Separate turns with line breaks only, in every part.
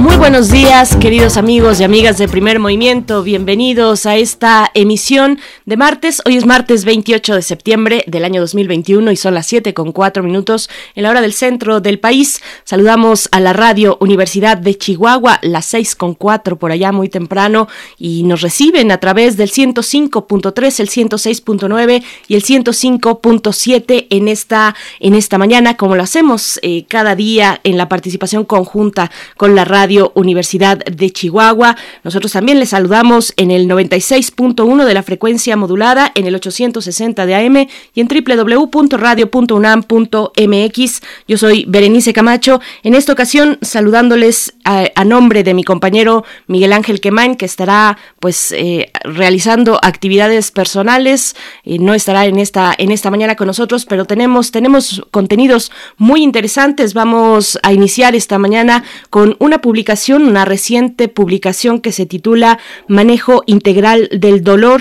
Muy buenos días, queridos amigos y amigas de Primer Movimiento. Bienvenidos a esta emisión de martes. Hoy es martes 28 de septiembre del año 2021 y son las 7 con 4 minutos en la hora del centro del país. Saludamos a la radio Universidad de Chihuahua, las 6 con 4 por allá muy temprano y nos reciben a través del 105.3, el 106.9 y el 105.7 en esta, en esta mañana, como lo hacemos eh, cada día en la participación conjunta con la radio Universidad de Chihuahua. Nosotros también les saludamos en el 96.1 de la frecuencia modulada, en el 860 de AM y en www.radio.unam.mx. Yo soy Berenice Camacho. En esta ocasión saludándoles a, nombre de mi compañero Miguel Ángel Quemain, que estará pues eh, realizando actividades personales. y no estará en esta, en esta mañana con nosotros, pero tenemos, tenemos contenidos muy interesantes. Vamos a iniciar esta mañana con una publicación una reciente publicación que se titula Manejo Integral del Dolor,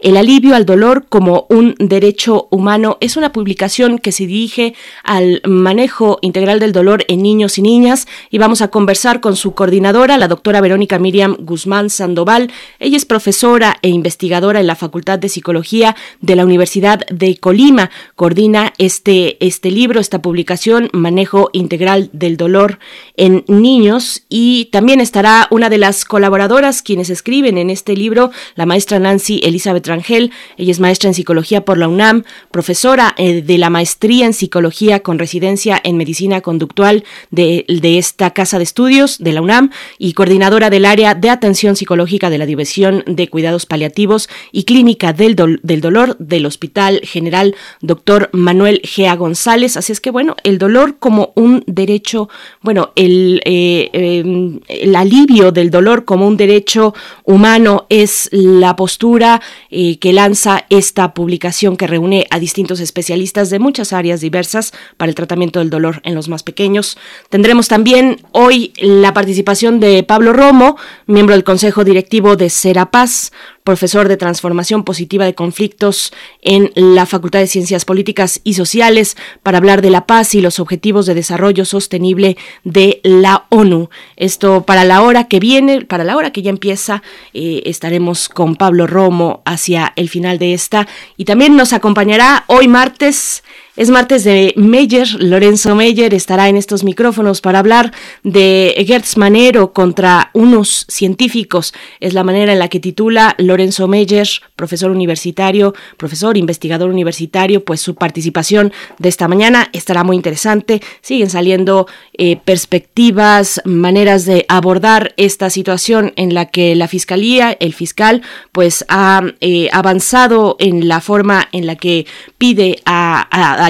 el alivio al dolor como un derecho humano. Es una publicación que se dirige al manejo integral del dolor en niños y niñas y vamos a conversar con su coordinadora, la doctora Verónica Miriam Guzmán Sandoval. Ella es profesora e investigadora en la Facultad de Psicología de la Universidad de Colima. Coordina este, este libro, esta publicación, Manejo Integral del Dolor en Niños y también estará una de las colaboradoras quienes escriben en este libro, la maestra Nancy Elizabeth Rangel. Ella es maestra en psicología por la UNAM, profesora eh, de la maestría en psicología con residencia en medicina conductual de, esta casa de estudios de la UNAM y coordinadora del área de atención psicológica de la División de Cuidados Paliativos y Clínica del, del Dolor del Hospital General Dr. Manuel Gea González. Así es que, bueno, el dolor como un derecho, bueno, el. Eh, eh, el alivio del dolor como un derecho humano es la postura eh, que lanza esta publicación que reúne a distintos especialistas de muchas áreas diversas para el tratamiento del dolor en los más pequeños. Tendremos también hoy la participación de Pablo Romo, miembro del Consejo Directivo de Serapaz, profesor de transformación positiva de conflictos en la Facultad de Ciencias Políticas y Sociales, para hablar de la paz y los objetivos de desarrollo sostenible de la ONU. Esto para la hora que viene, para la hora que ya empieza, eh, estaremos con Pablo Romo hacia el final de esta y también nos acompañará hoy martes es martes de Meyer. Lorenzo Meyer estará en estos micrófonos para hablar de Gertz Manero contra unos científicos. Es la manera en la que titula Lorenzo Meyer, profesor universitario, profesor investigador universitario, pues su participación de esta mañana estará muy interesante. Siguen saliendo eh, perspectivas, maneras de abordar esta situación en la que la fiscalía, el fiscal, pues ha eh, avanzado en la forma en la que pide a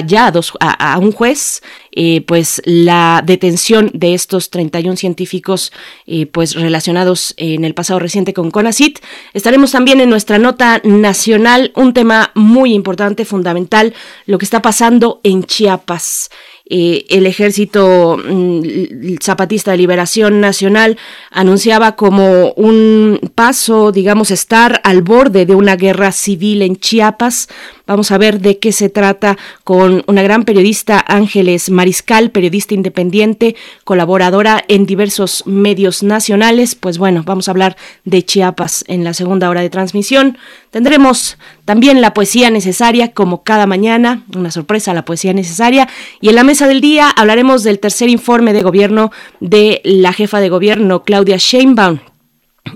un juez eh, pues la detención de estos 31 científicos eh, pues relacionados en el pasado reciente con CONACIT. Estaremos también en nuestra nota nacional un tema muy importante, fundamental, lo que está pasando en Chiapas. Eh, el ejército mm, zapatista de liberación nacional anunciaba como un paso, digamos, estar al borde de una guerra civil en Chiapas. Vamos a ver de qué se trata con una gran periodista, Ángeles Mariscal, periodista independiente, colaboradora en diversos medios nacionales. Pues bueno, vamos a hablar de Chiapas en la segunda hora de transmisión. Tendremos también la poesía necesaria, como cada mañana, una sorpresa, la poesía necesaria. Y en la mesa del día hablaremos del tercer informe de gobierno de la jefa de gobierno, Claudia Sheinbaum,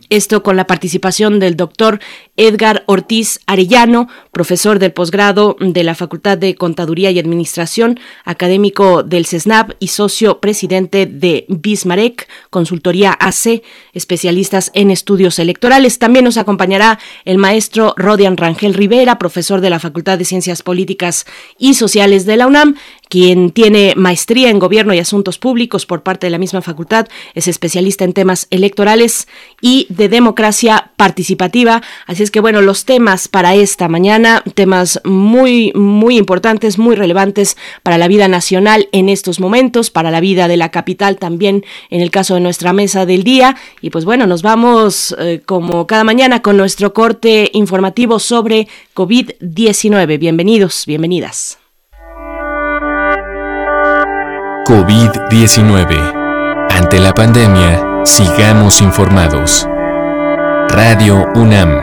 esto con la participación del doctor Edgar Ortiz Arellano, profesor del posgrado de la Facultad de Contaduría y Administración, académico del CESNAP y socio presidente de Bismarck, consultoría AC, especialistas en estudios electorales. También nos acompañará el maestro Rodian Rangel Rivera, profesor de la Facultad de Ciencias Políticas y Sociales de la UNAM. Quien tiene maestría en Gobierno y Asuntos Públicos por parte de la misma facultad, es especialista en temas electorales y de democracia participativa. Así es que bueno, los temas para esta mañana, temas muy, muy importantes, muy relevantes para la vida nacional en estos momentos, para la vida de la capital también en el caso de nuestra mesa del día. Y pues bueno, nos vamos eh, como cada mañana con nuestro corte informativo sobre COVID-19. Bienvenidos, bienvenidas.
COVID-19. Ante la pandemia, sigamos informados. Radio UNAM.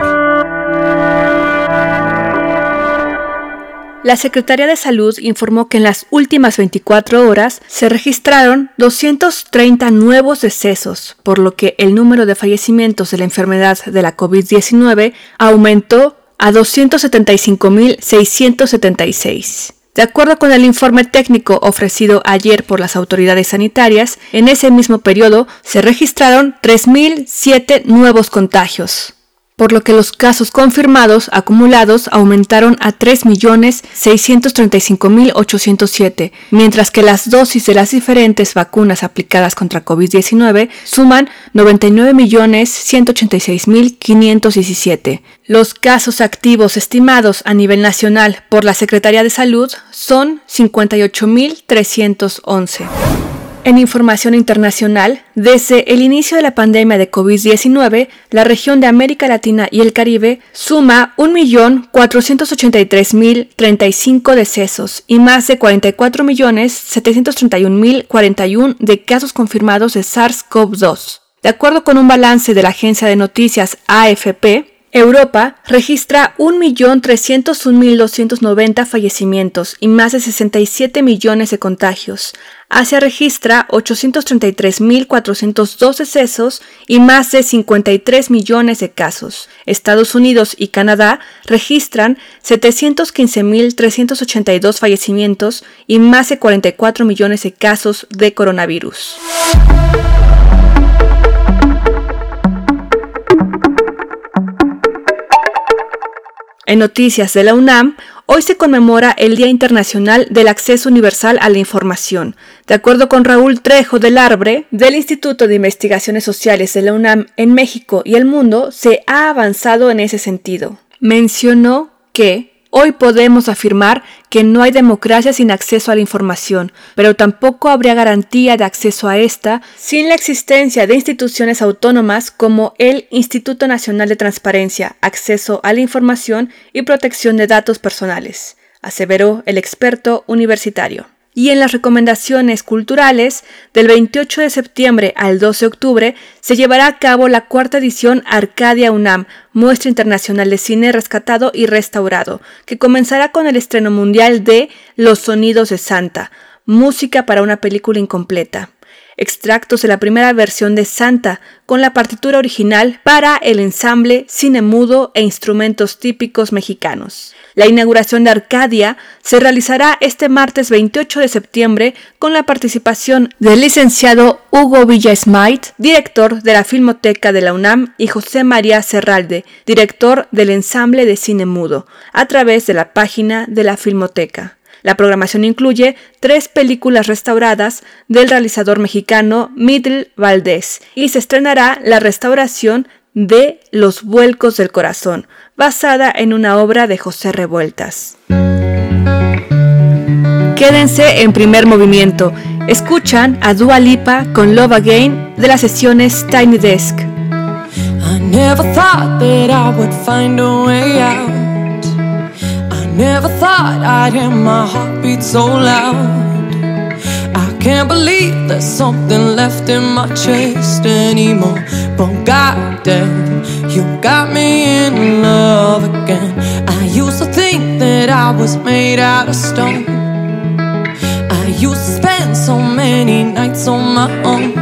La Secretaría de Salud informó que en las últimas 24 horas se registraron 230 nuevos decesos, por lo que el número de fallecimientos de la enfermedad de la COVID-19 aumentó a 275.676. De acuerdo con el informe técnico ofrecido ayer por las autoridades sanitarias, en ese mismo periodo se registraron 3.007 nuevos contagios por lo que los casos confirmados acumulados aumentaron a 3.635.807, mientras que las dosis de las diferentes vacunas aplicadas contra COVID-19 suman 99.186.517. Los casos activos estimados a nivel nacional por la Secretaría de Salud son 58.311. En información internacional, desde el inicio de la pandemia de COVID-19, la región de América Latina y el Caribe suma 1.483.035 decesos y más de 44.731.041 de casos confirmados de SARS-CoV-2. De acuerdo con un balance de la agencia de noticias AFP, Europa registra 1.301.290 fallecimientos y más de 67 millones de contagios. Asia registra 833.402 decesos y más de 53 millones de casos. Estados Unidos y Canadá registran 715.382 fallecimientos y más de 44 millones de casos de coronavirus. En noticias de la UNAM, hoy se conmemora el Día Internacional del Acceso Universal a la Información. De acuerdo con Raúl Trejo del Arbre, del Instituto de Investigaciones Sociales de la UNAM en México y el mundo, se ha avanzado en ese sentido. Mencionó que Hoy podemos afirmar que no hay democracia sin acceso a la información, pero tampoco habría garantía de acceso a esta sin la existencia de instituciones autónomas como el Instituto Nacional de Transparencia, Acceso a la Información y Protección de Datos Personales, aseveró el experto universitario y en las recomendaciones culturales, del 28 de septiembre al 12 de octubre se llevará a cabo la cuarta edición Arcadia UNAM, muestra internacional de cine rescatado y restaurado, que comenzará con el estreno mundial de Los Sonidos de Santa, música para una película incompleta extractos de la primera versión de Santa, con la partitura original para el ensamble, cine mudo e instrumentos típicos mexicanos. La inauguración de Arcadia se realizará este martes 28 de septiembre con la participación del licenciado Hugo Villa Smite, director de la Filmoteca de la UNAM, y José María Serralde, director del ensamble de cine mudo, a través de la página de la Filmoteca. La programación incluye tres películas restauradas del realizador mexicano Middle Valdés y se estrenará la restauración de Los Vuelcos del Corazón, basada en una obra de José Revueltas. Quédense en primer movimiento. Escuchan a Dua Lipa con Love Again de las sesiones Tiny Desk.
Never thought I'd hear my heartbeat so loud. Can't believe there's something left in my chest anymore. But goddamn, you got me in love again. I used to think that I was made out of stone. I used to spend so many nights on my own.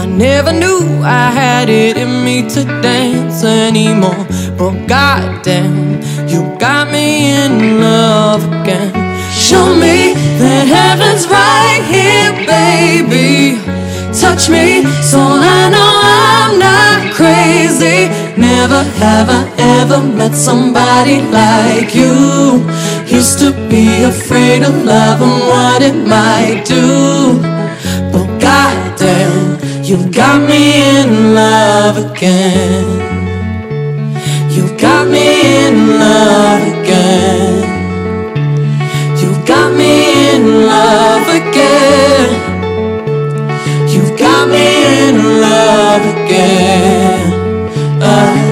I never knew I had it in me to dance anymore. But goddamn, you got me in love again. Show me that heaven's right here, baby. Touch me so I know I'm not crazy. Never have I ever met somebody like you. Used to be afraid of love and what it might do. But goddamn, you've got me in love again. You've got me in love again. Got me in love again. You got me in love again.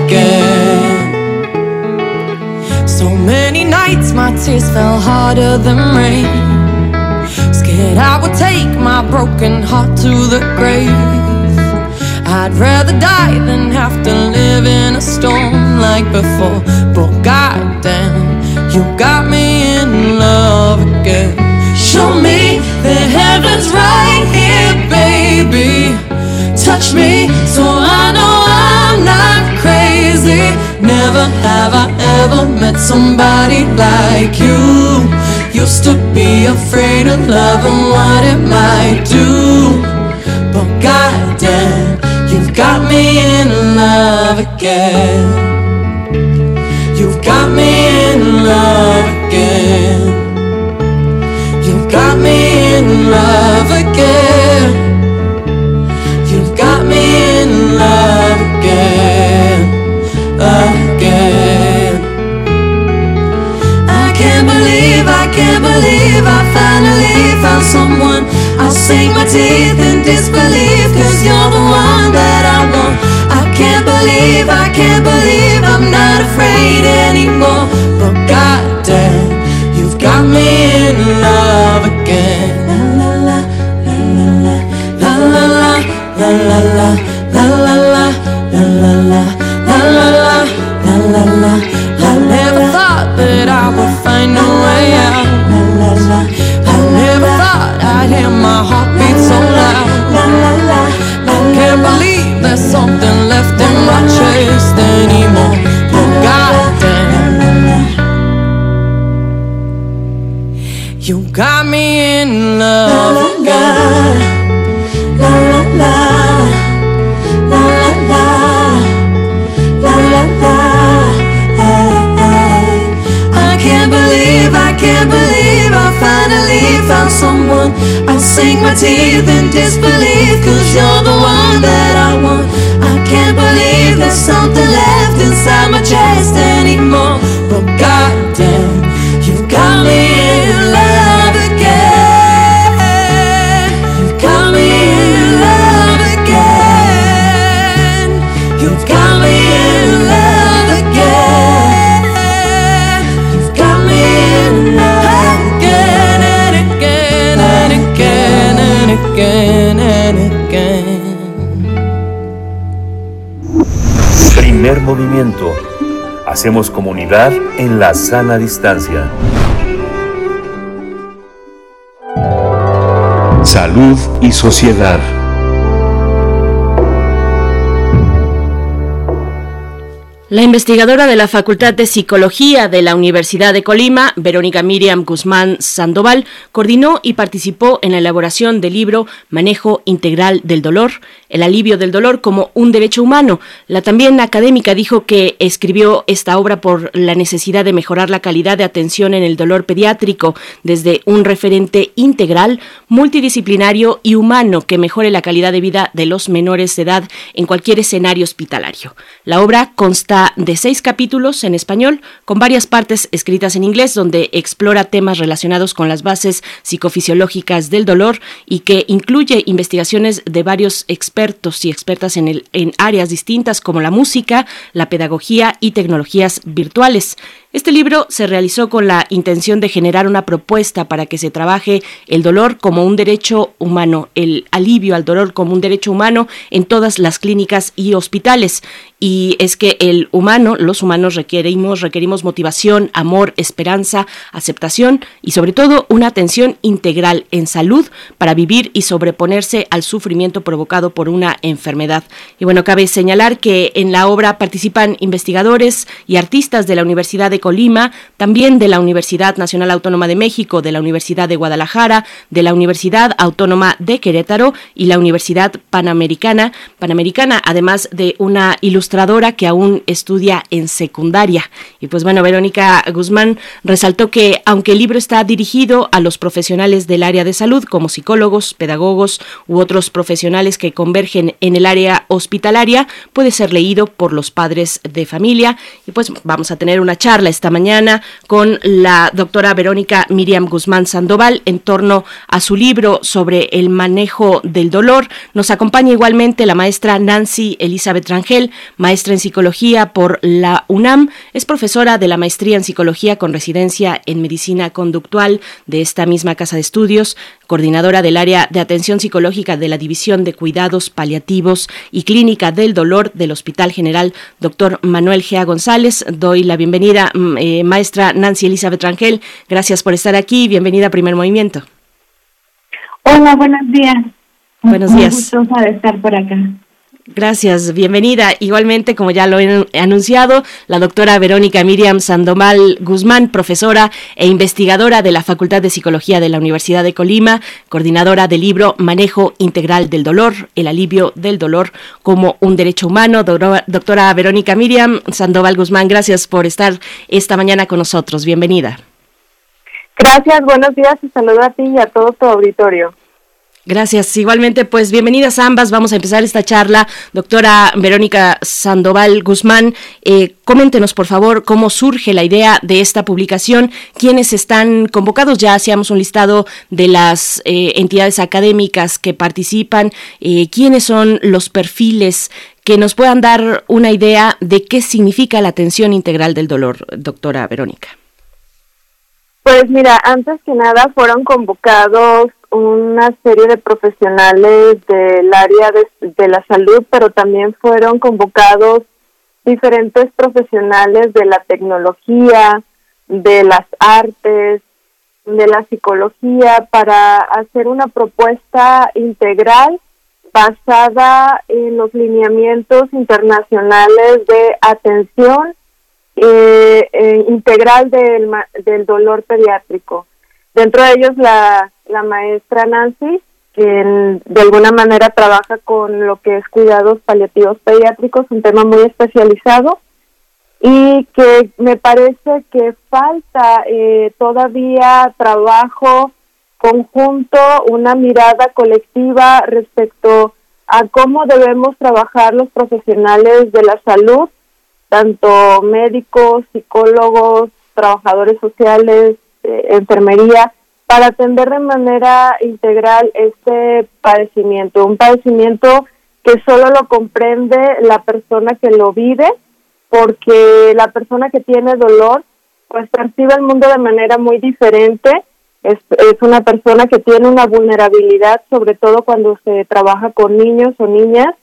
Again. So many nights my tears fell harder than rain. Scared I would take my broken heart to the grave. I'd rather die than have to live in a storm like before. But goddamn, you got me love again. Show me the heavens right here, baby. Touch me so I know I'm not crazy. Never have I ever met somebody like you. Used to be afraid of love and what it might do. But goddamn, you've got me in love again. You've got me in love again. La
sana distancia. Salud y sociedad.
La investigadora de la Facultad de Psicología de la Universidad de Colima, Verónica Miriam Guzmán Sandoval, coordinó y participó en la elaboración del libro Manejo Integral del Dolor, el alivio del dolor como un derecho humano. La también académica dijo que escribió esta obra por la necesidad de mejorar la calidad de atención en el dolor pediátrico desde un referente integral, multidisciplinario y humano que mejore la calidad de vida de los menores de edad en cualquier escenario hospitalario. La obra consta de seis capítulos en español, con varias partes escritas en inglés, donde explora temas relacionados con las bases psicofisiológicas del dolor y que incluye investigaciones de varios expertos y expertas en, el, en áreas distintas como la música, la pedagogía y tecnologías virtuales. Este libro se realizó con la intención de generar una propuesta para que se trabaje el dolor como un derecho humano, el alivio al dolor como un derecho humano en todas las clínicas y hospitales. Y es que el humano, los humanos requerimos, requerimos motivación, amor, esperanza, aceptación y sobre todo una atención integral en salud para vivir y sobreponerse al sufrimiento provocado por una enfermedad. Y bueno, cabe señalar que en la obra participan investigadores y artistas de la Universidad de Colima, también de la Universidad Nacional Autónoma de México, de la Universidad de Guadalajara, de la Universidad Autónoma de Querétaro y la Universidad Panamericana, Panamericana, además de una ilustradora que aún estudia en secundaria. Y pues bueno, Verónica Guzmán resaltó que aunque el libro está dirigido a los profesionales del área de salud, como psicólogos, pedagogos u otros profesionales que convergen en el área hospitalaria, puede ser leído por los padres de familia. Y pues vamos a tener una charla esta mañana con la doctora Verónica Miriam Guzmán Sandoval en torno a su libro sobre el manejo del dolor. Nos acompaña igualmente la maestra Nancy Elizabeth Rangel, maestra en psicología por la UNAM. Es profesora de la maestría en psicología con residencia en medicina conductual de esta misma casa de estudios, coordinadora del área de atención psicológica de la División de Cuidados Paliativos y Clínica del Dolor del Hospital General Dr. Manuel Gea González. Doy la bienvenida, mm, eh, maestra Nancy Elizabeth Rangel. Gracias por estar aquí. Bienvenida a Primer Movimiento.
Hola, buenos días.
Buenos días.
Un gusto de estar por acá.
Gracias, bienvenida. Igualmente, como ya lo he anunciado, la doctora Verónica Miriam Sandomal Guzmán, profesora e investigadora de la Facultad de Psicología de la Universidad de Colima, coordinadora del libro Manejo Integral del Dolor, el alivio del dolor como un derecho humano. Doctora Verónica Miriam Sandoval Guzmán, gracias por estar esta mañana con nosotros. Bienvenida.
Gracias, buenos días y saludo a ti y a todo tu auditorio.
Gracias. Igualmente, pues bienvenidas ambas. Vamos a empezar esta charla. Doctora Verónica Sandoval Guzmán, eh, coméntenos, por favor, cómo surge la idea de esta publicación, quiénes están convocados. Ya hacíamos un listado de las eh, entidades académicas que participan, eh, quiénes son los perfiles que nos puedan dar una idea de qué significa la atención integral del dolor, doctora Verónica.
Pues mira, antes que nada fueron convocados una serie de profesionales del área de, la salud, pero también fueron convocados diferentes profesionales de la tecnología, de las artes, de la psicología, para hacer una propuesta integral basada en los lineamientos internacionales de atención eh, eh, integral del, del dolor pediátrico. Dentro de ellos la, la maestra Nancy, que de alguna manera trabaja con lo que es cuidados paliativos pediátricos, un tema muy especializado, y que me parece que falta eh, todavía trabajo conjunto, una mirada colectiva respecto a cómo debemos trabajar los profesionales de la salud, tanto médicos, psicólogos, trabajadores sociales, eh, enfermería, para atender de manera integral este padecimiento, un padecimiento que solo lo comprende la persona que lo vive, porque la persona que tiene dolor pues percibe el mundo de manera muy diferente, es, una persona que tiene una vulnerabilidad, sobre todo cuando se trabaja con niños o niñas,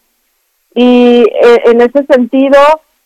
y eh, en ese sentido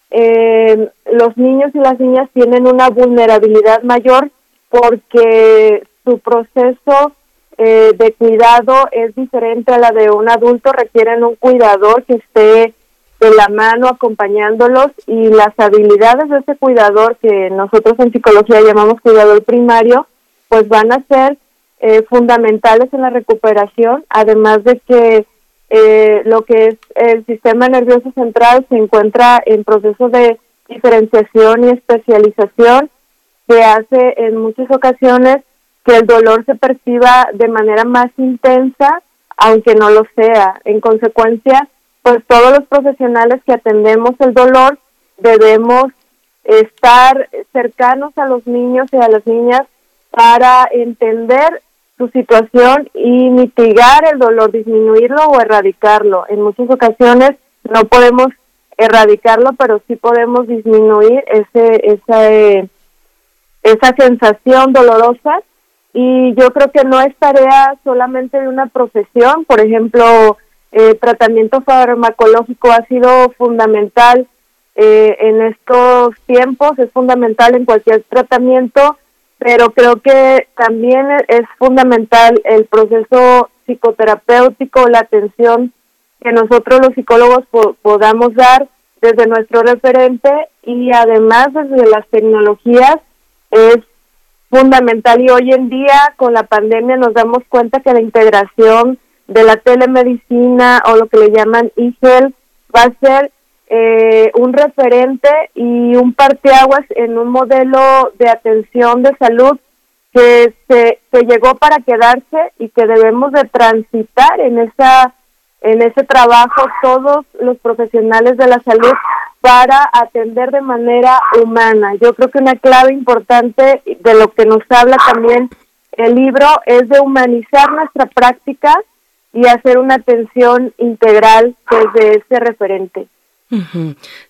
eh, los niños y las niñas tienen una vulnerabilidad mayor porque su proceso eh, de cuidado es diferente a la de un adulto, requieren un cuidador que esté de la mano acompañándolos y las habilidades de ese cuidador que nosotros en psicología llamamos cuidador primario, pues van a ser eh, fundamentales en la recuperación, además de que eh, lo que es el sistema nervioso central se encuentra en proceso de diferenciación y especialización que hace en muchas ocasiones que el dolor se perciba de manera más intensa, aunque no lo sea. En consecuencia, pues todos los profesionales que atendemos el dolor debemos estar cercanos a los niños y a las niñas para entender su situación y mitigar el dolor, disminuirlo o erradicarlo. En muchas ocasiones no podemos erradicarlo, pero sí podemos disminuir ese, esa, eh, esa sensación dolorosa. Y yo creo que no es tarea solamente de una profesión, por ejemplo, el tratamiento farmacológico ha sido fundamental eh, en estos tiempos, es fundamental en cualquier tratamiento, pero creo que también es fundamental el proceso psicoterapéutico, la atención que nosotros los psicólogos podamos dar desde nuestro referente y además desde las tecnologías es fundamental y hoy en día con la pandemia nos damos cuenta que la integración de la telemedicina o lo que le llaman e va a ser eh, un referente y un parteaguas en un modelo de atención de salud que se que llegó para quedarse y que debemos de transitar en esa en ese trabajo todos los profesionales de la salud para atender de manera humana. Yo creo que una clave importante de lo que nos habla también el libro es de humanizar nuestra práctica y hacer una atención integral desde ese referente.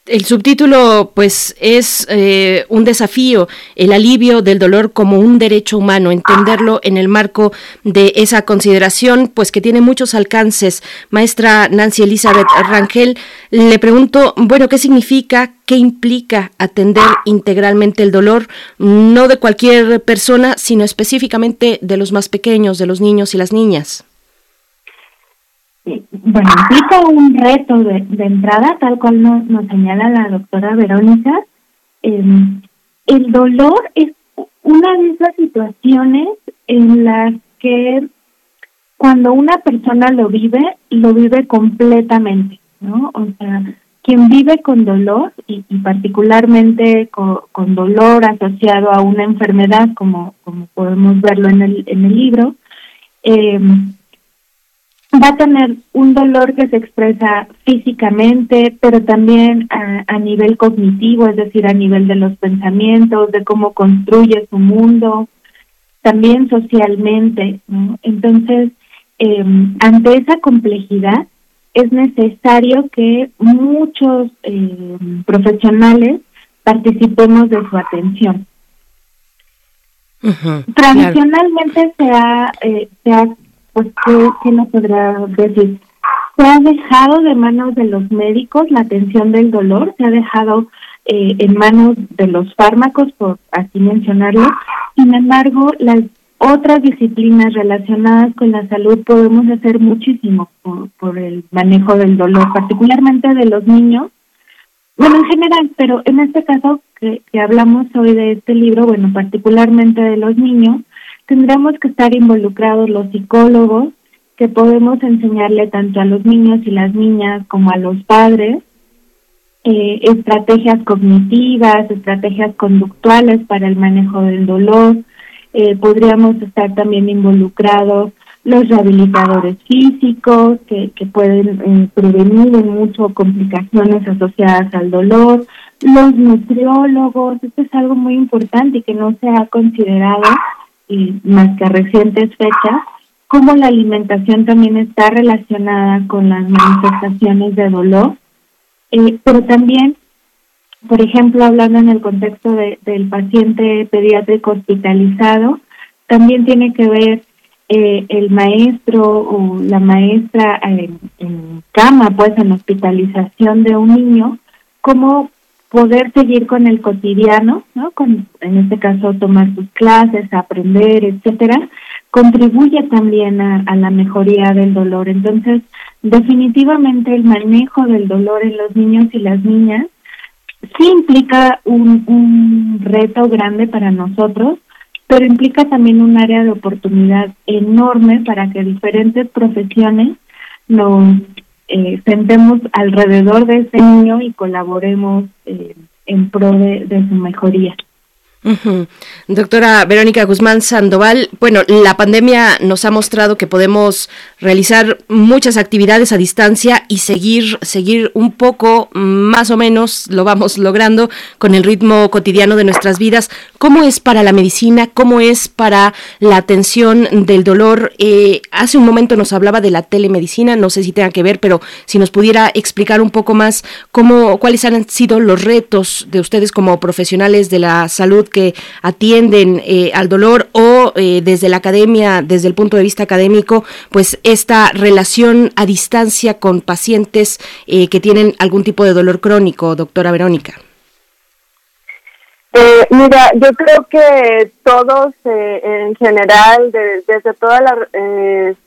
El subtítulo, pues, es eh, un desafío, el alivio del dolor como un derecho humano, entenderlo en el marco de esa consideración, pues que tiene muchos alcances. Maestra Nancy Elizabeth Rangel, le pregunto, bueno, ¿qué significa, qué implica atender integralmente el dolor, no de cualquier persona, sino específicamente de los más pequeños, de los niños y las niñas?
Bueno, implica un reto de, entrada, tal cual nos, nos, señala la doctora Verónica. Em, el dolor es una de esas situaciones en las que cuando una persona lo vive, lo vive completamente, ¿no? O sea, quien vive con dolor y, particularmente con, con, dolor asociado a una enfermedad, como, como podemos verlo en el, en el libro, eh, va a tener un dolor que se expresa físicamente, pero también a, nivel cognitivo, es decir, a nivel de los pensamientos, de cómo construye su mundo, también socialmente. Entonces, em, ante esa complejidad, es necesario que muchos em, profesionales participemos de su atención. Tradicionalmente se ha, eh, se ha pues, ¿qué, qué nos podrá decir? Se ha dejado de manos de los médicos la atención del dolor, se ha dejado eh, en manos de los fármacos, por así mencionarlo. Sin embargo, las otras disciplinas relacionadas con la salud podemos hacer muchísimo por, el manejo del dolor, particularmente de los niños. Bueno, en general, pero en este caso que hablamos hoy de este libro, bueno, particularmente de los niños, tendremos que estar involucrados los psicólogos, que podemos enseñarle tanto a los niños y las niñas como a los padres eh, estrategias cognitivas, estrategias conductuales para el manejo del dolor. Eh, podríamos estar también involucrados los rehabilitadores físicos que, que pueden eh, prevenir en mucho complicaciones asociadas al dolor, los nutriólogos, esto es algo muy importante y que no se ha considerado y más que a recientes fechas, cómo la alimentación también está relacionada con las manifestaciones de dolor, eh, pero también, por ejemplo, hablando en el contexto de, del paciente pediátrico hospitalizado, también tiene que ver eh, el maestro o la maestra en, en, cama, pues en hospitalización de un niño, cómo poder seguir con el cotidiano, ¿no? Con, en este caso, tomar sus clases, aprender, etcétera, contribuye también a, la mejoría del dolor. Entonces, definitivamente el manejo del dolor en los niños y las niñas sí implica un, reto grande para nosotros, pero implica también un área de oportunidad enorme para que diferentes profesiones nos eh, sentemos alrededor de ese niño y colaboremos eh, en pro de, su mejoría.
Doctora Verónica Guzmán Sandoval, bueno, la pandemia nos ha mostrado que podemos realizar muchas actividades a distancia y seguir, seguir un poco, más o menos, lo vamos logrando con el ritmo cotidiano de nuestras vidas. ¿Cómo es para la medicina? ¿Cómo es para la atención del dolor? Eh, hace un momento nos hablaba de la telemedicina, no sé si tenga que ver, pero si nos pudiera explicar un poco más cómo, cuáles han sido los retos de ustedes como profesionales de la salud que atienden eh, al dolor o eh, desde la academia, desde el punto de vista académico, pues esta relación a distancia con pacientes eh, que tienen algún tipo de dolor crónico, doctora Verónica.
mira, yo creo que todos en general, desde todas las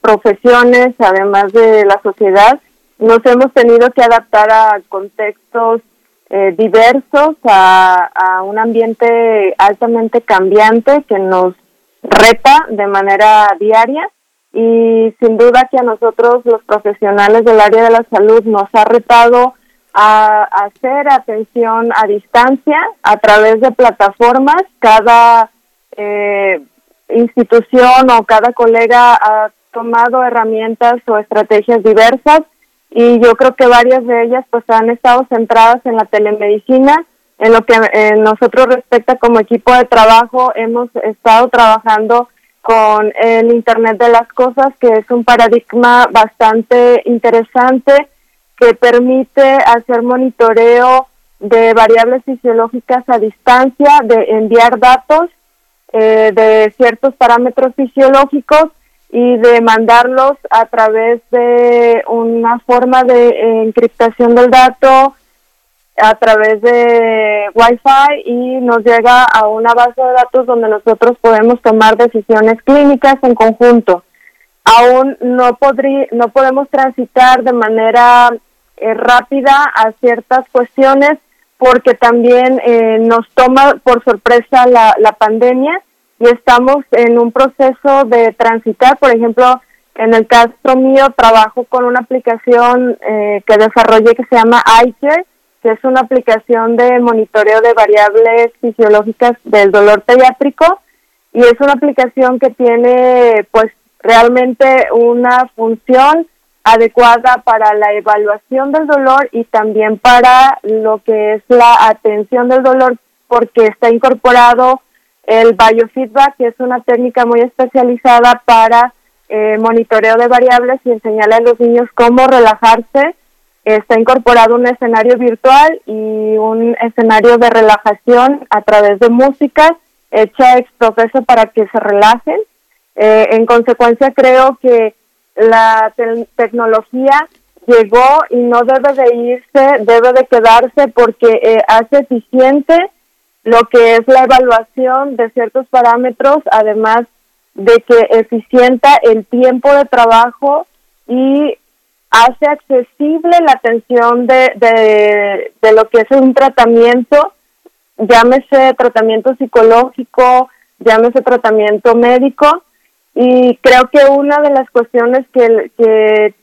profesiones, además de la sociedad, nos hemos tenido que adaptar a contextos eh, diversos a, a un ambiente altamente cambiante que nos reta de manera diaria y sin duda que a nosotros los profesionales del área de la salud nos ha retado a hacer atención a distancia a través de plataformas. Cada eh, institución o cada colega ha tomado herramientas o estrategias diversas y yo creo que varias de ellas pues han estado centradas en la telemedicina. En lo que en nosotros respecta como equipo de trabajo, hemos estado trabajando con el Internet de las Cosas, que es un paradigma bastante interesante que permite hacer monitoreo de variables fisiológicas a distancia, de enviar datos eh, de ciertos parámetros fisiológicos y de mandarlos a través de una forma de encriptación del dato a través de Wi-Fi y nos llega a una base de datos donde nosotros podemos tomar decisiones clínicas en conjunto. Aún no, podrí, no podemos transitar de manera eh, rápida a ciertas cuestiones porque también eh, nos toma por sorpresa la, la pandemia y estamos en un proceso de transitar, por ejemplo, en el caso mío trabajo con una aplicación eh, que desarrollé que se llama iCare, que es una aplicación de monitoreo de variables fisiológicas del dolor pediátrico y es una aplicación que tiene pues realmente una función adecuada para la evaluación del dolor y también para lo que es la atención del dolor porque está incorporado el biofeedback, que es una técnica muy especializada para eh, monitoreo de variables y enseñarle a los niños cómo relajarse. Está incorporado un escenario virtual y un escenario de relajación a través de música hecha ex profeso para que se relajen. Eh, en consecuencia, creo que la tecnología llegó y no debe de irse, debe de quedarse porque eh, hace eficiente lo que es la evaluación de ciertos parámetros, además de que eficienta el tiempo de trabajo y hace accesible la atención de, de, lo que es un tratamiento, llámese tratamiento psicológico, llámese tratamiento médico, y creo que una de las cuestiones que, que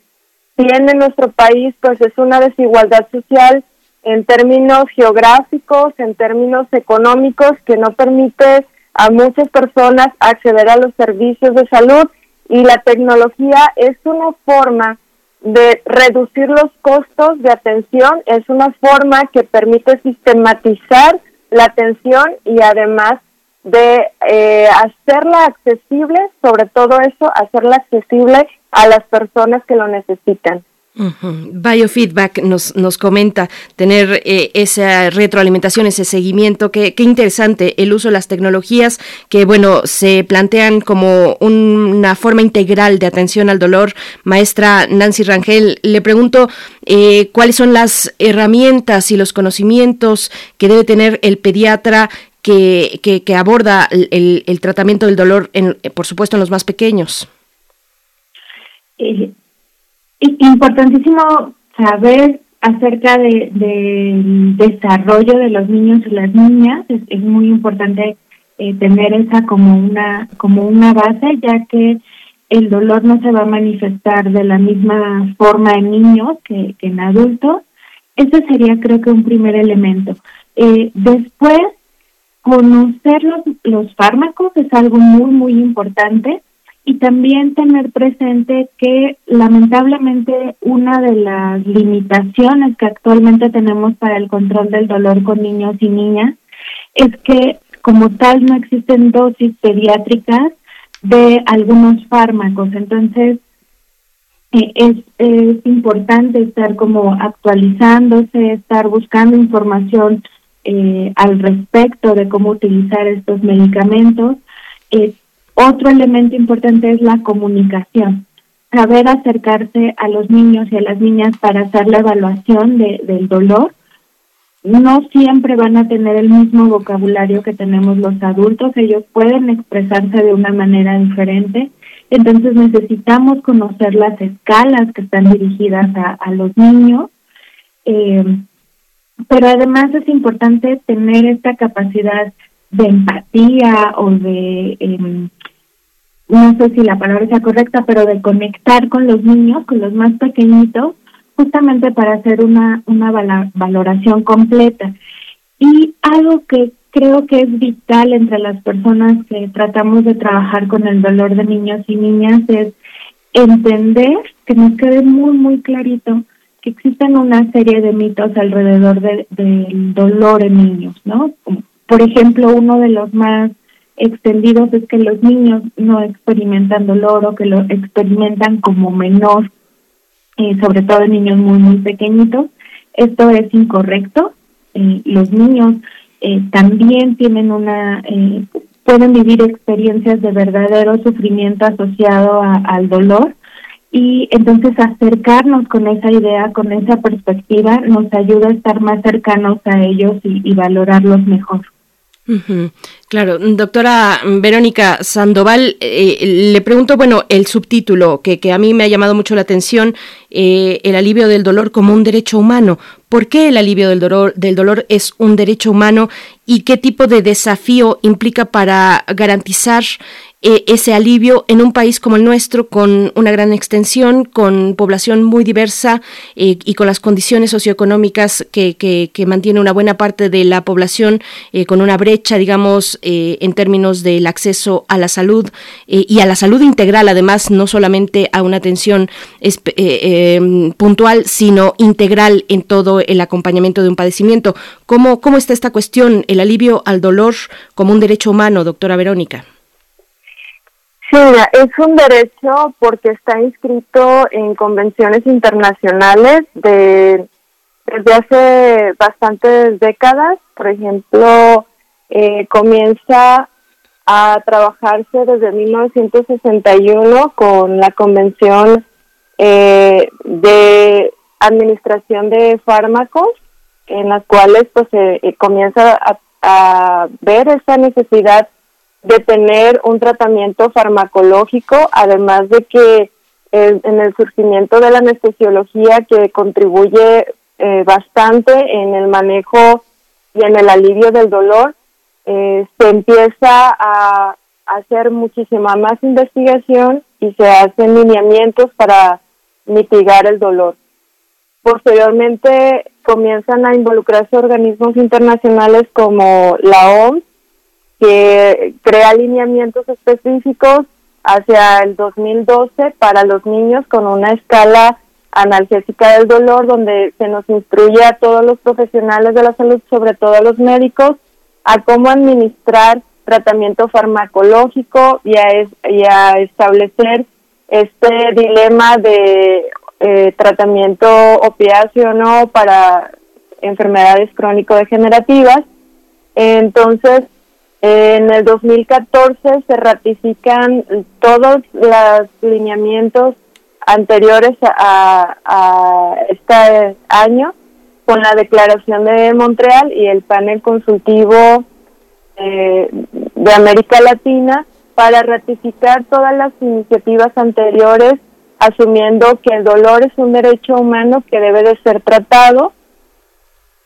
tiene nuestro país pues es una desigualdad social en términos geográficos, en términos económicos, que no permite a muchas personas acceder a los servicios de salud y la tecnología es una forma de reducir los costos de atención, es una forma que permite sistematizar la atención y además de eh, hacerla accesible, sobre todo eso, hacerla accesible a las personas que lo necesitan.
Biofeedback nos, nos comenta tener eh, esa retroalimentación, ese seguimiento. Qué, interesante el uso de las tecnologías que, bueno, se plantean como una forma integral de atención al dolor. Maestra Nancy Rangel, le pregunto eh, cuáles son las herramientas y los conocimientos que debe tener el pediatra que, que, aborda el, el, tratamiento del dolor, en, por supuesto, en los más pequeños.
Eh, Importantísimo saber acerca de, del desarrollo de los niños y las niñas. Es, muy importante eh, tener esa como una como una base, ya que el dolor no se va a manifestar de la misma forma en niños que, en adultos. Ese sería, creo que, un primer elemento. Eh, después, conocer los, los fármacos es algo muy, muy importante y también tener presente que lamentablemente una de las limitaciones que actualmente tenemos para el control del dolor con niños y niñas es que como tal no existen dosis pediátricas de algunos fármacos. Entonces, eh, es, es importante estar como actualizándose, estar buscando información eh, al respecto de cómo utilizar estos medicamentos. Eh, otro elemento importante es la comunicación, saber acercarse a los niños y a las niñas para hacer la evaluación de, del dolor. No siempre van a tener el mismo vocabulario que tenemos los adultos, ellos pueden expresarse de una manera diferente, entonces necesitamos conocer las escalas que están dirigidas a, los niños. Eh, pero además es importante tener esta capacidad de empatía o de eh, no sé si la palabra sea correcta, pero de conectar con los niños, con los más pequeñitos, justamente para hacer una, una valoración completa. Y algo que creo que es vital entre las personas que tratamos de trabajar con el dolor de niños y niñas es entender, que nos quede muy, muy clarito, que existen una serie de mitos alrededor del dolor en niños, ¿no? Por ejemplo, uno de los más extendidos es que los niños no experimentan dolor o que lo experimentan como menor, eh, sobre todo en niños muy, muy pequeñitos. Esto es incorrecto. Eh, los niños eh, también tienen una, pueden vivir experiencias de verdadero sufrimiento asociado al dolor y entonces acercarnos con esa idea, con esa perspectiva, nos ayuda a estar más cercanos a ellos y valorarlos mejor.
Claro, doctora Verónica Sandoval, eh, le pregunto, bueno, el subtítulo que, que, a mí me ha llamado mucho la atención, eh, el alivio del dolor como un derecho humano. ¿Por qué el alivio del dolor, del dolor es un derecho humano y qué tipo de desafío implica para garantizar eh, ese alivio en un país como el nuestro, con una gran extensión, con población muy diversa eh, y con las condiciones socioeconómicas que, que, mantiene una buena parte de la población, eh, con una brecha, digamos, en términos del acceso a la salud y a la salud integral, además, no solamente a una atención puntual, sino integral en todo el acompañamiento de un padecimiento. ¿Cómo, ¿Cómo está esta cuestión, el alivio al dolor como un derecho humano, doctora Verónica?
Sí, es un derecho porque está inscrito en convenciones internacionales de desde hace bastantes décadas. Por ejemplo, eh, comienza a trabajarse desde 1961 con la Convención eh, de Administración de Fármacos, en las cuales pues se eh, comienza a, a ver esa necesidad de tener un tratamiento farmacológico, además de que en el surgimiento de la anestesiología que contribuye eh, bastante en el manejo y en el alivio del dolor, eh, se empieza a hacer muchísima más investigación y se hacen lineamientos para mitigar el dolor. Posteriormente comienzan a involucrarse organismos internacionales como la OMS que crea alineamientos específicos hacia el 2012 para los niños con una escala analgésica del dolor donde se nos instruye a todos los profesionales de la salud, sobre todo a los médicos, a cómo administrar tratamiento farmacológico y a, establecer este dilema de eh, tratamiento opiáceo no para enfermedades crónico-degenerativas. Entonces, en el 2014 se ratifican todos los lineamientos anteriores a, este año con la Declaración de Montreal y el panel consultivo eh, de América Latina para ratificar todas las iniciativas anteriores, asumiendo que el dolor es un derecho humano que debe de ser tratado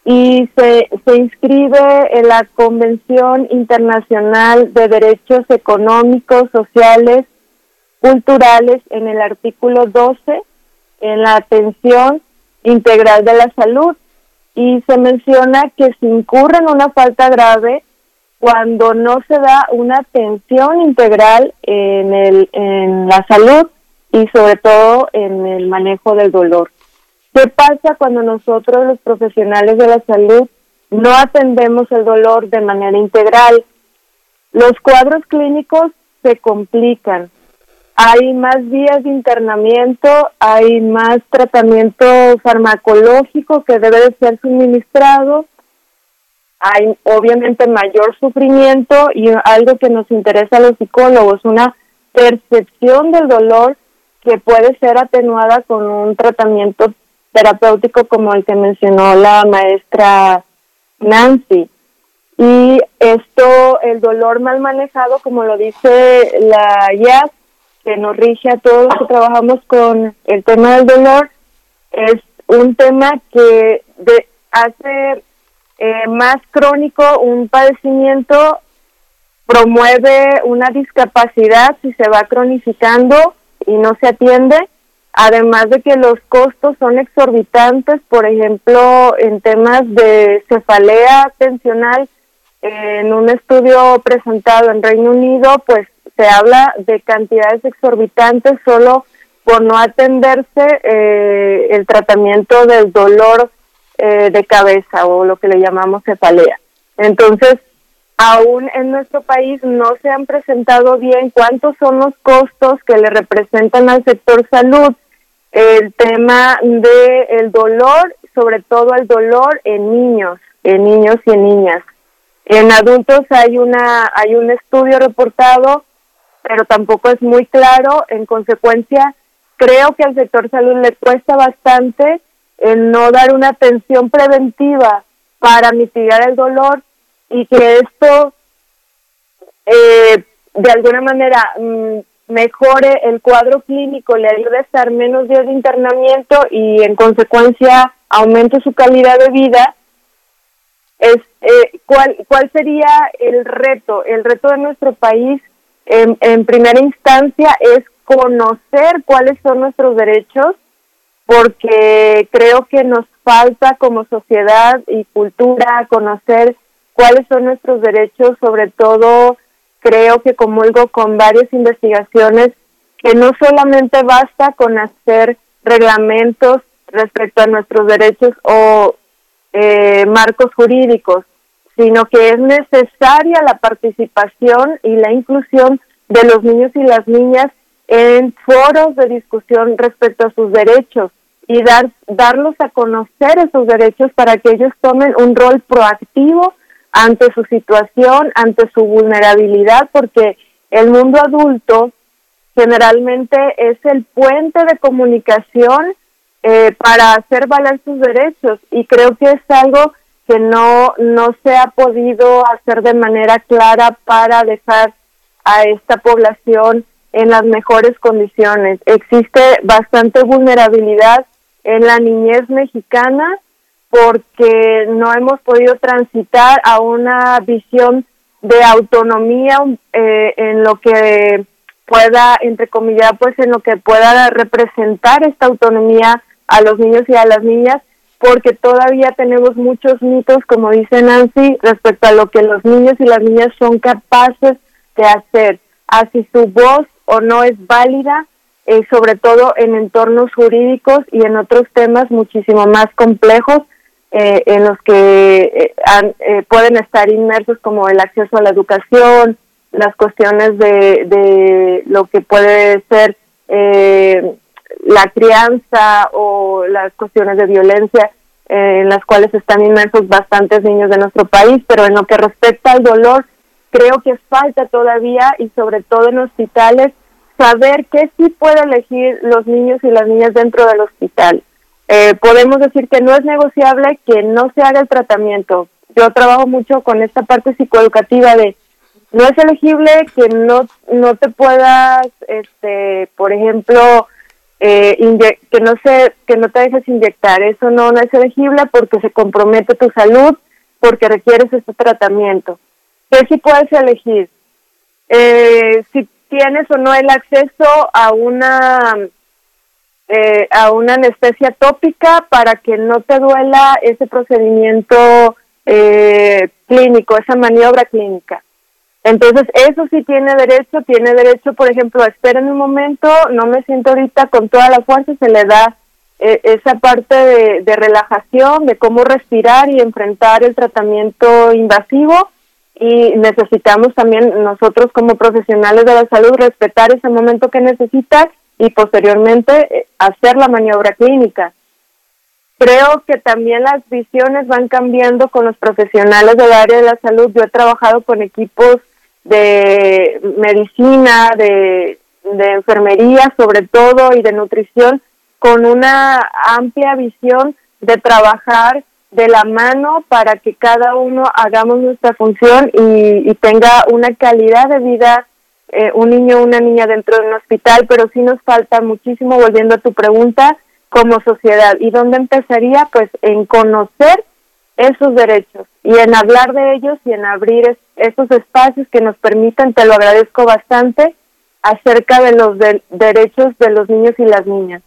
y se, se inscribe en la Convención Internacional de Derechos Económicos, Sociales, Culturales en el artículo 12, en la atención integral de la salud. Y se menciona que se incurre en una falta grave cuando no se da una atención integral en, el, en la salud y sobre todo en el manejo del dolor. ¿Qué pasa cuando nosotros los profesionales de la salud no atendemos el dolor de manera integral? Los cuadros clínicos se complican. Hay más días de internamiento, hay más tratamiento farmacológico que debe de ser suministrado, hay obviamente mayor sufrimiento y algo que nos interesa a los psicólogos, una percepción del dolor que puede ser atenuada con un tratamiento terapéutico como el que mencionó la maestra Nancy. Y esto, el dolor mal manejado, como lo dice la IAS, que nos rige a todos los que trabajamos con el tema del dolor, es un tema que de, hace eh, más crónico un padecimiento, promueve una discapacidad si se va cronificando y no se atiende además de que los costos son exorbitantes, por ejemplo, en temas de cefalea tensional, en un estudio presentado en Reino Unido, pues se habla de cantidades exorbitantes solo por no atenderse eh, el tratamiento del dolor eh, de cabeza o lo que le llamamos cefalea. Entonces, aún en nuestro país no se han presentado bien cuántos son los costos que le representan al sector salud el tema de el dolor, sobre todo el dolor en niños, en niños y en niñas. En adultos hay una hay un estudio reportado, pero tampoco es muy claro. En consecuencia, creo que al sector salud le cuesta bastante el no dar una atención preventiva para mitigar el dolor y que esto eh, de alguna manera mm, mejore el cuadro clínico, le ayude a estar menos días de internamiento y en consecuencia aumente su calidad de vida, es eh, ¿cuál, cuál sería el reto. El reto de nuestro país en, en primera instancia es conocer cuáles son nuestros derechos, porque creo que nos falta como sociedad y cultura conocer cuáles son nuestros derechos, sobre todo creo que comulgo con varias investigaciones que no solamente basta con hacer reglamentos respecto a nuestros derechos o eh, marcos jurídicos, sino que es necesaria la participación y la inclusión de los niños y las niñas en foros de discusión respecto a sus derechos y dar, darlos a conocer esos derechos para que ellos tomen un rol proactivo ante su situación, ante su vulnerabilidad, porque el mundo adulto generalmente es el puente de comunicación eh, para hacer valer sus derechos y creo que es algo que no, no se ha podido hacer de manera clara para dejar a esta población en las mejores condiciones. Existe bastante vulnerabilidad en la niñez mexicana porque no hemos podido transitar a una visión de autonomía eh, en lo que pueda, entre comillas, pues en lo que pueda representar esta autonomía a los niños y a las niñas, porque todavía tenemos muchos mitos, como dice Nancy, respecto a lo que los niños y las niñas son capaces de hacer, así su voz o no es válida, eh, sobre todo en entornos jurídicos y en otros temas muchísimo más complejos eh, en los que eh, eh, pueden estar inmersos como el acceso a la educación, las cuestiones de, de lo que puede ser la crianza o las cuestiones de violencia en las cuales están inmersos bastantes niños de nuestro país, pero en lo que respecta al dolor, creo que falta todavía y sobre todo en hospitales saber qué sí puede elegir los niños y las niñas dentro del hospital eh, podemos decir que no es negociable que no se haga el tratamiento. Yo trabajo mucho con esta parte psicoeducativa de no es elegible que no no te puedas, este, por ejemplo, eh, que no se que no te dejes inyectar. Eso no, no es elegible porque se compromete tu salud, porque requieres este tratamiento. ¿Qué si puedes elegir? Eh, si tienes o no el acceso a una eh, a una anestesia tópica para que no te duela ese procedimiento eh, clínico, esa maniobra clínica. Entonces, eso sí tiene derecho, tiene derecho, por ejemplo, a esperar en un momento, no me siento ahorita con toda la fuerza, se le da eh, esa parte de, de, relajación, de cómo respirar y enfrentar el tratamiento invasivo y necesitamos también nosotros como profesionales de la salud respetar ese momento que necesitas y posteriormente eh, hacer la maniobra clínica. Creo que también las visiones van cambiando con los profesionales del área de la salud. Yo he trabajado con equipos de medicina, de, enfermería sobre todo y de nutrición con una amplia visión de trabajar de la mano para que cada uno hagamos nuestra función y, y tenga una calidad de vida eh, un niño o una niña dentro de un hospital, pero sí nos falta muchísimo, volviendo a tu pregunta, como sociedad. ¿Y dónde empezaría? Pues en conocer esos derechos y en hablar de ellos y en abrir esos espacios que nos permitan, te lo agradezco bastante, acerca de los derechos de los niños y las niñas.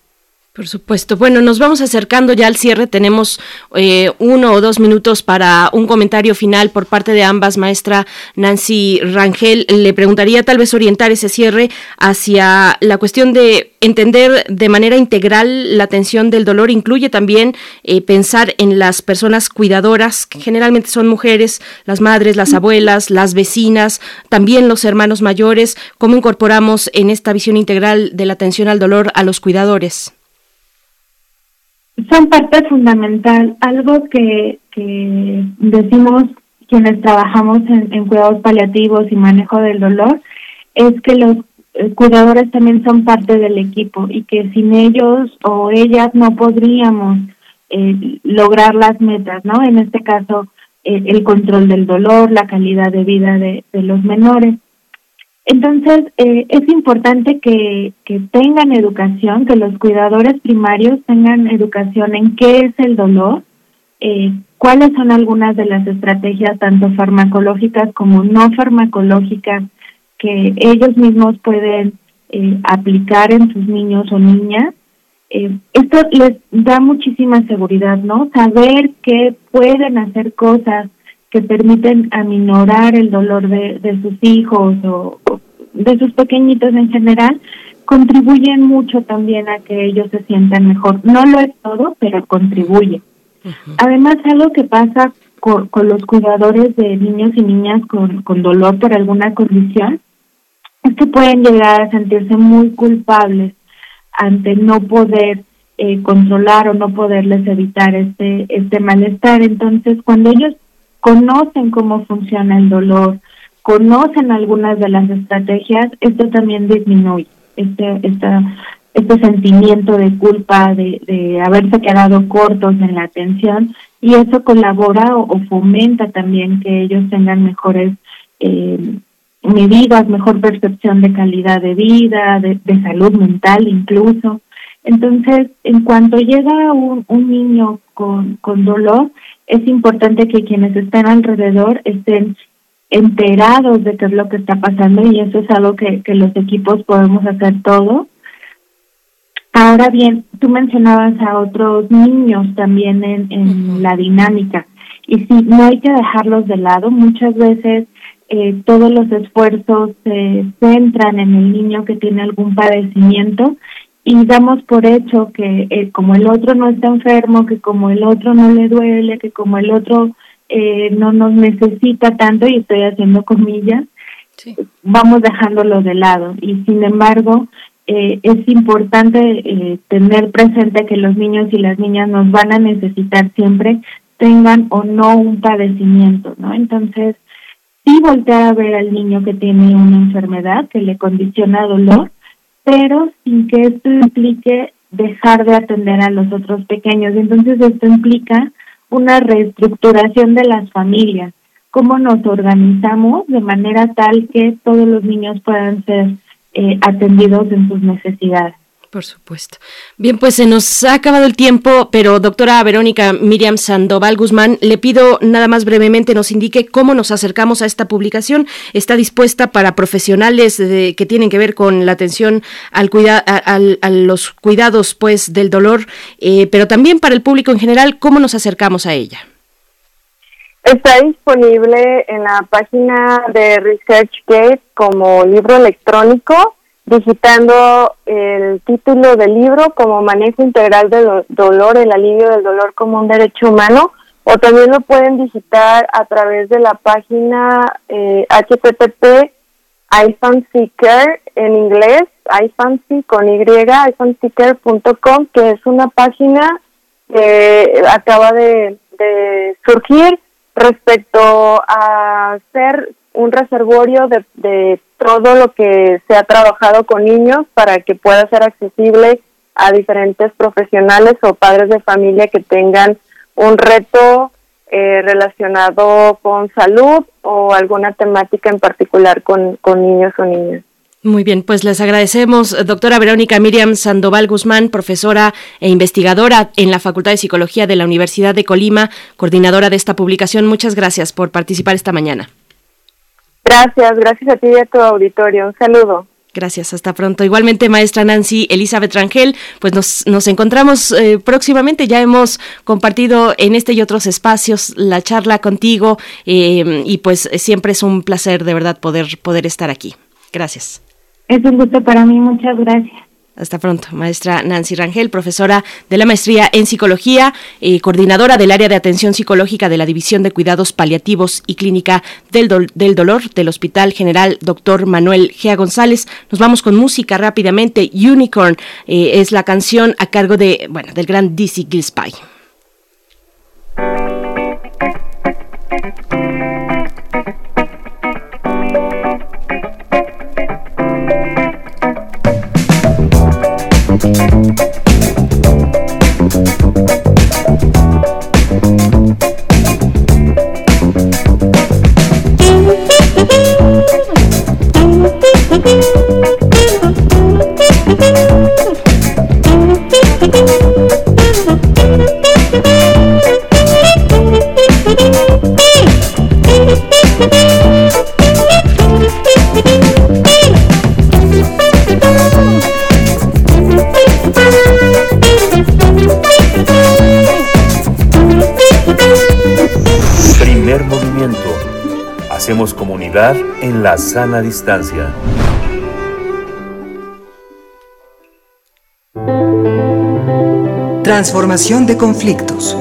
Por supuesto. Bueno, nos vamos acercando ya al cierre. Tenemos eh, uno o dos minutos para un comentario final por parte de ambas. Maestra Nancy Rangel, le preguntaría tal vez orientar ese cierre hacia la cuestión de entender de manera integral la atención del dolor. Incluye también eh, pensar en las personas cuidadoras, que generalmente son mujeres, las madres, las abuelas, las vecinas, también los hermanos mayores. ¿Cómo incorporamos en esta visión integral de la atención al dolor a los cuidadores?
Son parte fundamental. Algo que, que decimos quienes trabajamos en, cuidados paliativos y manejo del dolor es que los eh, cuidadores también son parte del equipo y que sin ellos o ellas no podríamos eh, lograr las metas, ¿no? En este caso, eh, el control del dolor, la calidad de vida de, de los menores. Entonces, eh, es importante que, que tengan educación, que los cuidadores primarios tengan educación en qué es el dolor, eh, cuáles son algunas de las estrategias, tanto farmacológicas como no farmacológicas, que ellos mismos pueden eh, aplicar en sus niños o niñas. esto les da muchísima seguridad, ¿no? Saber que pueden hacer cosas que permiten aminorar el dolor de, de sus hijos o, de sus pequeñitos en general, contribuyen mucho también a que ellos se sientan mejor. No lo es todo, pero contribuye. Además, algo que pasa con, con, los cuidadores de niños y niñas con, con dolor por alguna condición es que pueden llegar a sentirse muy culpables ante no poder eh, controlar o no poderles evitar este, este malestar. Entonces, cuando ellos conocen cómo funciona el dolor, conocen algunas de las estrategias, esto también disminuye este, este sentimiento de culpa, de, de haberse quedado cortos en la atención y eso colabora o, fomenta también que ellos tengan mejores eh, medidas, mejor percepción de calidad de vida, de, de salud mental incluso. Entonces, en cuanto llega un, un niño con, con dolor, es importante que quienes estén alrededor estén enterados de qué es lo que está pasando y eso es algo que, que los equipos podemos hacer todo. Ahora bien, tú mencionabas a otros niños también en, en la dinámica y sí, no hay que dejarlos de lado. Muchas veces eh, todos los esfuerzos se centran en el niño que tiene algún padecimiento y damos por hecho que eh, como el otro no está enfermo, que como el otro no le duele, que como el otro eh, no nos necesita tanto, y estoy haciendo comillas, vamos dejándolo de lado. Y sin embargo, eh, es importante eh, tener presente que los niños y las niñas nos van a necesitar siempre, tengan o no un padecimiento, ¿no? Entonces, sí voltear a ver al niño que tiene una enfermedad que le condiciona dolor, pero sin que esto implique dejar de atender a los otros pequeños. Entonces, esto implica una reestructuración de las familias, cómo nos organizamos de manera tal que todos los niños puedan ser eh, atendidos en sus necesidades.
Por supuesto. Bien, pues se nos ha acabado el tiempo, pero doctora Verónica Miriam Sandoval Guzmán, le pido nada más brevemente nos indique cómo nos acercamos a esta publicación. Está dispuesta para profesionales que tienen que ver con la atención al cuida a los cuidados pues del dolor, eh, pero también para el público en general, ¿cómo nos acercamos a ella?
Está disponible en la página de ResearchGate como libro electrónico digitando el título del libro como Manejo Integral del Dolor, el alivio del dolor como un derecho humano, o también lo pueden digitar a través de la página eh, http iFancyCare en inglés, iFancy con Y, iFancyCare.com, que es una página que acaba de, de surgir respecto a ser un reservorio de, de todo lo que se ha trabajado con niños para que pueda ser accesible a diferentes profesionales o padres de familia que tengan un reto eh, relacionado con salud o alguna temática en particular con, con niños o niñas.
Muy bien, pues les agradecemos, doctora Verónica Miriam Sandoval Guzmán, profesora e investigadora en la Facultad de Psicología de la Universidad de Colima, coordinadora de esta publicación. Muchas gracias por participar esta mañana.
Gracias, gracias a ti y a tu auditorio. Un saludo.
Gracias, hasta pronto. Igualmente, maestra Nancy Elizabeth Rangel, pues nos, nos encontramos eh, próximamente. Ya hemos compartido en este y otros espacios la charla contigo eh, y pues siempre es un placer de verdad poder, poder estar aquí. Gracias.
Es un gusto para mí, muchas gracias.
Hasta pronto, maestra Nancy Rangel, profesora de la maestría en psicología, y coordinadora del área de atención psicológica de la División de Cuidados Paliativos y Clínica del, del Dolor del Hospital General Dr. Manuel Gea González. Nos vamos con música rápidamente. Unicorn eh, es la canción a cargo de, bueno, del gran Dizzy Gillespie.
Primer Hacemos comunidad en la sana distancia.
Transformación de conflictos.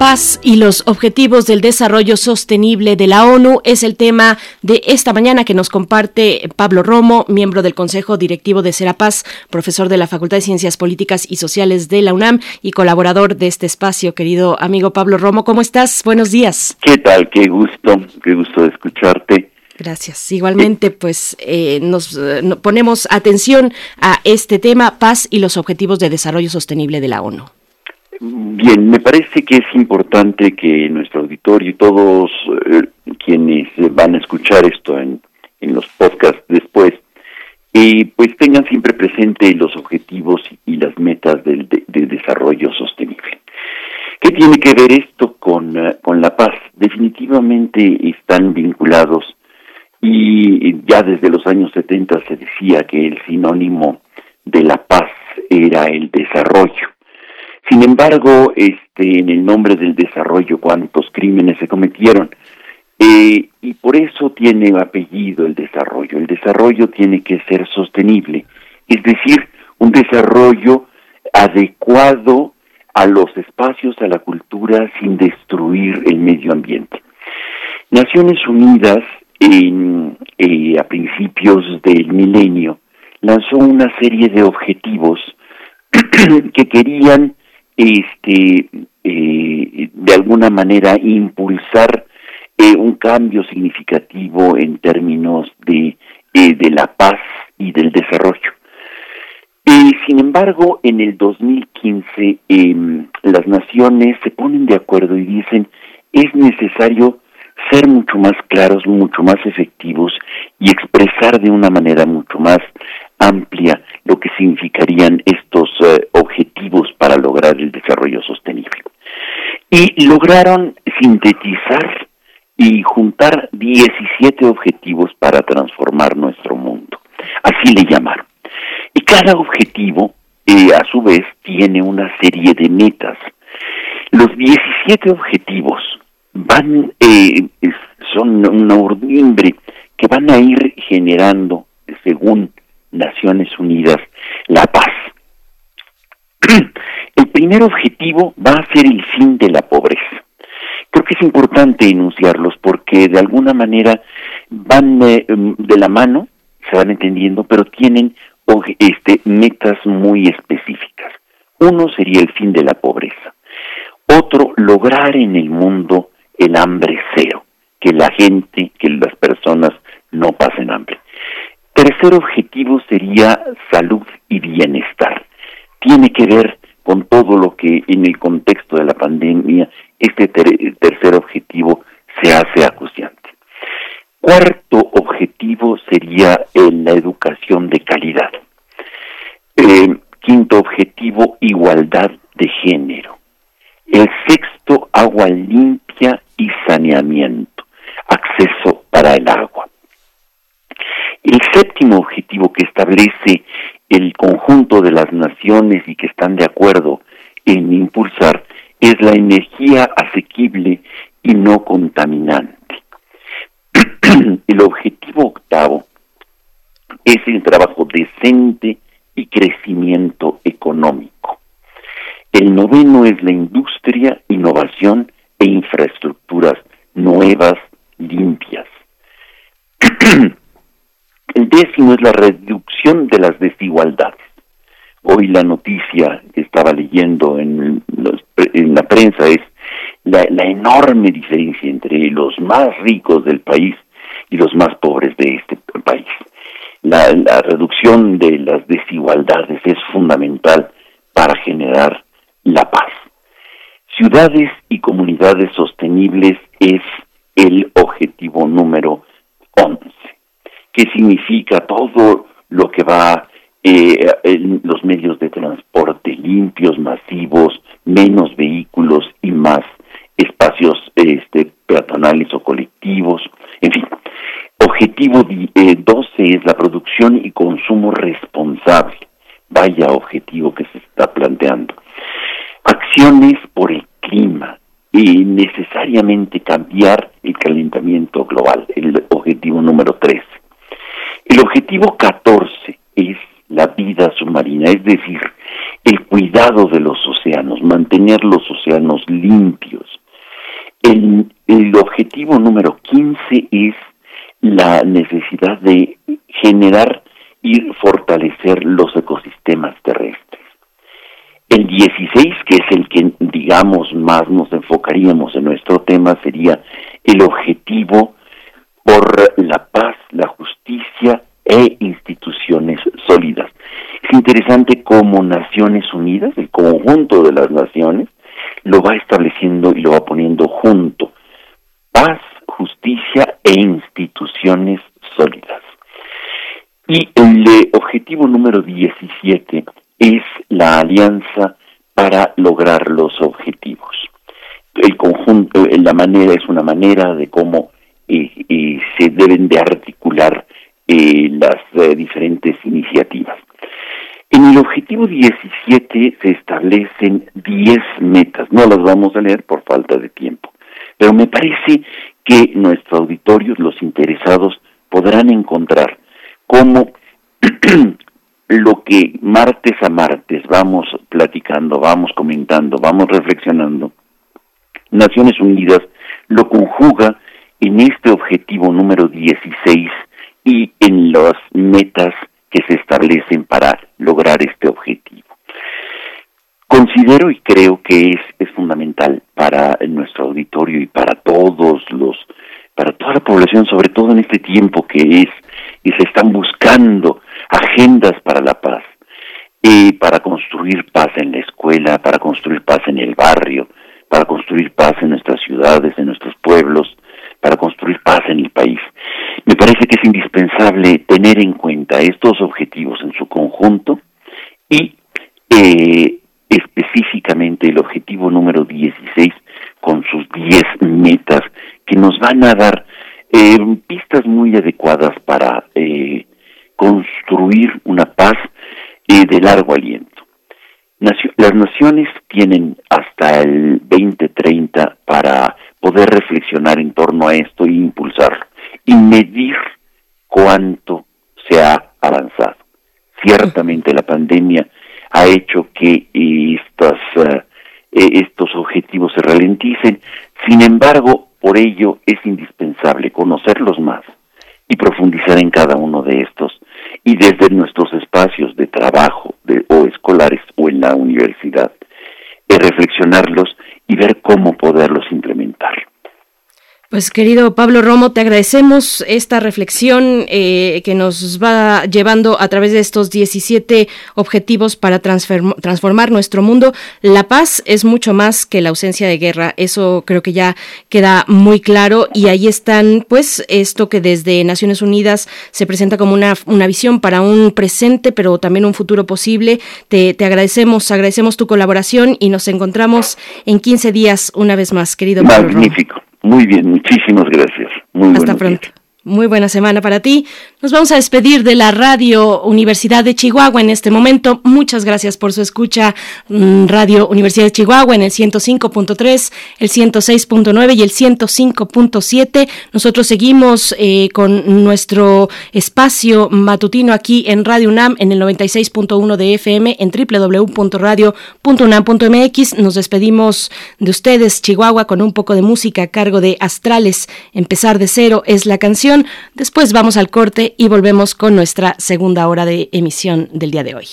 Paz y los objetivos del desarrollo sostenible de la ONU es el tema de esta mañana que nos comparte Pablo Romo, miembro del Consejo Directivo de Serapaz, profesor de la Facultad de Ciencias Políticas y Sociales de la UNAM y colaborador de este espacio. Querido amigo Pablo Romo, ¿cómo estás? Buenos días.
¿Qué tal? Qué gusto, qué gusto de escucharte.
Gracias. Igualmente, pues eh, nos eh, ponemos atención a este tema, paz y los objetivos de desarrollo sostenible de la ONU.
Bien, me parece que es importante que nuestro auditorio y todos eh, quienes van a escuchar esto en, en los podcasts después, eh, pues tengan siempre presente los objetivos y las metas del de, de desarrollo sostenible. ¿Qué tiene que ver esto con, uh, con la paz? Definitivamente están vinculados y ya desde los años 70 se decía que el sinónimo de la paz era el desarrollo. Sin embargo, este, en el nombre del desarrollo, cuántos crímenes se cometieron. Eh, y por eso tiene apellido el desarrollo. El desarrollo tiene que ser sostenible, es decir, un desarrollo adecuado a los espacios, a la cultura, sin destruir el medio ambiente. Naciones Unidas, eh, a principios del milenio, lanzó una serie de objetivos que querían este, eh, de alguna manera impulsar eh, un cambio significativo en términos de, eh, de la paz y del desarrollo. sin embargo, en el 2015 em, las naciones se ponen de acuerdo y dicen es necesario ser mucho más claros, mucho más efectivos y expresar de una manera mucho más amplia lo que significarían estos uh, objetivos para lograr el desarrollo sostenible. Y lograron sintetizar y juntar 17 objetivos para transformar nuestro mundo. Así le llamaron. Y cada objetivo, eh, a su vez, tiene una serie de metas. Los 17 objetivos van, eh, son una urdimbre que van a ir generando, según Naciones Unidas, la paz. El primer objetivo va a ser el fin de la pobreza. Creo que es importante enunciarlos porque de alguna manera van eh, de la mano, se van entendiendo, pero tienen este, metas muy específicas. Uno sería el fin de la pobreza. Otro, lograr en el mundo el hambre cero, que la gente, que las personas no pasen hambre. Tercer objetivo sería salud y bienestar. Tiene que ver con todo lo que en el contexto de la pandemia este ter tercer objetivo se hace acuciante. Cuarto objetivo sería en la educación de calidad. Eh, quinto objetivo, igualdad de género. El sexto, agua limpia y saneamiento. Acceso para el agua. El séptimo objetivo que establece el conjunto de las naciones y que están de acuerdo en impulsar es la energía asequible y no contaminante. el objetivo octavo es el trabajo decente y crecimiento económico. El noveno es la industria, innovación e infraestructuras nuevas, limpias. El décimo es la reducción de las desigualdades. Hoy la noticia que estaba leyendo en, la prensa es la, enorme diferencia entre los más ricos del país y los más pobres de este país. La, la reducción de las desigualdades es fundamental para generar la paz. Ciudades y comunidades sostenibles es el objetivo número 11 que significa todo lo que va eh, en los medios de transporte limpios, masivos, menos vehículos y más espacios este, peatonales o colectivos, en fin. Objetivo 12 eh, es la producción y consumo responsable. Vaya objetivo que se está planteando. Acciones por el clima y necesariamente cambiar el calentamiento global, el objetivo número 13. El objetivo 14 es la vida submarina, es decir, el cuidado de los océanos, mantener los océanos limpios. El, objetivo número 15 es la necesidad de generar y fortalecer los ecosistemas terrestres. El 16, que es el que digamos más nos enfocaríamos en nuestro tema, sería el objetivo por la paz, la justicia e instituciones sólidas. Es interesante cómo Naciones Unidas, el conjunto de las naciones, lo va estableciendo y lo va poniendo junto. Paz, justicia e instituciones sólidas. Y el objetivo número 17 es la alianza para lograr los objetivos. El conjunto, la manera es una manera de cómo y, se deben de articular eh, las eh, diferentes iniciativas. En el objetivo 17 se establecen 10 metas, no las vamos a leer por falta de tiempo, pero me parece que nuestros auditorios, los interesados, podrán encontrar cómo lo que martes a martes vamos platicando, vamos comentando, vamos reflexionando, Naciones Unidas lo conjuga en este objetivo número 16 y en las metas que se establecen para lograr este objetivo. Considero y creo que es, es fundamental para nuestro auditorio y para todos los, para toda la población, sobre todo en este tiempo que es, y se están buscando agendas para la paz, y para construir paz en la escuela, para construir paz en el barrio, para construir paz en nuestras ciudades, en nuestros pueblos, para construir paz en el país. Me parece que es indispensable tener en cuenta estos objetivos en su conjunto y eh, específicamente el objetivo número 16 con sus 10 metas que nos van a dar eh, pistas muy adecuadas para eh, construir una paz de largo aliento. Las naciones tienen hasta el 2030 para poder reflexionar en torno a esto e impulsarlo y medir cuánto se ha avanzado. Ciertamente la pandemia ha hecho que estas, eh, estos objetivos se ralenticen, sin embargo, por ello es indispensable conocerlos más y profundizar en cada uno de estos y desde nuestros espacios de trabajo o escolares o en la universidad, reflexionarlos y ver cómo poderlos implementar.
Pues querido Pablo Romo, te agradecemos esta reflexión eh, que nos va llevando a través de estos 17 objetivos para transformar nuestro mundo. La paz es mucho más que la ausencia de guerra, eso creo que ya queda muy claro y ahí están pues esto que desde Naciones Unidas se presenta como una, una visión para un presente pero también un futuro posible. Te, te agradecemos, agradecemos tu colaboración y nos encontramos en 15 días una vez más, querido
Pablo Magnífico. Muy bien, muchísimas gracias. Muy
Hasta pronto. Muy buena semana para ti. Nos vamos a despedir de la Radio Universidad de Chihuahua en este momento. Muchas gracias por su escucha. Mm, Radio Universidad de Chihuahua en el 105.3, el 106.9 y el 105.7. Nosotros seguimos eh, con nuestro espacio matutino aquí en Radio UNAM en el 96.1 de FM en www.radio.unam.mx. Nos despedimos de ustedes, Chihuahua, con un poco de música a cargo de Astrales. Empezar de cero es la canción. Después vamos al corte y volvemos con nuestra segunda hora de emisión del día de hoy.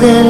Muestra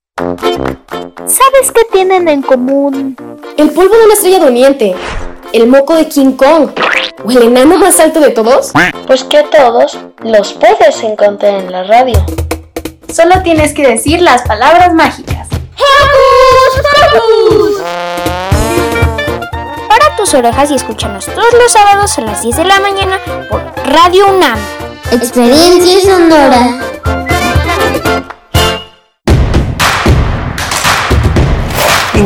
¿Sabes qué tienen en común?
El polvo de una estrella durmiente, el moco de King Kong o el enano más alto de todos.
Pues que a todos los puedes encontrar en la radio. Solo tienes que decir las palabras mágicas. Para tus orejas y escúchanos todos los sábados a las 10 de la mañana por Radio UNAM.
Experiencia sonora.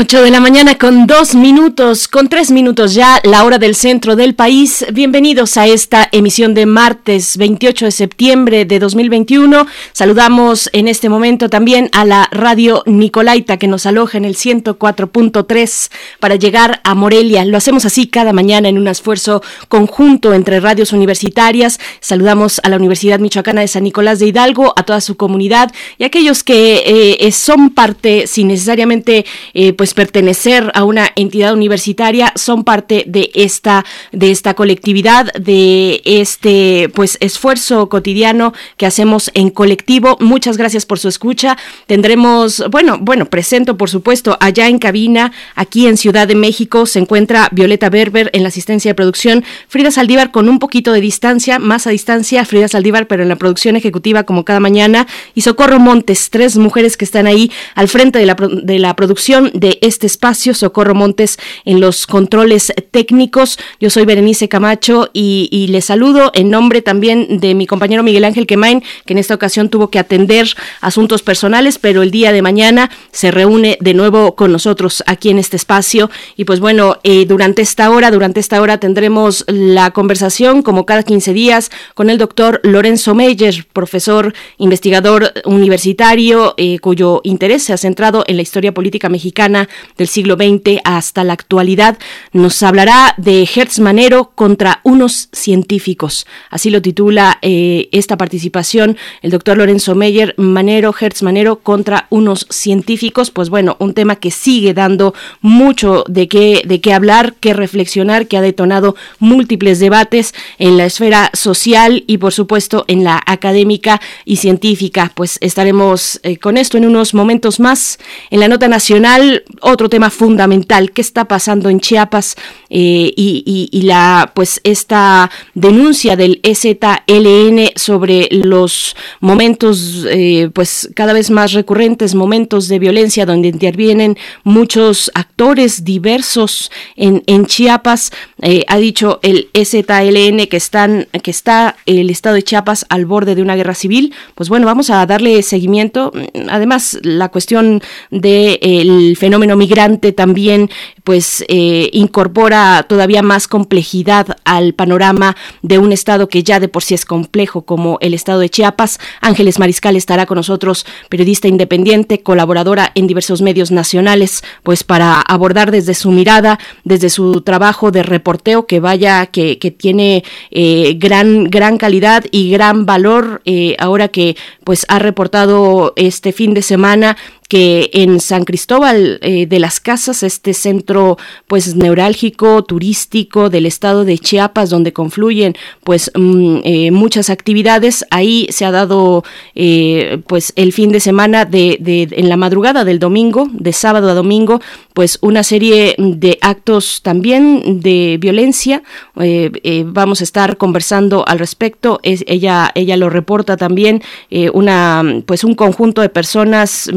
8 de la mañana con dos minutos, con tres minutos ya, la hora del centro del país. Bienvenidos a esta emisión de martes 28 de septiembre de 2021. Saludamos en este momento también a la radio Nicolaita que nos aloja en el 104.3 para llegar a Morelia. Lo hacemos así cada mañana en un esfuerzo conjunto entre radios universitarias. Saludamos a la Universidad Michoacana de San Nicolás de Hidalgo, a toda su comunidad y a aquellos que eh, son parte, sin necesariamente, eh, pues pues pertenecer a una entidad universitaria son parte de esta de esta colectividad de este pues esfuerzo cotidiano que hacemos en colectivo. Muchas gracias por su escucha. Tendremos bueno bueno presento por supuesto allá en cabina aquí en Ciudad de México se encuentra Violeta Berber en la asistencia de producción Frida Saldívar con un poquito de distancia más a distancia Frida Saldívar pero en la producción ejecutiva como cada mañana y Socorro Montes tres mujeres que están ahí al frente de la, de la producción de este espacio, Socorro Montes en los controles técnicos. Yo soy Berenice Camacho y, les saludo en nombre también de mi compañero Miguel Ángel Quemain, que en esta ocasión tuvo que atender asuntos personales, pero el día de mañana se reúne de nuevo con nosotros aquí en este espacio. Y pues bueno, eh, durante esta hora, durante esta hora tendremos la conversación, como cada 15 días, con el doctor Lorenzo Meyer, profesor investigador universitario, eh, cuyo interés se ha centrado en la historia política mexicana del siglo XX hasta la actualidad. Nos hablará de Hertz Manero contra unos científicos. Así lo titula eh, esta participación el doctor Lorenzo Meyer, Manero, Hertz Manero contra unos científicos. Pues bueno, un tema que sigue dando mucho de qué, de qué hablar, qué reflexionar, que ha detonado múltiples debates en la esfera social y por supuesto en la académica y científica. Pues estaremos eh, con esto en unos momentos más. En la nota nacional, otro tema fundamental, qué está pasando en Chiapas eh, y, la pues esta denuncia del EZLN sobre los momentos eh, pues cada vez más recurrentes, momentos de violencia donde intervienen muchos actores diversos en, en Chiapas. Eh, ha dicho el EZLN que están que está el estado de Chiapas al borde de una guerra civil. Pues bueno, vamos a darle seguimiento. Además, la cuestión del fenómeno migrante también pues eh, incorpora todavía más complejidad al panorama de un estado que ya de por sí es complejo como el estado de Chiapas. Ángeles Mariscal estará con nosotros, periodista independiente, colaboradora en diversos medios nacionales, pues para abordar desde su mirada, desde su trabajo de reporteo que vaya, que, que tiene eh, gran, gran calidad y gran valor eh, ahora que pues ha reportado este fin de semana que en San Cristóbal eh, de las Casas, este centro pues neurálgico, turístico del estado de Chiapas, donde confluyen pues mm, eh, muchas actividades, ahí se ha dado eh, pues el fin de semana de, de, en la madrugada del domingo, de sábado a domingo, pues una serie de actos también de violencia. vamos a estar conversando al respecto. Es, ella, ella lo reporta también una pues un conjunto de personas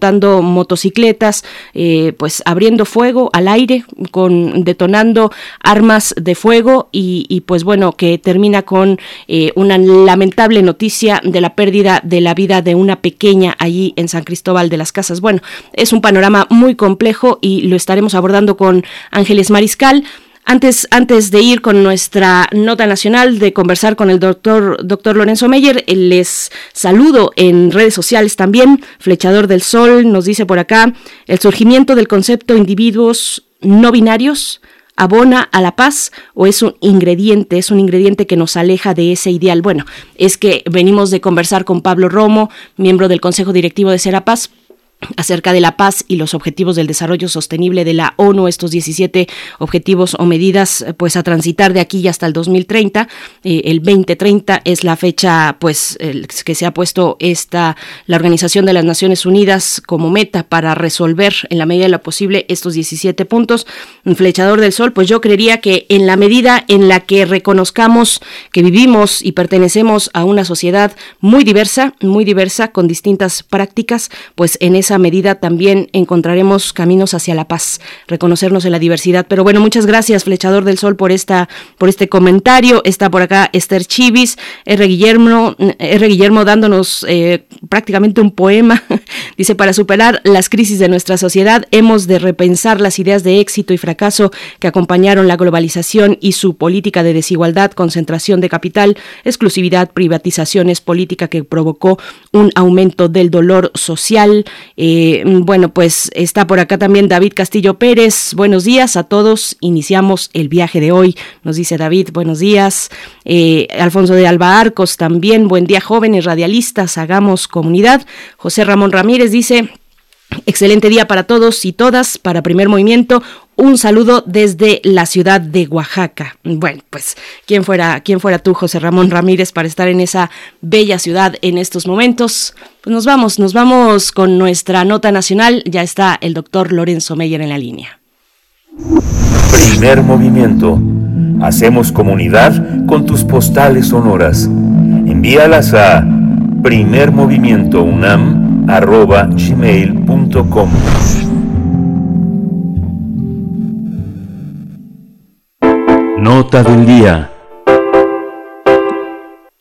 montando motocicletas, eh, pues abriendo fuego al aire, con detonando armas de fuego y, y pues bueno, que termina con eh, una lamentable noticia de la pérdida de la vida de una pequeña allí en San Cristóbal de las Casas. Bueno, es un panorama muy complejo y lo estaremos abordando con Ángeles Mariscal. Antes, antes de ir con nuestra nota nacional, de conversar con el doctor, doctor Lorenzo Meyer, les saludo en redes sociales también. Flechador del Sol nos dice por acá, el surgimiento del concepto individuos no binarios abona a la paz o es un ingrediente, es un ingrediente que nos aleja de ese ideal. Bueno, es que venimos de conversar con Pablo Romo, miembro del Consejo Directivo de Serapaz, acerca de la paz y los objetivos del desarrollo sostenible de la ONU, estos 17 objetivos o medidas pues a transitar de aquí hasta el 2030. Eh, el 2030 es la fecha pues que se ha puesto esta la Organización de las Naciones Unidas como meta para resolver en la medida de lo posible estos 17 puntos. Un flechador del sol, pues yo creería que en la medida en la que reconozcamos que vivimos y pertenecemos a una sociedad muy diversa, muy diversa con distintas prácticas, pues en esa medida también encontraremos caminos hacia la paz, reconocernos en la diversidad. Pero bueno, muchas gracias, Flechador del Sol, por esta, por este comentario. Está por acá Esther Chivis, R. Guillermo, R. Guillermo dándonos eh, prácticamente un poema. Dice, para superar las crisis de nuestra sociedad, hemos de repensar las ideas de éxito y fracaso que acompañaron la globalización y su política de desigualdad, concentración de capital, exclusividad, privatizaciones, política que provocó un aumento del dolor social, eh, bueno, pues está por acá también David Castillo Pérez. Buenos días a todos. Iniciamos el viaje de hoy, nos dice David. Buenos días. Eh, Alfonso de Alba Arcos también. Buen día, jóvenes radialistas. Hagamos comunidad. José Ramón Ramírez dice. Excelente día para todos y todas, para primer movimiento. Un saludo desde la ciudad de Oaxaca. Bueno, pues, ¿quién fuera, quién fuera tú, José Ramón Ramírez, para estar en esa bella ciudad en estos momentos? Pues nos vamos, nos vamos con nuestra nota nacional. Ya está el doctor Lorenzo Meyer en la línea.
Primer movimiento. Hacemos comunidad con tus postales sonoras. Envíalas a primermovimientounam.gmail.com Nota del día.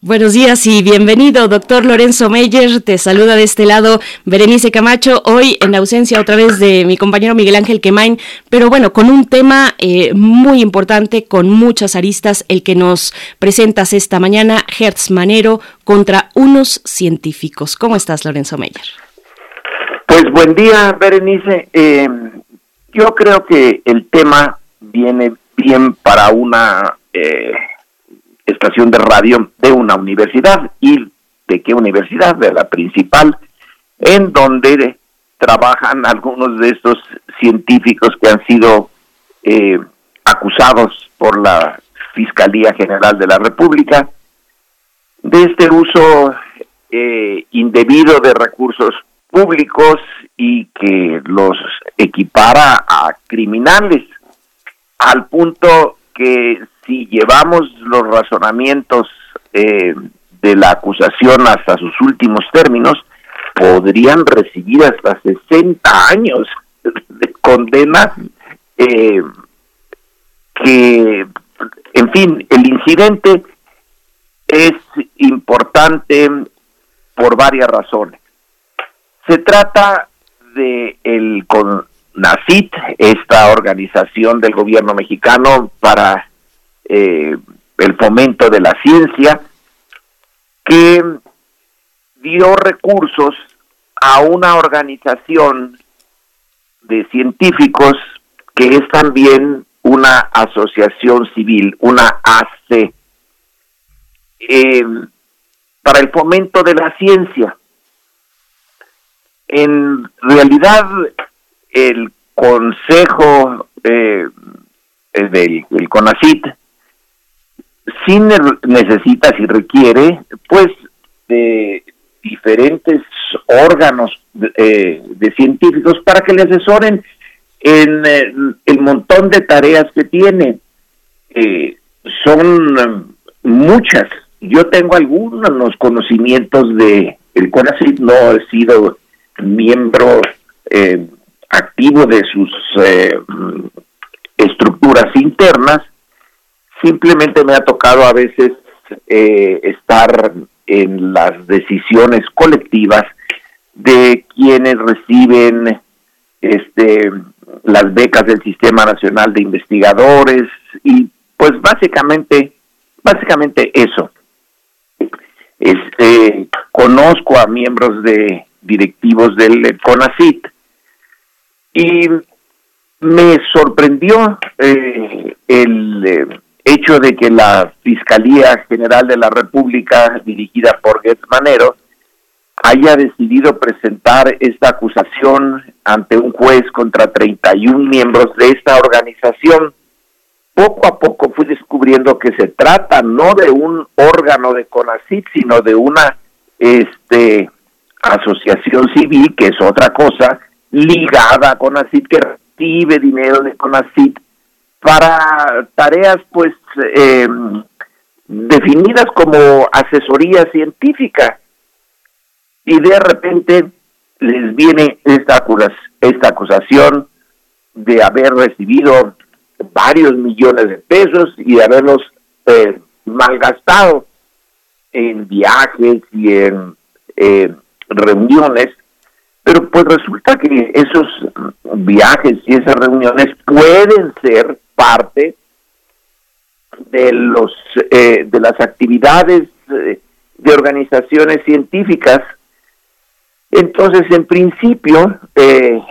Buenos días y bienvenido, doctor Lorenzo Meyer. Te saluda de este lado Berenice Camacho, hoy en ausencia otra vez de mi compañero Miguel Ángel Quemain, pero bueno, con un tema eh, muy importante, con muchas aristas, el que nos presentas esta mañana, Hertz Manero contra unos científicos. ¿Cómo estás, Lorenzo Meyer?
Pues buen día, Berenice. Eh, yo creo que el tema viene bien para una... Eh, estación de radio de una universidad. ¿Y de qué universidad? De la principal, en donde trabajan algunos de estos científicos que han sido eh, acusados por la Fiscalía General de la República de este uso eh, indebido de recursos públicos y que los equipara a criminales, al punto que si llevamos los razonamientos eh, de la acusación hasta sus últimos términos, podrían recibir hasta 60 años de condena eh, que, en fin, el incidente es importante por varias razones. Se trata de el CONACIT, esta organización del gobierno mexicano para eh, el fomento de la ciencia, que dio recursos a una organización de científicos que es también una asociación civil, una AC, eh, para el fomento de la ciencia. En realidad, el Consejo eh, del el CONACIT sí necesita, si requiere, pues de diferentes órganos eh, de científicos para que le asesoren en eh, el montón de tareas que tiene. Eh, son muchas. Yo tengo algunos conocimientos de el CONACYT, no he sido miembro activo de sus estructuras internas, Simplemente me ha tocado a veces eh, estar en las decisiones colectivas de quienes reciben este las becas del Sistema Nacional de Investigadores y pues básicamente básicamente eso. Este, conozco a miembros de directivos del CONACIT y me sorprendió eh, el eh, hecho de que la Fiscalía General de la República, dirigida por Getz Manero, haya decidido presentar esta acusación ante un juez contra 31 miembros de esta organización. Poco a poco fui descubriendo que se trata no de un órgano de CONACIT, sino de una este asociación civil, que es otra cosa, ligada a CONACIT, que recibe dinero de CONACIT para tareas pues eh, definidas como asesoría científica. Y de repente les viene esta, esta acusación de haber recibido varios millones de pesos y de haberlos eh, malgastado en viajes y en eh, reuniones. Pero pues resulta que esos viajes y esas reuniones pueden ser parte de los eh, de las actividades eh, de organizaciones científicas. Entonces en principio eh,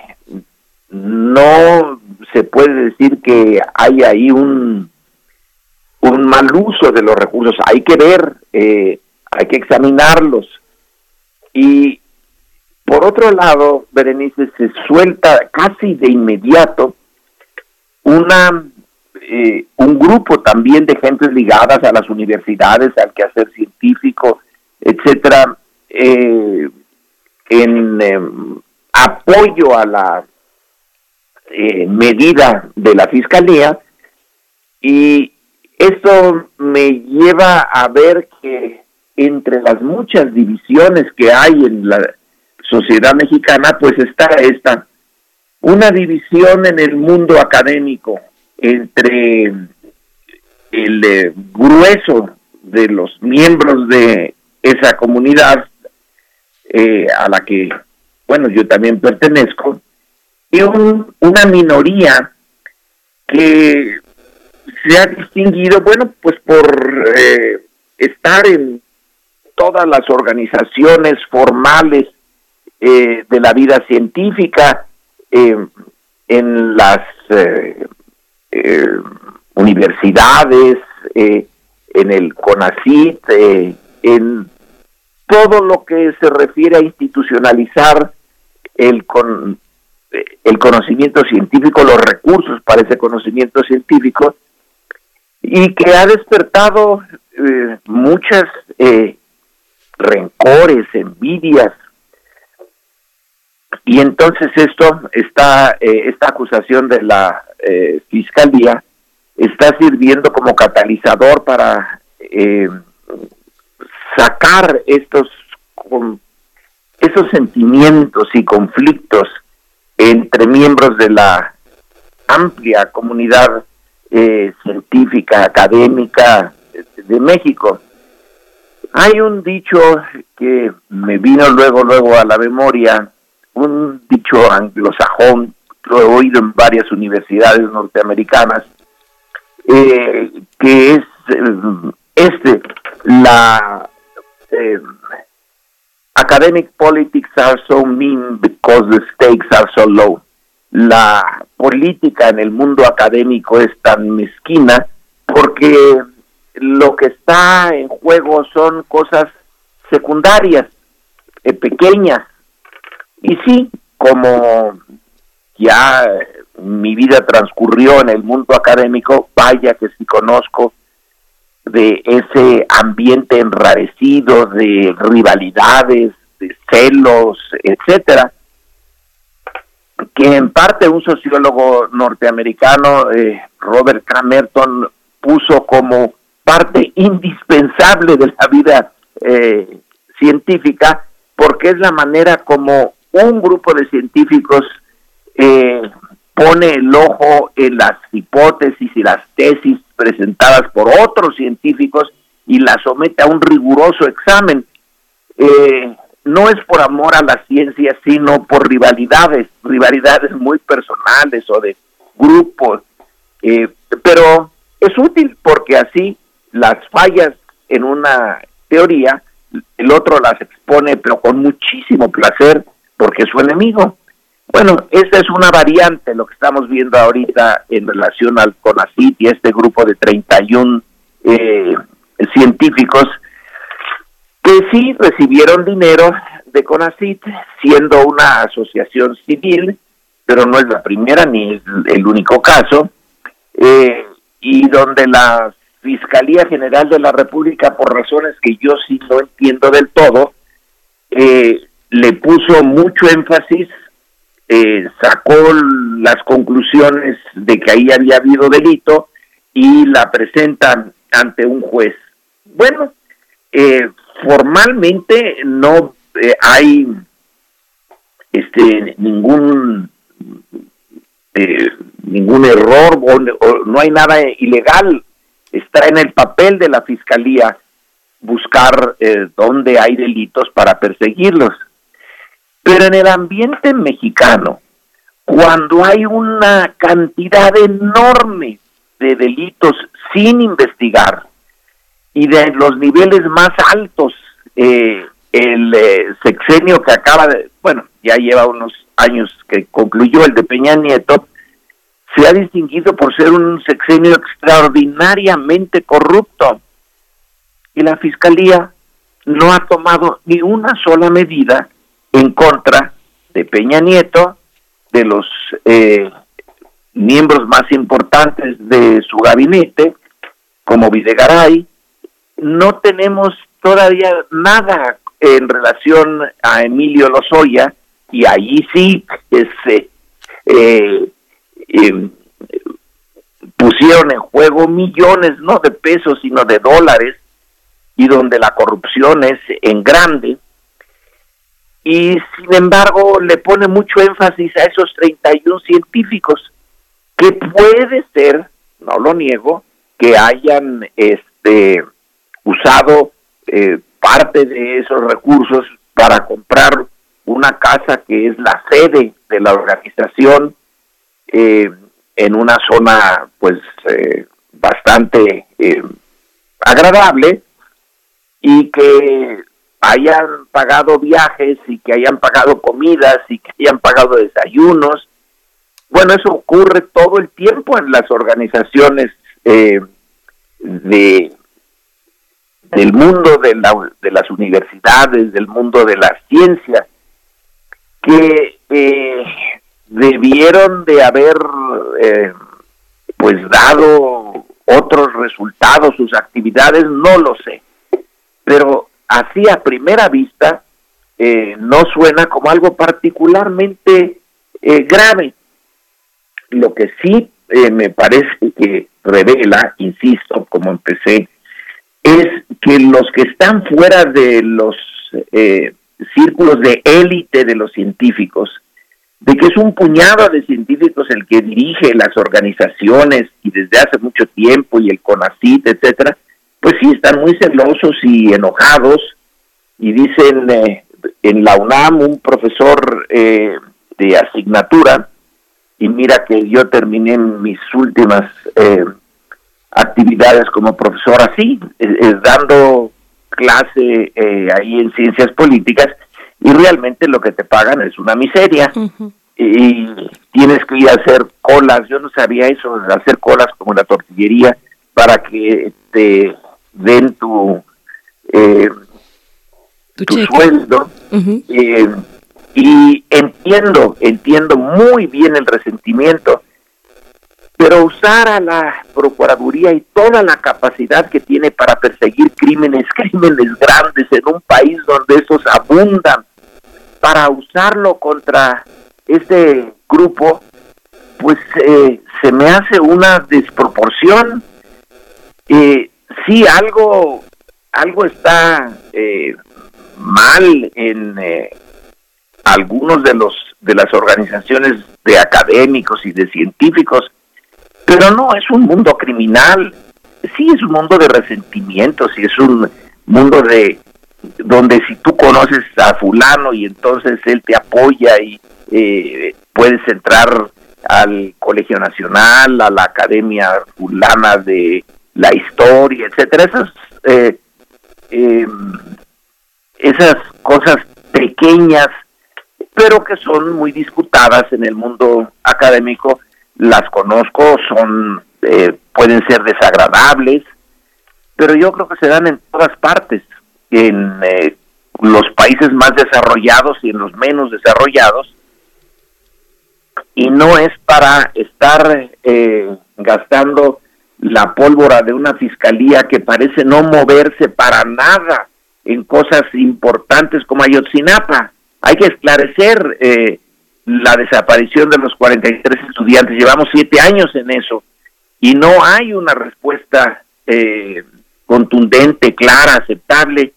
no se puede decir que hay ahí un un mal uso de los recursos. Hay que ver hay que examinarlos. Y por otro lado, Berenice, se suelta casi de inmediato una eh, un grupo también de gentes ligadas a las universidades, al quehacer científico, etcétera, eh, en em, apoyo a la eh, medida de la fiscalía. Y esto me lleva a ver que entre las muchas divisiones que hay en la sociedad mexicana, pues está esta, una división en el mundo académico entre el eh, grueso de los miembros de esa comunidad eh, a la que, bueno, yo también pertenezco, y una minoría que se ha distinguido, bueno, pues por eh, estar en todas las organizaciones formales eh, de la vida científica, eh, en las universidades, en el CONACIT, en todo lo que se refiere a institucionalizar el, con, el conocimiento científico, los recursos para ese conocimiento científico, y que ha despertado eh, muchas eh, rencores, envidias. Y entonces esto está, eh, esta acusación de la fiscalía está sirviendo como catalizador para sacar estos esos sentimientos y conflictos entre miembros de la amplia comunidad eh, científica, académica de México. Hay un dicho que me vino luego, luego a la memoria, un dicho anglosajón, lo he oído en varias universidades norteamericanas, eh, que es eh, este, la academic politics are so mean because the stakes are so low la política en el mundo académico es tan mezquina porque lo que está en juego son cosas secundarias, eh, pequeñas. Y sí, como ya mi vida transcurrió en el mundo académico, vaya que sí conozco de ese ambiente enrarecido de rivalidades, de celos, etcétera que en parte un sociólogo norteamericano, eh, Robert Camerton, puso como parte indispensable de la vida eh, científica, porque es la manera como un grupo de científicos eh, pone el ojo en las hipótesis y las tesis presentadas por otros científicos y las somete a un riguroso examen. Eh, no es por amor a la ciencia, sino por rivalidades, rivalidades muy personales o de grupos. Eh, pero es útil porque así las fallas en una teoría, el otro las expone, pero con muchísimo placer, porque es su enemigo. Bueno, esa es una variante, lo que estamos viendo ahorita en relación al CONACIT y este grupo de 31 eh, científicos que sí recibieron dinero de CONACIT, siendo una asociación civil, pero no es la primera ni es el único caso, eh, y donde la Fiscalía General de la República, por razones que yo sí no entiendo del todo, eh, le puso mucho énfasis, eh, sacó las conclusiones de que ahí había habido delito y la presentan ante un juez. Bueno, eh, formalmente no eh, hay este ningún eh, ningún error o, no hay nada ilegal está en el papel de la fiscalía buscar eh, dónde hay delitos para perseguirlos pero en el ambiente mexicano cuando hay una cantidad enorme de delitos sin investigar y de los niveles más altos, eh, el eh, sexenio que acaba de, bueno, ya lleva unos años que concluyó el de Peña Nieto, se ha distinguido por ser un sexenio extraordinariamente corrupto. Y la Fiscalía no ha tomado ni una sola medida en contra de Peña Nieto, de los eh, miembros más importantes de su gabinete, como Videgaray. No tenemos todavía nada en relación a Emilio Lozoya, y allí sí se eh, em, pusieron en juego millones, no de pesos, sino de dólares, y donde la corrupción es en grande. Y sin embargo le pone mucho énfasis a esos 31 científicos, que puede ser, no lo niego, que hayan este usado eh, parte de esos recursos para comprar una casa que es la sede de la organización eh, en una zona pues eh, bastante eh, agradable y que hayan pagado viajes y que hayan pagado comidas y que hayan pagado desayunos. Bueno, eso ocurre todo el tiempo en las organizaciones de del mundo de, de las universidades, del mundo de la ciencia, que eh, debieron de haber eh, pues dado otros resultados sus actividades, no lo sé, pero así a primera vista eh, no suena como algo particularmente grave. Lo que sí me parece que revela, insisto, como empecé, es que los que están fuera de los eh, círculos de élite de los científicos, de que es un puñado de científicos el que dirige las organizaciones y desde hace mucho tiempo y el CONACIT, etcétera, pues sí están muy celosos y enojados y dicen eh, en la UNAM un profesor eh, de asignatura y mira que yo terminé mis últimas eh, actividades como profesor así, dando clase eh, ahí en ciencias políticas y realmente lo que te pagan es una miseria. Y tienes que ir a hacer colas, yo no sabía eso, hacer colas como la tortillería para que te den tu eh, tu, sueldo eh, y entiendo, entiendo muy bien el resentimiento pero usar a la Procuraduría y toda la capacidad que tiene para perseguir crímenes, crímenes grandes en un país donde esos abundan, para usarlo contra este grupo, pues eh, se me hace una desproporción. Eh, sí, algo, algo está eh, mal en eh, algunos de los de las organizaciones de académicos y de científicos pero no, es un mundo criminal, sí es un mundo de resentimientos, sí es un mundo de donde si tú conoces a fulano y entonces él te apoya y eh, puedes entrar al Colegio Nacional, a la Academia Fulana de la Historia, etcétera, esas eh, em, esas cosas pequeñas, pero que son muy disputadas en el mundo académico las conozco, son eh, pueden ser desagradables, pero yo creo que se dan en todas partes, en eh, los países más desarrollados y en los menos desarrollados, y no es para estar eh, gastando la pólvora de una fiscalía que parece no moverse para nada en cosas importantes como Ayotzinapa. Hay que esclarecer eh, la desaparición de los 43 estudiantes. Llevamos siete años en eso y no hay una respuesta eh, contundente, clara, aceptable.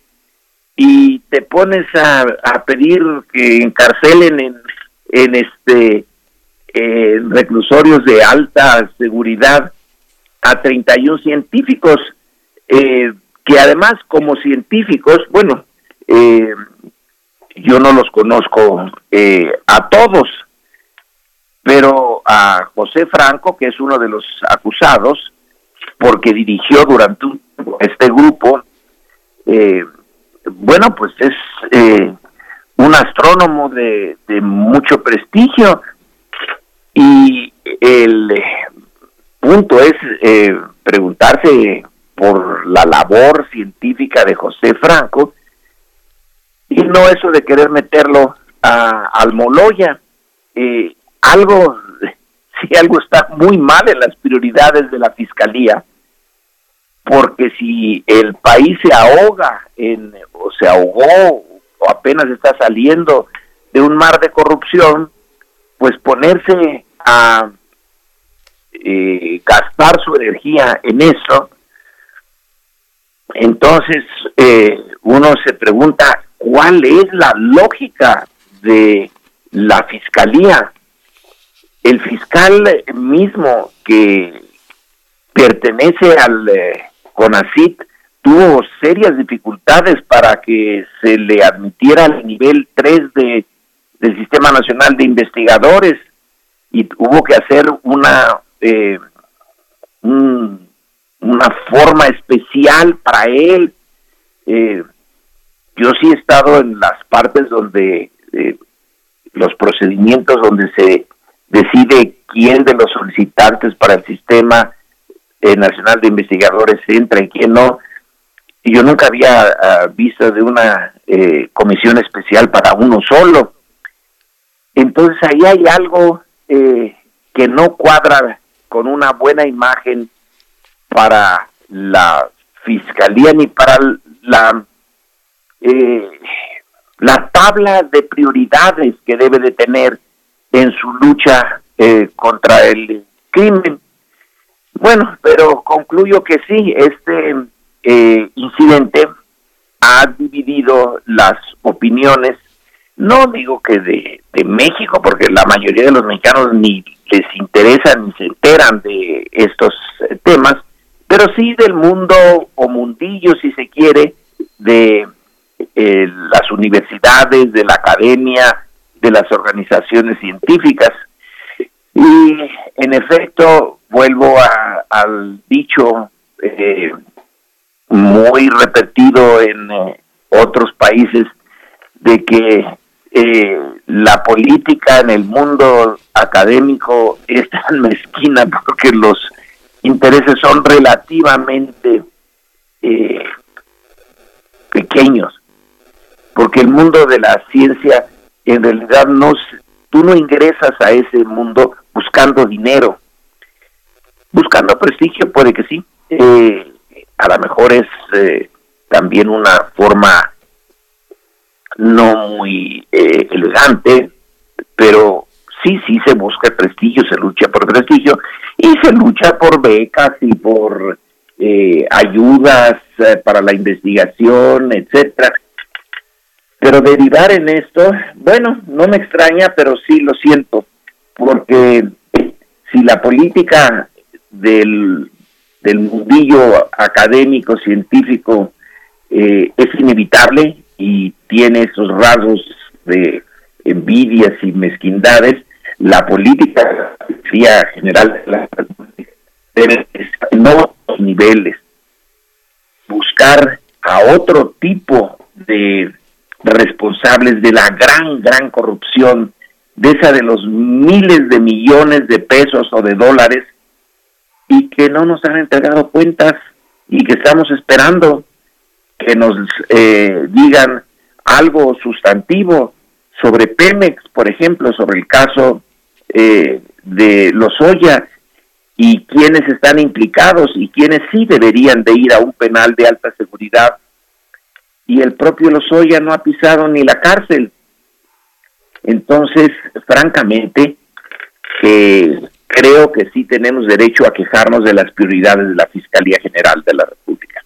Y te pones a, pedir que encarcelen en, en este reclusorios de alta seguridad a 31 científicos eh, que además como científicos, bueno, eh, yo no los conozco eh, a todos, pero a José Franco, que es uno de los acusados, porque dirigió durante este grupo, eh, bueno, pues es eh, un astrónomo de, mucho prestigio y el punto es preguntarse por la labor científica de José Franco y no eso de querer meterlo a Almoloya. Eh, algo, si algo está muy mal en las prioridades de la fiscalía, porque si el país se ahoga en, o se ahogó o apenas está saliendo de un mar de corrupción, pues ponerse a eh, gastar su energía en eso, entonces eh, uno se pregunta cuál es la lógica de la fiscalía. El fiscal mismo que pertenece al eh, CONACIT tuvo serias dificultades para que se le admitiera al nivel 3 de, del Sistema Nacional de Investigadores y hubo que hacer una eh, una forma especial para él. Eh, yo sí he estado en las partes donde eh, los procedimientos donde se decide quién de los solicitantes para el sistema eh, nacional de investigadores entra y quién no. Y yo nunca había ah, visto de una eh, comisión especial para uno solo. Entonces ahí hay algo que no cuadra con una buena imagen para la fiscalía ni para la la tabla de prioridades que debe de tener en su lucha contra el crimen. Bueno, pero concluyo que sí, este eh, incidente ha dividido las opiniones, no digo que de, México, porque la mayoría de los mexicanos ni les interesan ni se enteran de estos eh, temas, pero sí del mundo o mundillo, si se quiere, de eh, las universidades, de la academia, de las organizaciones científicas. Y en efecto, vuelvo al dicho eh, muy repetido en eh, otros países de que eh, la política en el mundo académico es tan mezquina porque los intereses son relativamente pequeños, porque el mundo de la ciencia en realidad no, tú no ingresas a ese mundo buscando dinero, buscando prestigio, puede que sí. Eh, a lo mejor es eh, también una forma no muy eh, elegante, pero sí, sí se busca prestigio, se lucha por prestigio y se lucha por becas y por ayudas para la investigación, etcétera. Pero derivar en esto, bueno, no me extraña, pero sí lo siento, porque si la política del, del mundillo académico, científico, eh, es inevitable y tiene esos rasgos de envidias y mezquindades, la política general de la debe en otros niveles. Buscar a otro tipo de responsables de la gran, gran corrupción, de esa de los miles de millones de pesos o de dólares y que no nos han entregado cuentas y que estamos esperando que nos eh, digan algo sustantivo sobre Pemex, por ejemplo, sobre el caso eh, de Lozoya y quiénes están implicados y quiénes sí deberían de ir a un penal de alta seguridad. Y el propio Lozoya no ha pisado ni la cárcel. Entonces, francamente, que creo que sí tenemos derecho a quejarnos de las prioridades de la Fiscalía General de la República.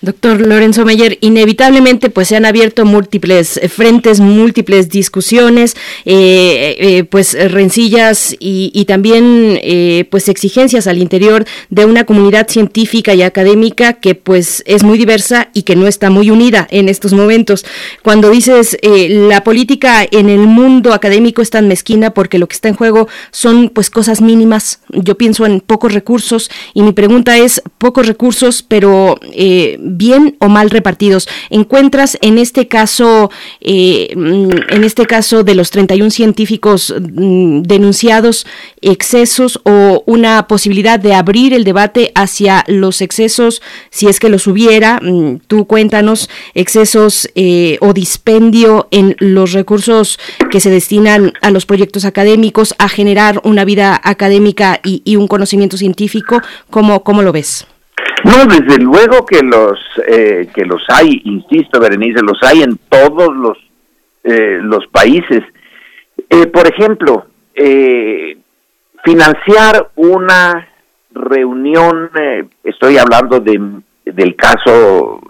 Doctor Lorenzo Meyer, inevitablemente pues se han abierto múltiples frentes, múltiples discusiones, eh, eh, pues rencillas y, también eh, pues exigencias al interior de una comunidad científica y académica que pues es muy diversa y que no está muy unida en estos momentos. Cuando dices la política en el mundo académico es tan mezquina porque lo que está en juego son pues cosas mínimas, yo pienso en pocos recursos y mi pregunta es pocos recursos pero eh, bien o mal repartidos. ¿Encuentras en este caso, eh, mm, en este caso de los 31 científicos mm, denunciados, excesos o una posibilidad de abrir el debate hacia los excesos, si es que los hubiera? Mm, tú cuéntanos, excesos eh, o dispendio en los recursos que se destinan a los proyectos académicos, a generar una vida académica y, y un conocimiento científico. ¿Cómo, cómo lo ves?
No, desde luego que los eh, que los hay, insisto, Berenice, los hay en todos los eh, los países. Eh, por ejemplo, financiar una reunión, estoy hablando de, del caso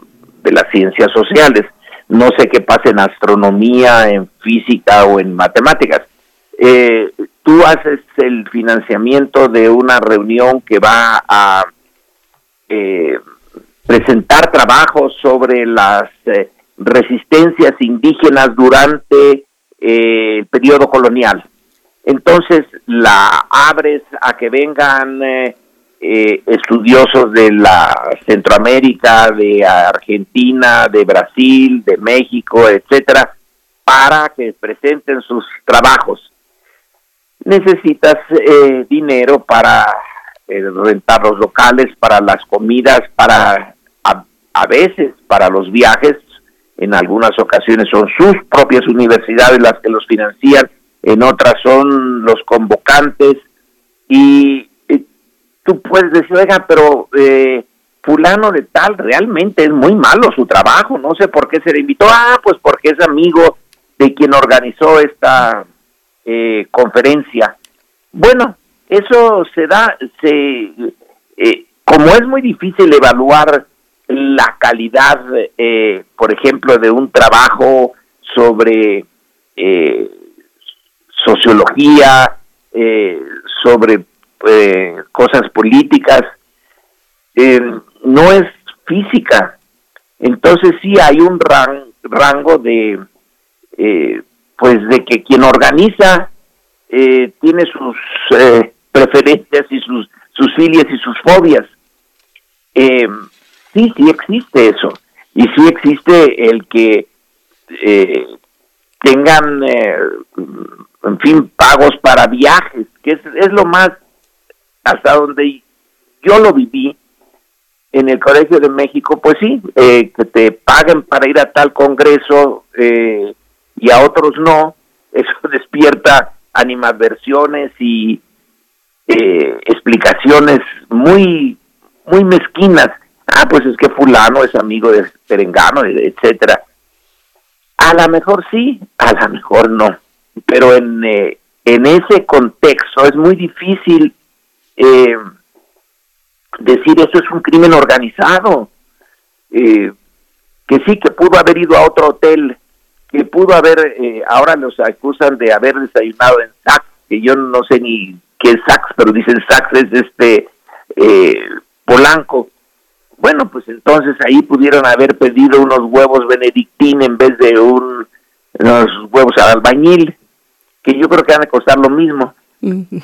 de las ciencias sociales, no sé qué pasa en astronomía, en física o en matemáticas. tú haces el financiamiento de una reunión que va a eh, presentar trabajos sobre las eh, resistencias indígenas durante eh, el periodo colonial. Entonces la abres a que vengan estudiosos de la Centroamérica, de Argentina, de Brasil, de México, etcétera, para que presenten sus trabajos. Necesitas dinero para eh, rentar los locales, para las comidas, para a, veces para los viajes, en algunas ocasiones son sus propias universidades las que los financian, en otras son los convocantes y, tú puedes decir, oiga, pero eh, fulano de tal realmente es muy malo su trabajo, no sé por qué se le invitó, ah, pues porque es amigo de quien organizó esta eh, conferencia. Bueno, eso se da, se, eh, como es muy difícil evaluar la calidad, eh, por ejemplo, de un trabajo sobre eh, sociología, sobre cosas políticas, no es física. Entonces sí hay un rango de, pues, de que quien organiza tiene sus preferencias y sus, sus filias y sus fobias. Eh, sí, sí existe eso. Y sí existe el que eh, tengan, eh, en fin, pagos para viajes, que es, es lo más, hasta donde yo lo viví en el Colegio de México, pues sí, que te paguen para ir a tal congreso y a otros no, eso despierta animadversiones y eh, explicaciones muy, muy mezquinas. Ah, pues es que fulano es amigo de Perengano, etcétera. A lo mejor sí, a lo mejor no. Pero en, eh, en ese contexto es muy difícil eh, decir eso es un crimen organizado. Eh, que sí, que pudo haber ido a otro hotel, que pudo haber, ahora los acusan de haber desayunado en SAC, que yo no sé ni que es Sax, pero dicen Sax es este eh, Polanco. Bueno, pues entonces ahí pudieron haber pedido unos huevos benedictín en vez de un, unos huevos al albañil, que yo creo que van a costar lo mismo.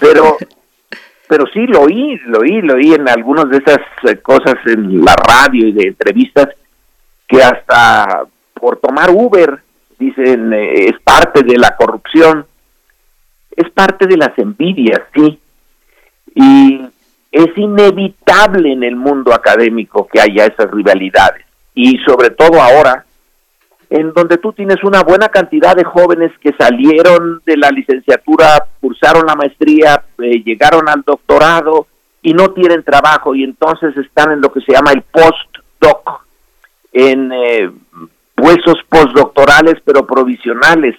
Pero pero sí lo oí, lo oí, lo oí en algunas de esas eh, cosas en la radio y de entrevistas que hasta por tomar Uber, dicen, eh, es parte de la corrupción es parte de las envidias, sí. Y es inevitable en el mundo académico que haya esas rivalidades. Y sobre todo ahora, en donde tú tienes una buena cantidad de jóvenes que salieron de la licenciatura, cursaron la maestría, eh, llegaron al doctorado y no tienen trabajo y entonces están en lo que se llama el postdoc, en eh, puestos postdoctorales pero provisionales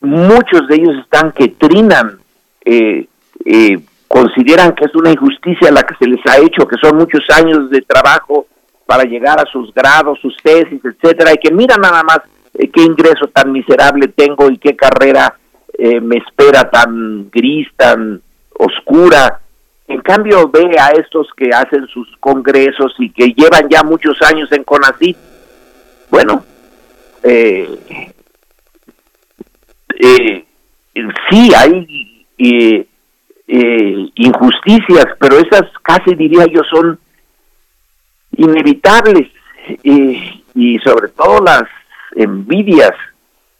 muchos de ellos están que trinan, eh, eh, consideran que es una injusticia la que se les ha hecho, que son muchos años de trabajo para llegar a sus grados, sus tesis, etcétera, y que mira nada más eh, qué ingreso tan miserable tengo y qué carrera me espera tan gris, tan oscura. En cambio, ve a estos que hacen sus congresos y que llevan ya muchos años en CONACYT. Bueno, eh, eh, sí hay eh, eh, injusticias, pero esas casi diría yo son inevitables y, y sobre todo las envidias.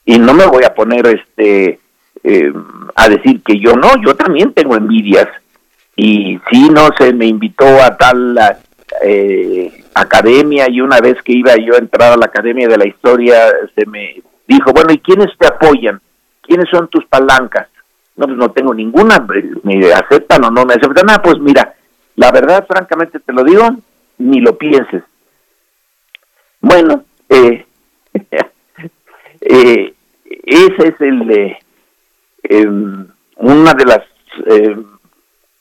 Y no me voy a poner este eh, a decir que yo no, yo también tengo envidias. Y sí, no se me invitó a tal eh, academia y una vez que iba yo a entrar a la academia de la historia se me dijo, bueno, ¿y quiénes te apoyan? ¿Quiénes son tus palancas? No, pues no tengo ninguna, me aceptan o no me aceptan. nada, pues mira, la verdad, francamente te lo digo, ni lo pienses. Bueno, eh, eh, ese es el eh, em, una de las eh,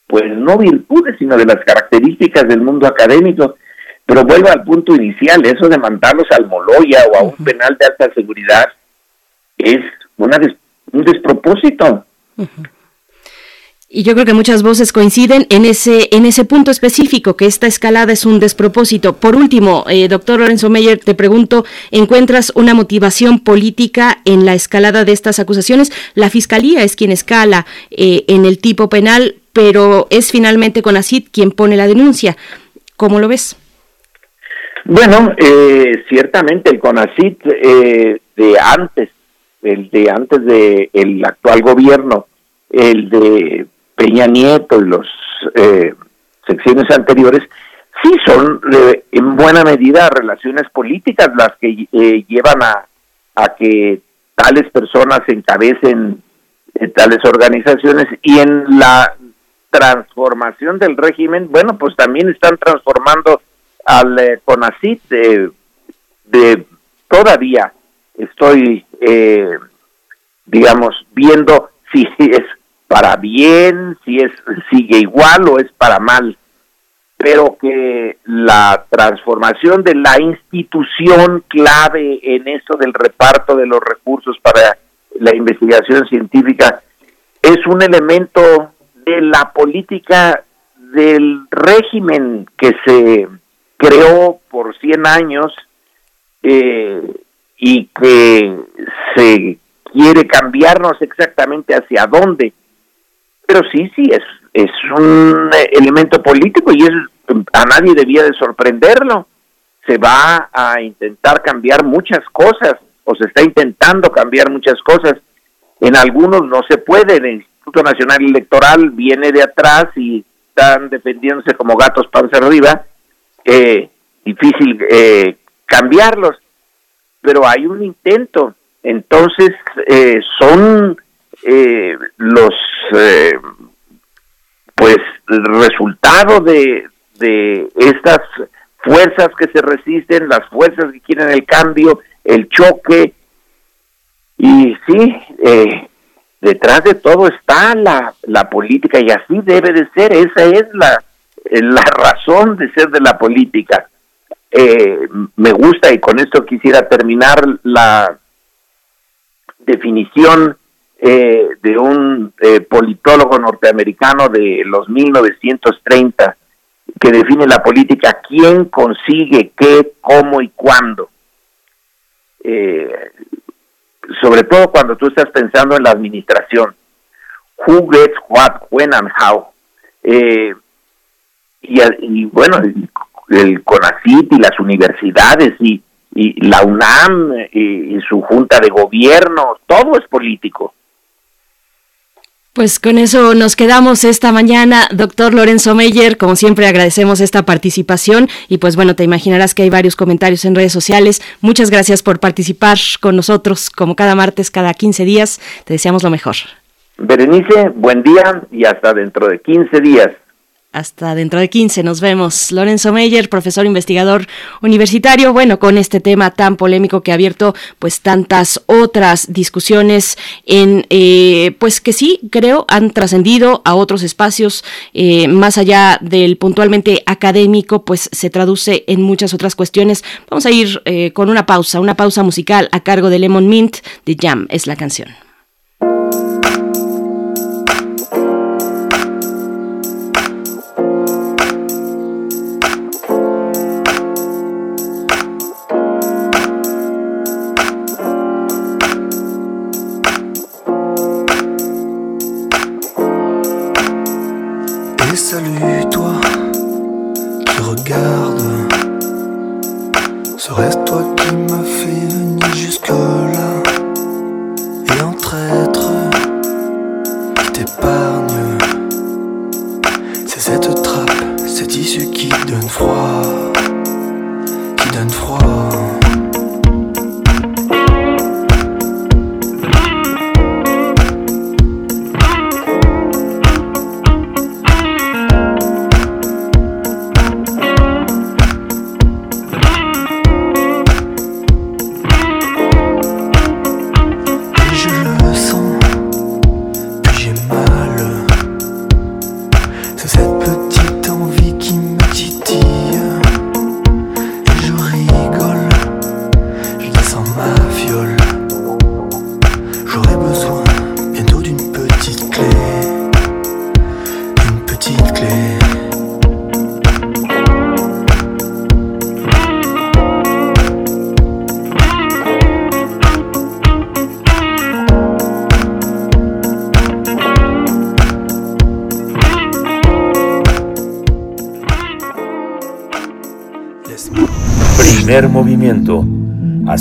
pues no virtudes sino de las características del mundo académico pero vuelvo al punto inicial eso de mandarlos al Moloya o a un penal de alta seguridad es una un despropósito
y yo creo que muchas voces coinciden en ese, en ese punto específico, que esta escalada es un despropósito. Por último, eh, doctor Lorenzo Meyer, te pregunto, ¿encuentras una motivación política en la escalada de estas acusaciones? La Fiscalía es quien escala eh, en el tipo penal, pero es finalmente CONACIT quien pone la denuncia. ¿Cómo lo ves?
Bueno, eh, ciertamente el CONACIT de antes, el de antes del el actual gobierno, el de Peña Nieto y los eh, secciones anteriores, sí son en buena medida relaciones políticas las que eh, llevan a, a que tales personas encabecen eh, tales organizaciones y en la transformación del régimen, bueno, pues también están transformando al eh, CONACIT de, de, todavía estoy, digamos, viendo si es para bien, si es sigue igual o es para mal, pero que la transformación de la institución clave en eso del reparto de los recursos para la investigación científica es un elemento de la política del régimen que se creó por 100 años eh, y que se quiere cambiarnos exactamente hacia dónde pero sí, sí, es, es un elemento político y es, a nadie debía de sorprenderlo. Se va a intentar cambiar muchas cosas, o se está intentando cambiar muchas cosas. En algunos no se puede, Instituto Nacional Electoral viene de atrás y están defendiéndose como gatos panza arriba, eh, difícil eh, cambiarlos, pero hay un intento. Entonces, eh, son eh, los eh, pues el resultado de, de estas fuerzas que se resisten, las fuerzas que quieren el cambio, el choque, y sí, eh, detrás de todo está la, la política y así debe de ser, esa es la, la razón de ser de la política. Eh, me gusta y con esto quisiera terminar la definición eh, de un eh, politólogo norteamericano de los 1930 que define la política, quién consigue qué, cómo y cuándo. Eh, sobre todo cuando tú estás pensando en la administración. Who gets what, when and how. y, y, bueno, el CONACIT y las universidades y, y la UNAM y, su junta de gobierno, todo es político.
Pues con eso nos quedamos esta mañana, doctor Lorenzo Meyer. Como siempre agradecemos esta participación y pues bueno, te imaginarás que hay varios comentarios en redes sociales. Muchas gracias por participar con nosotros como cada martes, cada 15 días. Te deseamos lo mejor.
Berenice, buen día y hasta dentro de 15 días.
Hasta dentro de 15 nos vemos. Lorenzo Meyer, profesor investigador universitario, bueno, con este tema tan polémico que ha abierto pues tantas otras discusiones en, eh, pues que sí, creo, han trascendido a otros espacios eh, más allá del puntualmente académico, pues se traduce en muchas otras cuestiones. Vamos a ir eh, con una pausa, una pausa musical a cargo de Lemon Mint, de Jam es la canción.
attrape cette qui donne
froid, qui donne froid.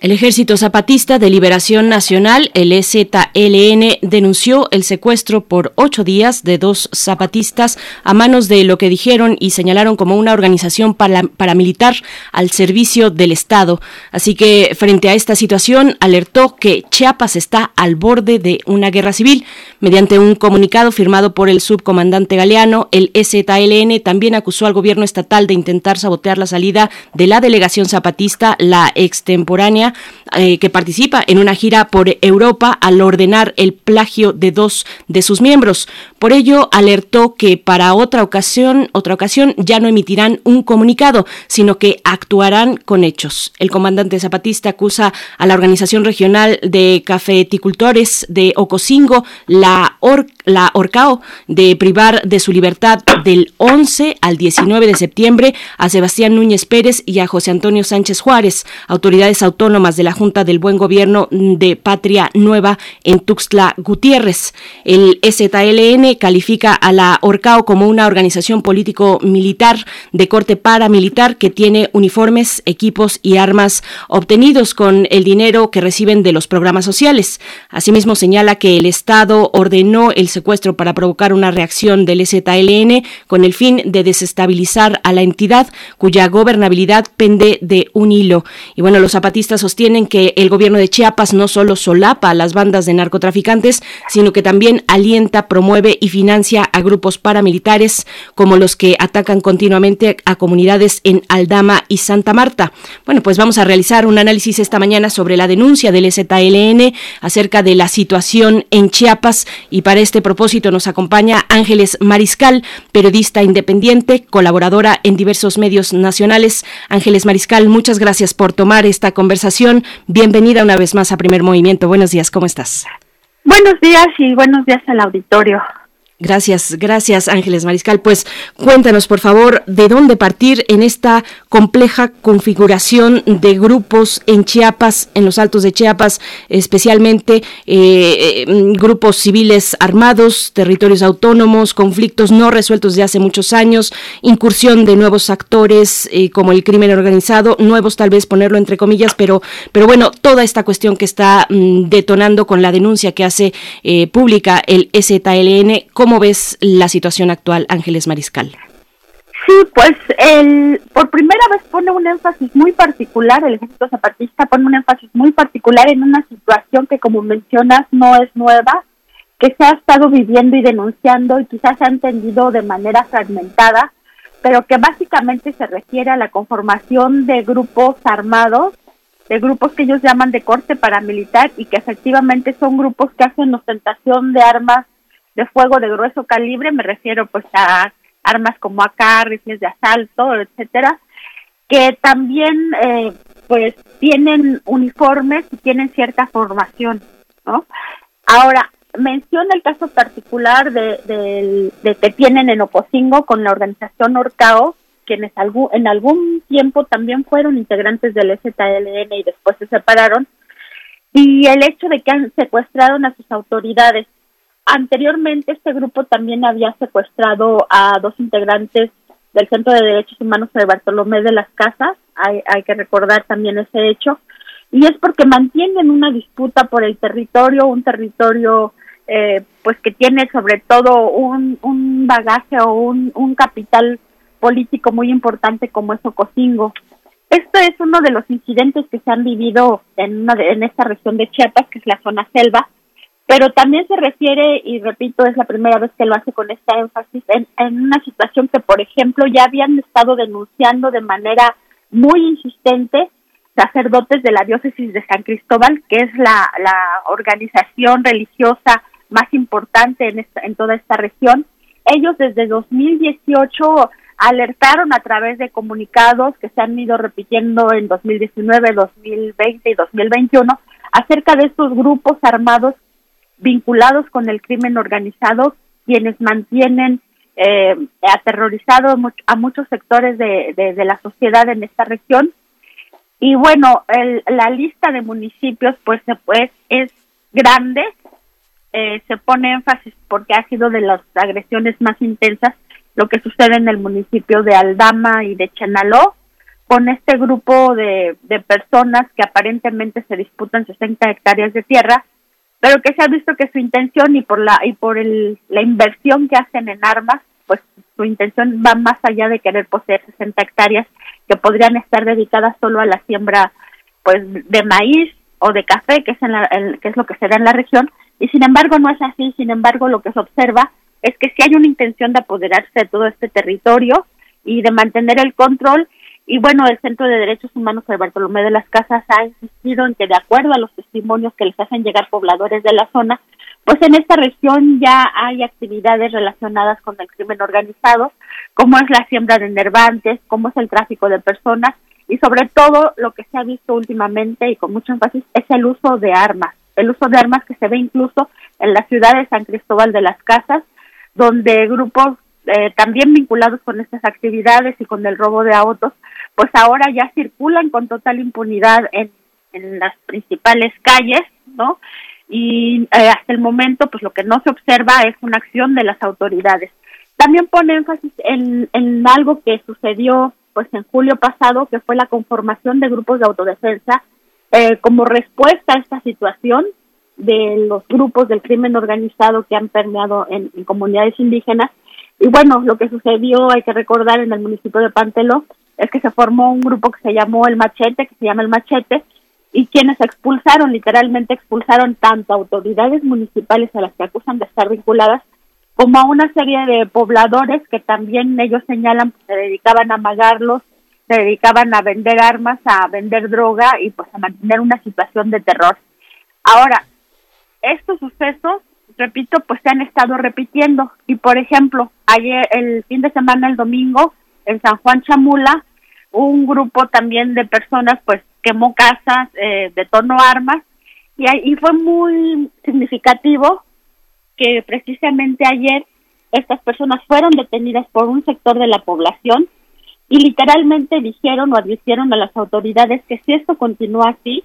el Ejército Zapatista de Liberación Nacional, el EZLN, denunció el secuestro por ocho días de dos zapatistas a manos de lo que dijeron y señalaron como una organización paramilitar al servicio del Estado. Así que, frente a esta situación, alertó que Chiapas está al borde de una guerra civil. Mediante un comunicado firmado por el subcomandante Galeano, el EZLN también acusó al gobierno estatal de intentar sabotear la salida de la delegación zapatista, la extemporánea eh, que participa en una gira por Europa al ordenar el plagio de dos de sus miembros. Por ello, alertó que para otra ocasión, otra ocasión ya no emitirán un comunicado, sino que actuarán con hechos. El comandante zapatista acusa a la Organización Regional de Cafeticultores de Ocosingo, la, la Orcao, de privar de su libertad del 11 al 19 de septiembre a Sebastián Núñez Pérez y a José Antonio Sánchez Juárez, autoridades autónomas de la Junta del Buen Gobierno de Patria Nueva en Tuxtla Gutiérrez. El STLN califica a la ORCAO como una organización político-militar de corte paramilitar que tiene uniformes, equipos y armas obtenidos con el dinero que reciben de los programas sociales. Asimismo, señala que el Estado ordenó el secuestro para provocar una reacción del STLN con el fin de desestabilizar a la entidad cuya gobernabilidad pende de un hilo. Y bueno, los zapatistas sostienen que el gobierno de Chiapas no solo solapa a las bandas de narcotraficantes, sino que también alienta, promueve y financia a grupos paramilitares como los que atacan continuamente a comunidades en Aldama y Santa Marta. Bueno, pues vamos a realizar un análisis esta mañana sobre la denuncia del ZLN acerca de la situación en Chiapas y para este propósito nos acompaña Ángeles Mariscal, periodista independiente, colaboradora en diversos medios nacionales. Ángeles Mariscal, muchas gracias por tomar esta conversación Bienvenida una vez más a Primer Movimiento. Buenos días, ¿cómo estás?
Buenos días y buenos días al auditorio.
Gracias, gracias Ángeles Mariscal. Pues cuéntanos, por favor, de dónde partir en esta compleja configuración de grupos en Chiapas, en los altos de Chiapas, especialmente eh, eh, grupos civiles armados, territorios autónomos, conflictos no resueltos de hace muchos años, incursión de nuevos actores eh, como el crimen organizado, nuevos tal vez ponerlo entre comillas, pero, pero bueno, toda esta cuestión que está mm, detonando con la denuncia que hace pública el STLN, ¿Cómo ves la situación actual, Ángeles Mariscal?
Sí, pues el, por primera vez pone un énfasis muy particular, el ejército zapatista pone un énfasis muy particular en una situación que como mencionas no es nueva, que se ha estado viviendo y denunciando y quizás se ha entendido de manera fragmentada, pero que básicamente se refiere a la conformación de grupos armados, de grupos que ellos llaman de corte paramilitar y que efectivamente son grupos que hacen ostentación de armas de fuego de grueso calibre, me refiero pues a armas como AK, rifles de asalto, etcétera, que también eh, pues tienen uniformes y tienen cierta formación, ¿no? Ahora, menciona el caso particular de, de, que tienen en Opocingo con la organización Orcao, quienes en algún tiempo también fueron integrantes del STLN y después se separaron, y el hecho de que han secuestrado a sus autoridades Anteriormente este grupo también había secuestrado a dos integrantes del Centro de Derechos Humanos de Bartolomé de las Casas, hay, hay que recordar también ese hecho, y es porque mantienen una disputa por el territorio, un territorio eh, pues que tiene sobre todo un, un bagaje o un, un capital político muy importante como es Ocosingo. Esto es uno de los incidentes que se han vivido en, una en esta región de Chiapas, que es la zona selva, pero también se refiere, y repito, es la primera vez que lo hace con esta énfasis, en, una situación que, por ejemplo, ya habían estado denunciando de manera muy insistente sacerdotes de la diócesis de San Cristóbal, que es la, la organización religiosa más importante en, esta, en toda esta región. Ellos desde 2018 alertaron a través de comunicados que se han ido repitiendo en 2019, 2020 y 2021 acerca de estos grupos armados vinculados con el crimen organizado, quienes mantienen eh, aterrorizado a muchos sectores de, de, la sociedad en esta región. Y bueno, la lista de municipios pues, pues es grande, eh, se pone énfasis porque ha sido de las agresiones más intensas lo que sucede en el municipio de Aldama y de Chenaló, con este grupo de, de personas que aparentemente se disputan 60 hectáreas de tierra, pero que se ha visto que su intención y por la y por el, la inversión que hacen en armas, pues su intención va más allá de querer poseer 60 hectáreas que podrían estar dedicadas solo a la siembra pues de maíz o de café, que es en la, que es lo que se da en la región, y sin embargo no es así, sin embargo lo que se observa es que si hay una intención de apoderarse de todo este territorio y de mantener el control y bueno, el Centro de Derechos Humanos de Bartolomé de las Casas ha insistido en que de acuerdo a los testimonios que les hacen llegar pobladores de la zona, pues en esta región ya hay actividades relacionadas con el crimen organizado, como es la siembra de nervantes, como es el tráfico de personas y sobre todo lo que se ha visto últimamente y con mucho énfasis es el uso de armas, el uso de armas que se ve incluso en la ciudad de San Cristóbal de las Casas, donde grupos eh, también vinculados con estas actividades y con el robo de autos, pues ahora ya circulan con total impunidad en, en las principales calles, ¿no? Y eh, hasta el momento, pues lo que no se observa es una acción de las autoridades. También pone énfasis en, en algo que sucedió pues en julio pasado, que fue la conformación de grupos de autodefensa eh, como respuesta a esta situación de los grupos del crimen organizado que han permeado en comunidades indígenas y bueno, lo que sucedió, hay que recordar, en el municipio de Pantelo, es que se formó un grupo que se llamó El Machete, que se llama El Machete, y quienes expulsaron, literalmente expulsaron tanto a autoridades municipales a las que acusan de estar vinculadas, como a una serie de pobladores que también ellos señalan que se dedicaban a amagarlos, se dedicaban a vender armas, a vender droga y pues a mantener una situación de terror. Ahora, estos sucesos repito, pues se han estado repitiendo. Y por ejemplo, ayer, el fin de semana, el domingo, en San Juan Chamula, un grupo también de personas pues quemó casas, eh, detonó armas y, ahí fue muy significativo que precisamente ayer estas personas fueron detenidas por un sector de la población y literalmente dijeron o advirtieron a las autoridades que si esto continúa así,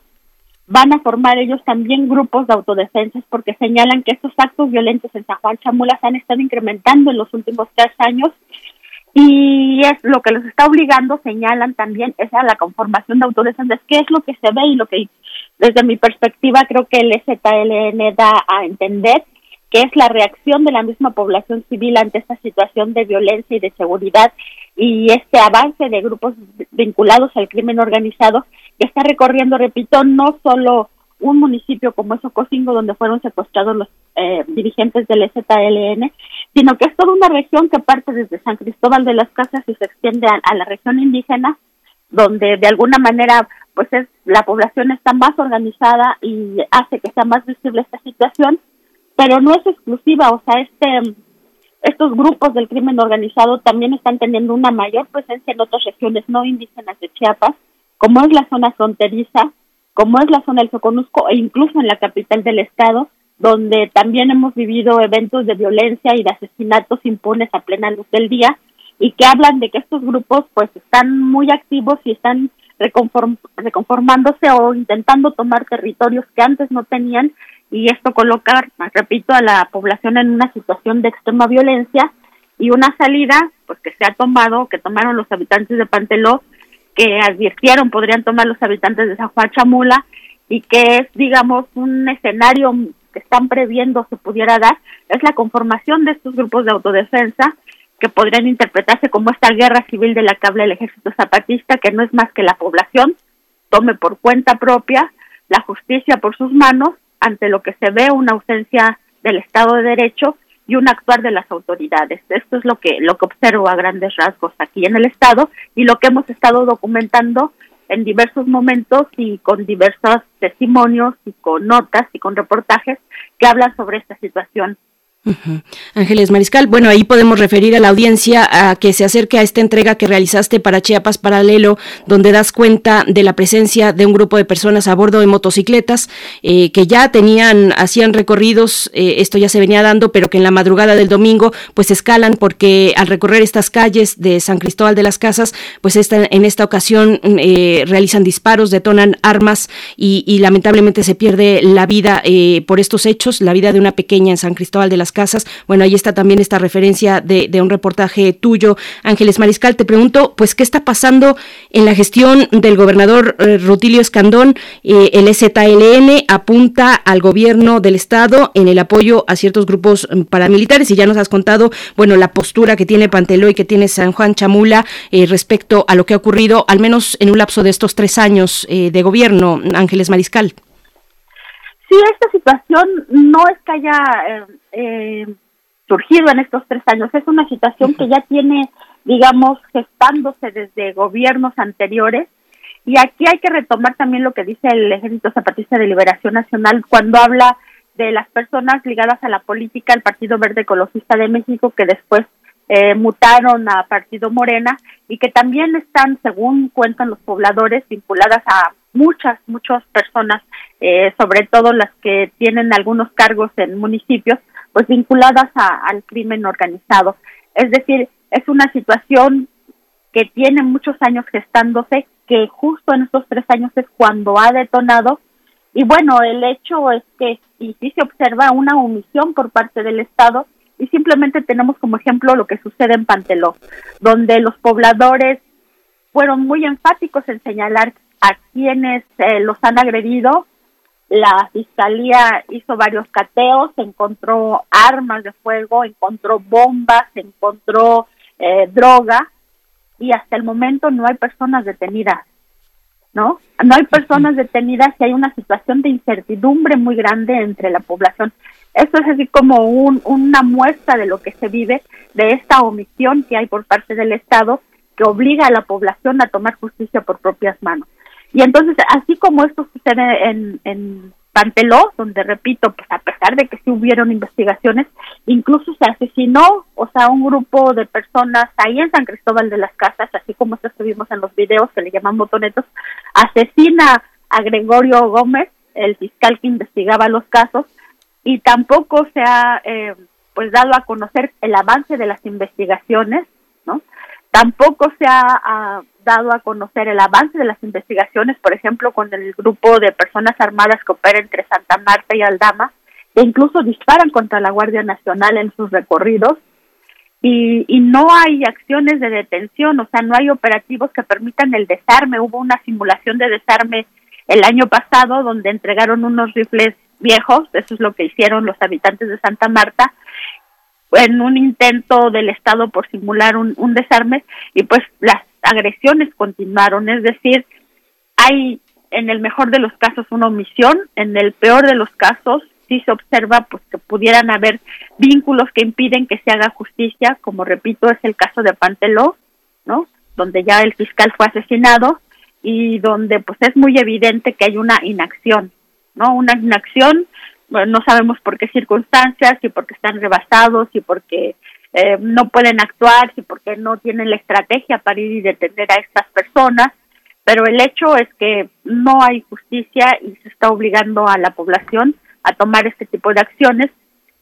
van a formar ellos también grupos de autodefensas porque señalan que estos actos violentos en San Juan Chamula se han estado incrementando en los últimos tres años y es lo que los está obligando, señalan también, es a la conformación de autodefensas, que es lo que se ve y lo que desde mi perspectiva creo que el STLN da a entender que es la reacción de la misma población civil ante esta situación de violencia y de seguridad y este avance de grupos vinculados al crimen organizado que está recorriendo, repito, no solo un municipio como es Ocosingo, donde fueron secuestrados los eh, dirigentes del ZLN, sino que es toda una región que parte desde San Cristóbal de las Casas y se extiende a, la región indígena, donde de alguna manera pues es la población está más organizada y hace que sea más visible esta situación, pero no es exclusiva, o sea, este estos grupos del crimen organizado también están teniendo una mayor presencia en otras regiones no indígenas de Chiapas, como es la zona fronteriza, como es la zona del Soconusco e incluso en la capital del estado, donde también hemos vivido eventos de violencia y de asesinatos impunes a plena luz del día y que hablan de que estos grupos pues están muy activos y están reconformándose o intentando tomar territorios que antes no tenían y esto coloca, repito, a la población en una situación de extrema violencia y una salida pues que se ha tomado, que tomaron los habitantes de Panteló que advirtieron podrían tomar los habitantes de San Juan Chamula y que es, digamos, un escenario que están previendo se pudiera dar, es la conformación de estos grupos de autodefensa que podrían interpretarse como esta guerra civil de la que habla el ejército zapatista, que no es más que la población tome por cuenta propia la justicia por sus manos ante lo que se ve una ausencia del Estado de Derecho y un actuar de las autoridades. Esto es lo que lo que observo a grandes rasgos aquí en el estado y lo que hemos estado documentando en diversos momentos y con diversos testimonios y con notas y con reportajes que hablan sobre esta situación
Ángeles Mariscal, bueno, ahí podemos referir a la audiencia a que se acerque a esta entrega que realizaste para Chiapas Paralelo, donde das cuenta de la presencia de un grupo de personas a bordo de motocicletas eh, que ya tenían, hacían recorridos, eh, esto ya se venía dando, pero que en la madrugada del domingo pues escalan porque al recorrer estas calles de San Cristóbal de las Casas, pues esta, en esta ocasión eh, realizan disparos, detonan armas y, y, lamentablemente se pierde la vida por estos hechos, la vida de una pequeña en San Cristóbal de las casas. Bueno, ahí está también esta referencia de, un reportaje tuyo, Ángeles Mariscal. Te pregunto, pues, ¿qué está pasando en la gestión del gobernador eh, Rutilio Escandón? Eh, el EZLN apunta al gobierno del Estado en el apoyo a ciertos grupos mm, paramilitares y ya nos has contado, bueno, la postura que tiene Panteló y que tiene San Juan Chamula eh, respecto a lo que ha ocurrido, al menos en un lapso de estos tres años de gobierno, Ángeles Mariscal.
Sí, esta situación no es que haya eh, eh, surgido en estos tres años, es una situación que ya tiene, digamos, gestándose desde gobiernos anteriores. Y aquí hay que retomar también lo que dice el Ejército Zapatista de Liberación Nacional cuando habla de las personas ligadas a la política, el Partido Verde Ecologista de México, que después eh, mutaron a Partido Morena y que también están, según cuentan los pobladores, vinculadas a muchas, muchas personas, eh, sobre todo las que tienen algunos cargos en municipios, pues vinculadas al crimen organizado. Es decir, es una situación que tiene muchos años gestándose, que justo en estos tres años es cuando ha detonado. Y bueno, el hecho es que y sí se observa una omisión por parte del Estado y simplemente tenemos como ejemplo lo que sucede en Panteló, donde los pobladores fueron muy enfáticos en señalar a quienes eh, los han agredido. La fiscalía hizo varios cateos, encontró armas de fuego, encontró bombas, encontró eh, droga y hasta el momento no hay personas detenidas, ¿no? No hay personas detenidas y hay una situación de incertidumbre muy grande entre la población. Esto es así como un, una muestra de lo que se vive, de esta omisión que hay por parte del Estado que obliga a la población a tomar justicia por propias manos. Y entonces, así como esto sucede en, en Panteló, donde repito, pues a pesar de que sí hubieron investigaciones, incluso se asesinó, o sea, un grupo de personas ahí en San Cristóbal de las Casas, así como esto vimos en los videos que le llaman botonetos, asesina a Gregorio Gómez, el fiscal que investigaba los casos, y tampoco se ha eh, pues dado a conocer el avance de las investigaciones, ¿no? Tampoco se ha dado a conocer el avance de las investigaciones, por ejemplo, con el grupo de personas armadas que opera entre Santa Marta y Aldama, que incluso disparan contra la Guardia Nacional en sus recorridos, y, y, no hay acciones de detención, o sea, no hay operativos que permitan el desarme. Hubo una simulación de desarme el año pasado donde entregaron unos rifles viejos, eso es lo que hicieron los habitantes de Santa Marta, en un intento del Estado por simular un, desarme y pues las agresiones continuaron, es decir, hay en el mejor de los casos una omisión, en el peor de los casos sí se observa pues que pudieran haber vínculos que impiden que se haga justicia, como repito es el caso de Panteló, ¿no? Donde ya el fiscal fue asesinado y donde pues es muy evidente que hay una inacción, ¿no? Una inacción no sabemos por qué circunstancias, si porque están rebasados, si porque eh, no pueden actuar, si porque no tienen la estrategia para ir y detener a estas personas, pero el hecho es que no hay justicia y se está obligando a la población a tomar este tipo de acciones,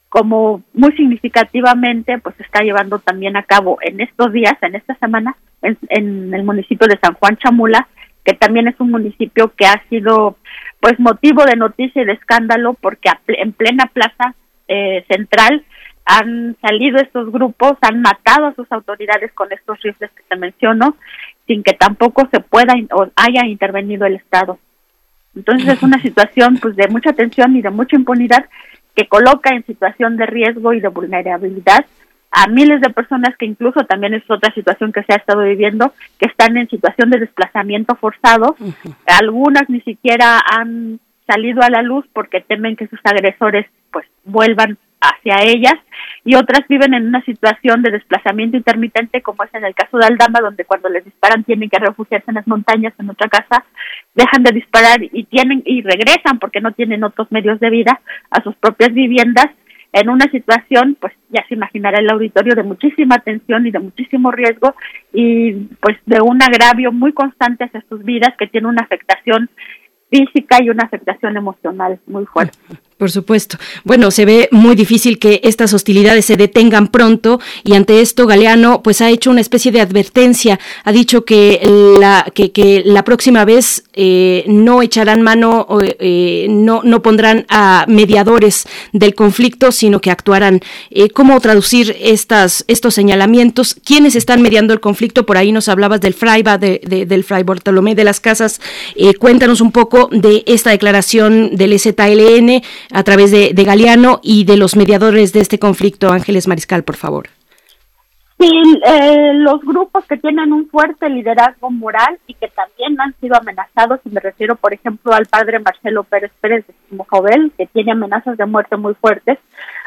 como muy significativamente pues se está llevando también a cabo en estos días, en esta semana, en, en el municipio de San Juan Chamula, que también es un municipio que ha sido pues motivo de noticia y de escándalo porque en plena plaza eh, central han salido estos grupos, han matado a sus autoridades con estos rifles que se mencionó, sin que tampoco se pueda o haya intervenido el Estado. Entonces es una situación pues de mucha tensión y de mucha impunidad que coloca en situación de riesgo y de vulnerabilidad a miles de personas que incluso también es otra situación que se ha estado viviendo, que están en situación de desplazamiento forzado. Algunas ni siquiera han salido a la luz porque temen que sus agresores pues vuelvan hacia ellas. Y otras viven en una situación de desplazamiento intermitente como es en el caso de Aldama donde cuando les disparan tienen que refugiarse en las montañas en otra casa dejan de disparar y tienen y regresan porque no tienen otros medios de vida a sus propias viviendas en una situación, pues ya se imaginará el auditorio de muchísima tensión y de muchísimo riesgo y pues de un agravio muy constante hacia sus vidas que tiene una afectación física y una afectación emocional muy fuerte.
Por supuesto. Bueno, se ve muy difícil que estas hostilidades se detengan pronto y ante esto Galeano pues ha hecho una especie de advertencia, ha dicho que la, que, la próxima vez eh, no echarán mano, eh, no, no pondrán a mediadores del conflicto, sino que actuarán. Eh, ¿Cómo traducir estas, estos señalamientos? ¿Quiénes están mediando el conflicto? Por ahí nos hablabas del Fraiba, de, del Fray Bartolomé de las Casas. cuéntanos un poco de esta declaración del ZLN a través de, Galeano y de los mediadores de este conflicto. Ángeles Mariscal, por favor.
Sí, eh, los grupos que tienen un fuerte liderazgo moral y que también han sido amenazados, y me refiero, por ejemplo, al padre Marcelo Pérez Pérez de Jovel, que tiene amenazas de muerte muy fuertes.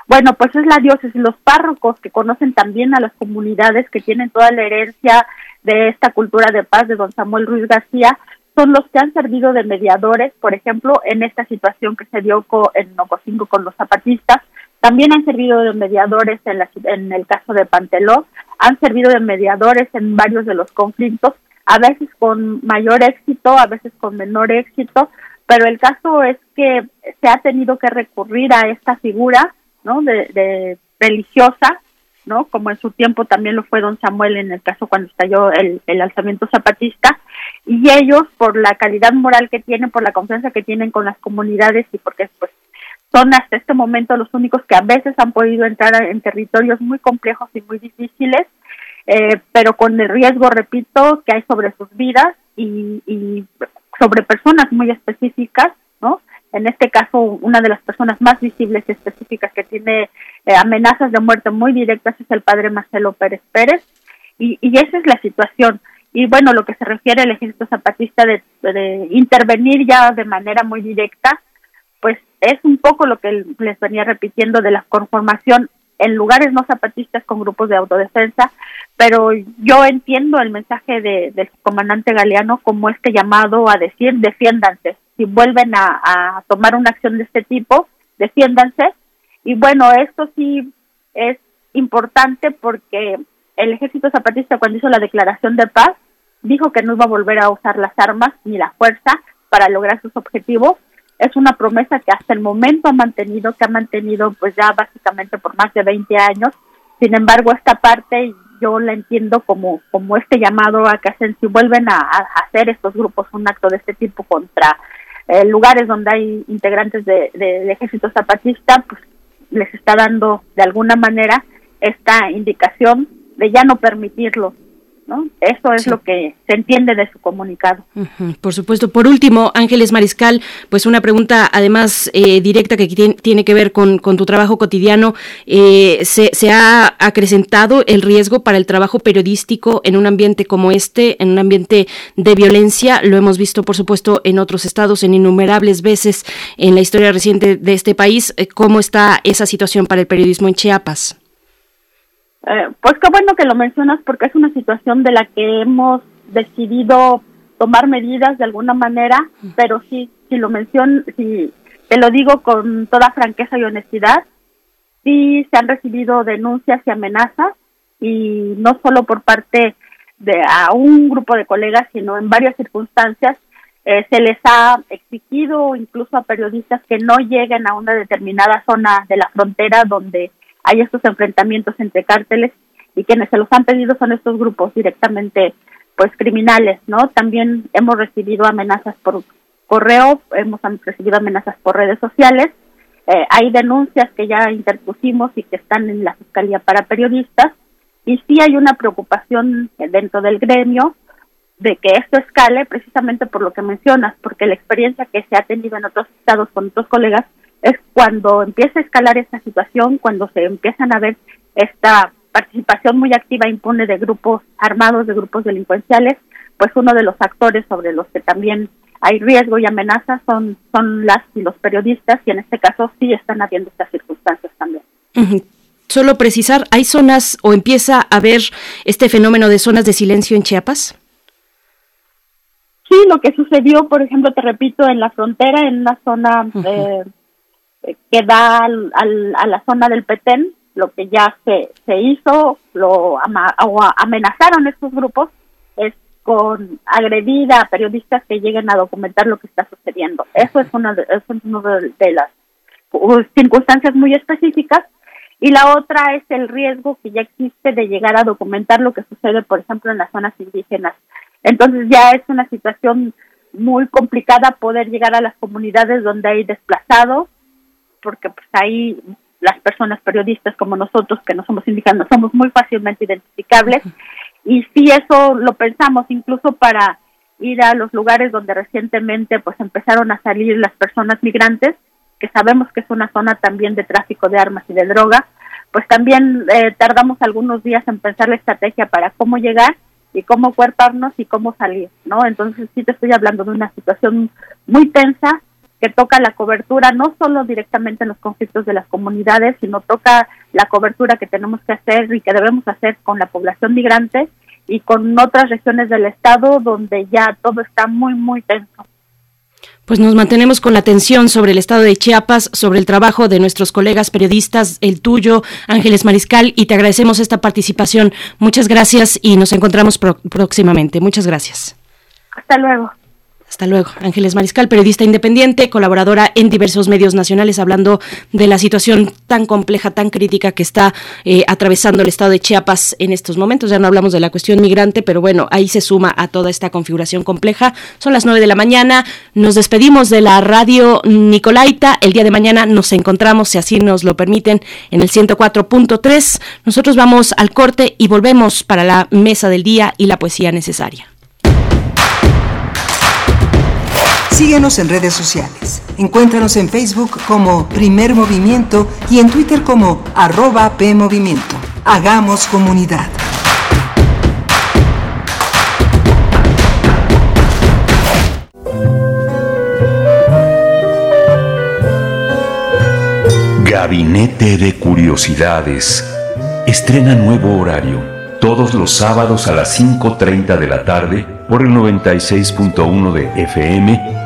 Bueno, pues es la diócesis, los párrocos que conocen también a las comunidades que tienen toda la herencia de esta cultura de paz de don Samuel Ruiz García, son los que han servido de mediadores, por ejemplo, en esta situación que se dio en Nococinco con los zapatistas, también han servido de mediadores en, en el caso de Panteló, han servido de mediadores en varios de los conflictos, a veces con mayor éxito, a veces con menor éxito, pero el caso es que se ha tenido que recurrir a esta figura ¿no? de religiosa ¿no? Como en su tiempo también lo fue don Samuel en el caso cuando estalló el, el alzamiento zapatista, y ellos por la calidad moral que tienen, por la confianza que tienen con las comunidades y porque pues son hasta este momento los únicos que a veces han podido entrar en territorios muy complejos y muy difíciles, eh, pero con el riesgo, repito, que hay sobre sus vidas y, y sobre personas muy específicas, ¿no? En este caso, una de las personas más visibles y específicas que tiene eh, amenazas de muerte muy directas es el padre Marcelo Pérez Pérez. Y, esa es la situación. Y bueno, lo que se refiere al ejército zapatista de, de, intervenir ya de manera muy directa, pues es un poco lo que les venía repitiendo de la conformación en lugares no zapatistas con grupos de autodefensa, pero yo entiendo el mensaje de, del comandante Galeano como este llamado a decir defiéndanse, si vuelven a, tomar una acción de este tipo, defiéndanse. Y bueno, esto sí es importante porque el ejército zapatista cuando hizo la declaración de paz dijo que no iba a volver a usar las armas ni la fuerza para lograr sus objetivos. Es una promesa que hasta el momento ha mantenido, que ha mantenido pues ya básicamente por más de 20 años. Sin embargo, esta parte yo la entiendo como, como este llamado a que hacen, si vuelven a hacer estos grupos un acto de este tipo contra eh, lugares donde hay integrantes de, de, ejército zapatista, pues les está dando de alguna manera esta indicación de ya no permitirlo ¿no? Eso es lo que se entiende de su comunicado.
por supuesto. Por último, Ángeles Mariscal, pues una pregunta además eh, directa que tiene, que ver con, tu trabajo cotidiano. Eh, se, se, ha acrecentado el riesgo para el trabajo periodístico en un ambiente como este, en un ambiente de violencia. Lo hemos visto, por supuesto, en otros estados, en innumerables veces en la historia reciente de este país. Eh, ¿Cómo está esa situación para el periodismo en Chiapas?
Eh, pues qué bueno que lo mencionas porque es una situación de la que hemos decidido tomar medidas de alguna manera, pero sí, si lo menciono, si te lo digo con toda franqueza y honestidad, sí se han recibido denuncias y amenazas y no solo por parte de a un grupo de colegas, sino en varias circunstancias eh, se les ha exigido incluso a periodistas que no lleguen a una determinada zona de la frontera donde hay estos enfrentamientos entre cárteles y quienes se los han pedido son estos grupos directamente pues criminales, ¿no? También hemos recibido amenazas por correo, hemos recibido amenazas por redes sociales, eh, hay denuncias que ya interpusimos y que están en la Fiscalía para periodistas y sí hay una preocupación dentro del gremio de que esto escale precisamente por lo que mencionas, porque la experiencia que se ha tenido en otros estados con otros colegas es cuando empieza a escalar esta situación, cuando se empiezan a ver esta participación muy activa impune de grupos armados, de grupos delincuenciales, pues uno de los actores sobre los que también hay riesgo y amenaza son, son las y los periodistas y en este caso sí están habiendo estas circunstancias también.
Solo precisar, ¿hay zonas o empieza a haber este fenómeno de zonas de silencio en Chiapas?
Sí, lo que sucedió, por ejemplo, te repito, en la frontera, en una zona eh, que da al, a la zona del Petén, lo que ya se, hizo, lo amenazaron estos grupos, es con agredir a periodistas que lleguen a documentar lo que está sucediendo. Eso es una de, es una de las circunstancias muy específicas y la otra es el riesgo que ya existe de llegar a documentar lo que sucede, por ejemplo, en las zonas indígenas. Entonces ya es una situación muy complicada poder llegar a las comunidades donde hay desplazados, porque pues ahí las personas periodistas como nosotros, que no somos indígenas, somos muy fácilmente identificables. Y si eso lo pensamos incluso para ir a los lugares donde recientemente pues empezaron a salir las personas migrantes, que sabemos que es una zona también de tráfico de armas y de droga, pues también eh, tardamos algunos días en pensar la estrategia para cómo llegar y cómo cuerparnos y cómo salir, ¿no? Entonces sí te estoy hablando de una situación muy tensa que toca la cobertura no solo directamente en los conflictos de las comunidades, sino toca la cobertura que tenemos que hacer y que debemos hacer con la población migrante y con otras regiones del estado donde ya todo está muy, muy tenso.
Pues nos mantenemos con la atención sobre el estado de Chiapas, sobre el trabajo de nuestros colegas periodistas, el tuyo, Ángeles Mariscal, y te agradecemos esta participación. Muchas gracias y nos encontramos próximamente. Muchas gracias.
Hasta luego.
Hasta luego. Ángeles Mariscal, periodista independiente, colaboradora en diversos medios nacionales, hablando de la situación tan compleja, tan crítica que está eh, atravesando el estado de Chiapas en estos momentos. Ya no hablamos de la cuestión migrante, pero bueno, ahí se suma a toda esta configuración compleja. Son las nueve de la mañana. Nos despedimos de la radio Nicolaita. El día de mañana nos encontramos, si así nos lo permiten, en el 104.3. Nosotros vamos al corte y volvemos para la mesa del día y la poesía necesaria.
Síguenos en redes sociales. Encuéntranos en Facebook como Primer Movimiento y en Twitter como arroba PMovimiento. Hagamos comunidad.
Gabinete de Curiosidades. Estrena nuevo horario. Todos los sábados a las 5.30 de la tarde por el 96.1 de FM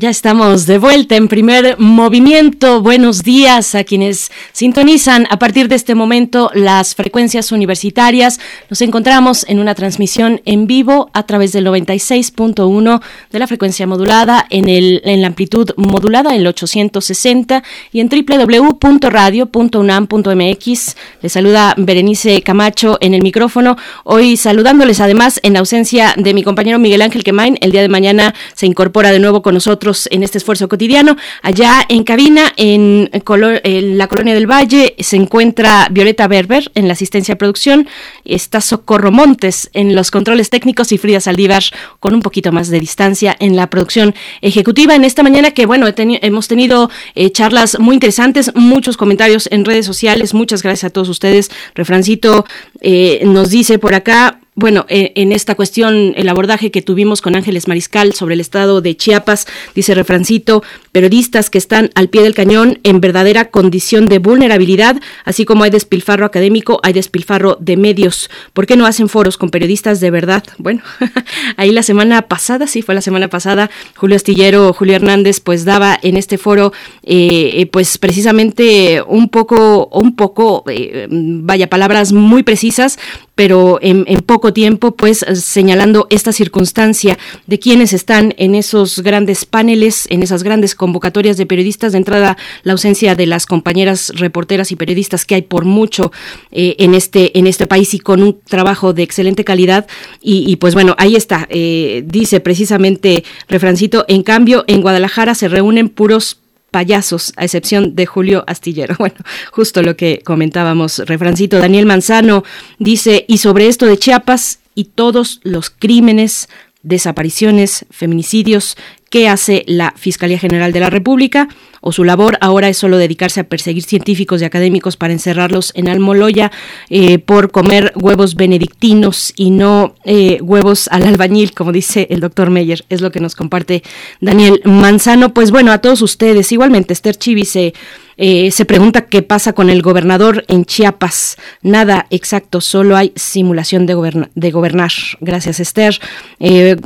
Ya estamos de vuelta en primer movimiento. Buenos días a quienes sintonizan a partir de este momento las frecuencias universitarias. Nos encontramos en una transmisión en vivo a través del 96.1 de la frecuencia modulada en, el, en la amplitud modulada el 860 y en www.radio.unam.mx. Les saluda Berenice Camacho en el micrófono. Hoy saludándoles además en ausencia de mi compañero Miguel Ángel Quemain. El día de mañana se incorpora de nuevo con nosotros en este esfuerzo cotidiano. Allá en cabina, en, la Colonia del Valle, se encuentra Violeta Berber en la asistencia de producción, está Socorro Montes en los controles técnicos y Frida Saldívar con un poquito más de distancia en la producción ejecutiva. En esta mañana que, bueno, hemos tenido eh, charlas muy interesantes, muchos comentarios en redes sociales. Muchas gracias a todos ustedes. Refrancito eh, nos dice por acá, bueno, eh, en esta cuestión, el abordaje que tuvimos con Ángeles Mariscal sobre el estado de Chiapas, dice Refrancito, periodistas que están al pie del cañón en verdadera condición de vulnerabilidad, así como hay despilfarro académico, hay despilfarro de medios. ¿Por qué no hacen foros con periodistas de verdad? Bueno, ahí la semana pasada, sí, fue la semana pasada, Julio Astillero, Julio Hernández, pues daba en este foro, eh, eh, pues precisamente un poco, un poco, vaya, palabras muy precisas, pero en poco tiempo, pues señalando esta circunstancia de quienes están en esos grandes paneles, en esas grandes convocatorias de periodistas. De entrada, la ausencia de las compañeras reporteras y periodistas que hay por mucho eh, en, este, en este país y con un trabajo de excelente calidad. Y, pues bueno, ahí está, eh, dice precisamente Refrancito, en cambio, en Guadalajara se reúnen puros payasos, a excepción de Julio Astillero. Bueno, justo lo que comentábamos, refrancito. Daniel Manzano dice, y sobre esto de Chiapas y todos los crímenes, desapariciones, feminicidios ¿Qué hace la Fiscalía General de la República? ¿O su labor ahora es solo dedicarse a perseguir científicos y académicos para encerrarlos en Almoloya eh, por comer huevos benedictinos y no eh, huevos al albañil, como dice el doctor Meyer? Es lo que nos comparte Daniel Manzano. Pues bueno, a todos ustedes, igualmente Esther Chivi se eh, se pregunta qué pasa con el gobernador en Chiapas. Nada exacto, solo hay simulación de, de gobernar. Gracias, Esther. Eh,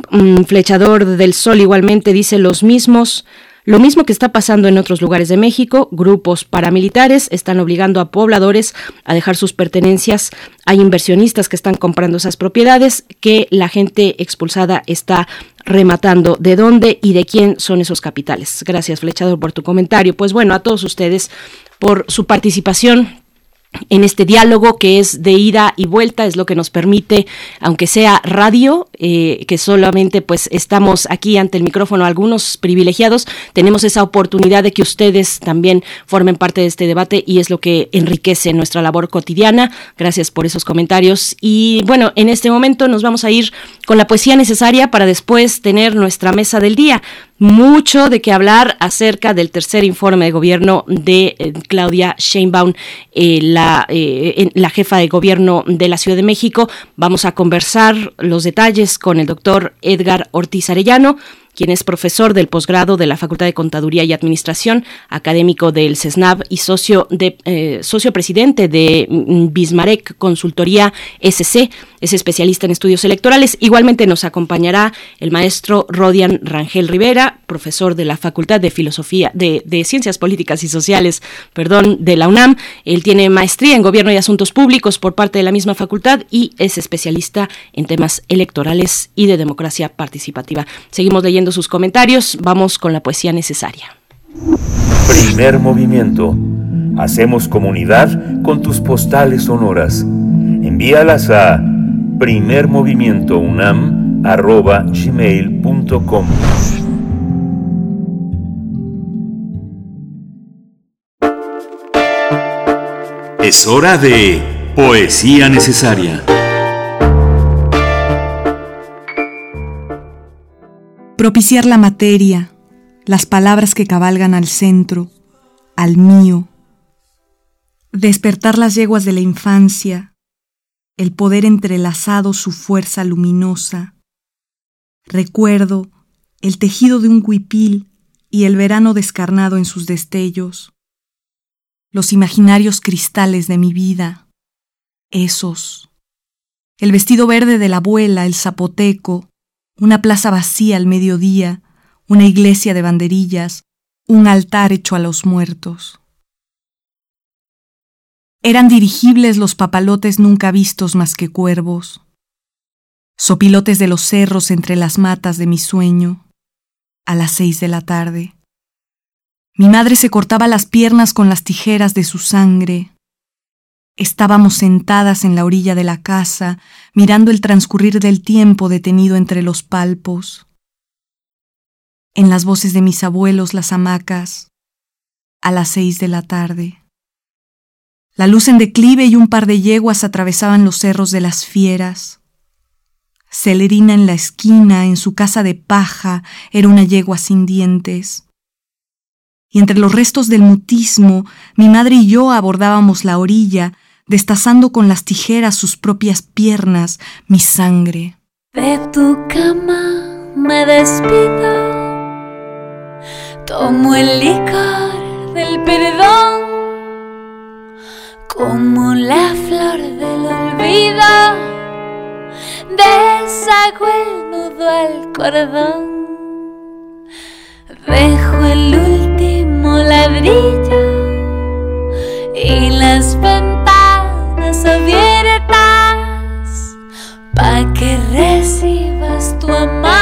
flechador del Sol igualmente dice los mismos lo mismo que está pasando en otros lugares de México, grupos paramilitares están obligando a pobladores a dejar sus pertenencias. Hay inversionistas que están comprando esas propiedades que la gente expulsada está rematando. ¿De dónde y de quién son esos capitales? Gracias, Flechador, por tu comentario. Pues bueno, a todos ustedes por su participación en este diálogo que es de ida y vuelta, es lo que nos permite, aunque sea radio, eh, que solamente pues estamos aquí ante el micrófono algunos privilegiados, tenemos esa oportunidad de que ustedes también formen parte de este debate y es lo que enriquece nuestra labor cotidiana. Gracias por esos comentarios. Y bueno, en este momento nos vamos a ir con la poesía necesaria para después tener nuestra mesa del día mucho de qué hablar acerca del tercer informe de gobierno de eh, Claudia Sheinbaum, eh, la, eh, la jefa de gobierno de la Ciudad de México. Vamos a conversar los detalles con el doctor Edgar Ortiz Arellano quien es profesor del posgrado de la Facultad de Contaduría y Administración, académico del CESNAB y socio, de, socio presidente de mm, Bismarck Consultoría SC. Es especialista en estudios electorales. Igualmente nos acompañará el maestro Rodian Rangel Rivera, profesor de la Facultad de Filosofía, de, Ciencias Políticas y Sociales, perdón, de la UNAM. Él tiene maestría en Gobierno y Asuntos Públicos por parte de la misma facultad y es especialista en temas electorales y de democracia participativa. Seguimos leyendo sus comentarios. Vamos con la poesía necesaria.
Primer movimiento. Hacemos comunidad con tus postales sonoras. Envíalas a primermovimientounam.gmail.com Es hora de Poesía Necesaria.
propiciar la materia, las palabras que cabalgan al centro, al mío, despertar las yeguas de la infancia, el poder entrelazado su fuerza luminosa, recuerdo el tejido de un huipil y el verano descarnado en sus destellos, los imaginarios cristales de mi vida, esos, el vestido verde de la abuela, el zapoteco, una plaza vacía al mediodía,
una iglesia de banderillas, un altar hecho a los muertos. Eran dirigibles los papalotes nunca vistos más que cuervos, sopilotes de los cerros entre las matas de mi sueño, a las seis de la tarde. Mi madre se cortaba las piernas con las tijeras de su sangre. Estábamos sentadas en la orilla de la casa, mirando el transcurrir del tiempo detenido entre los palpos. En las voces de mis abuelos las hamacas, a las seis de la tarde. La luz en declive y un par de yeguas atravesaban los cerros de las fieras. Celerina en la esquina, en su casa de paja, era una yegua sin dientes. Y entre los restos del mutismo, mi madre y yo abordábamos la orilla, destazando con las tijeras sus propias piernas, mi sangre.
De tu cama me despido, tomo el licor del perdón como la flor del olvido, deshago el nudo al cordón, dejo el último ladrillo y las ventanas abiertas pa' que recibas tu amada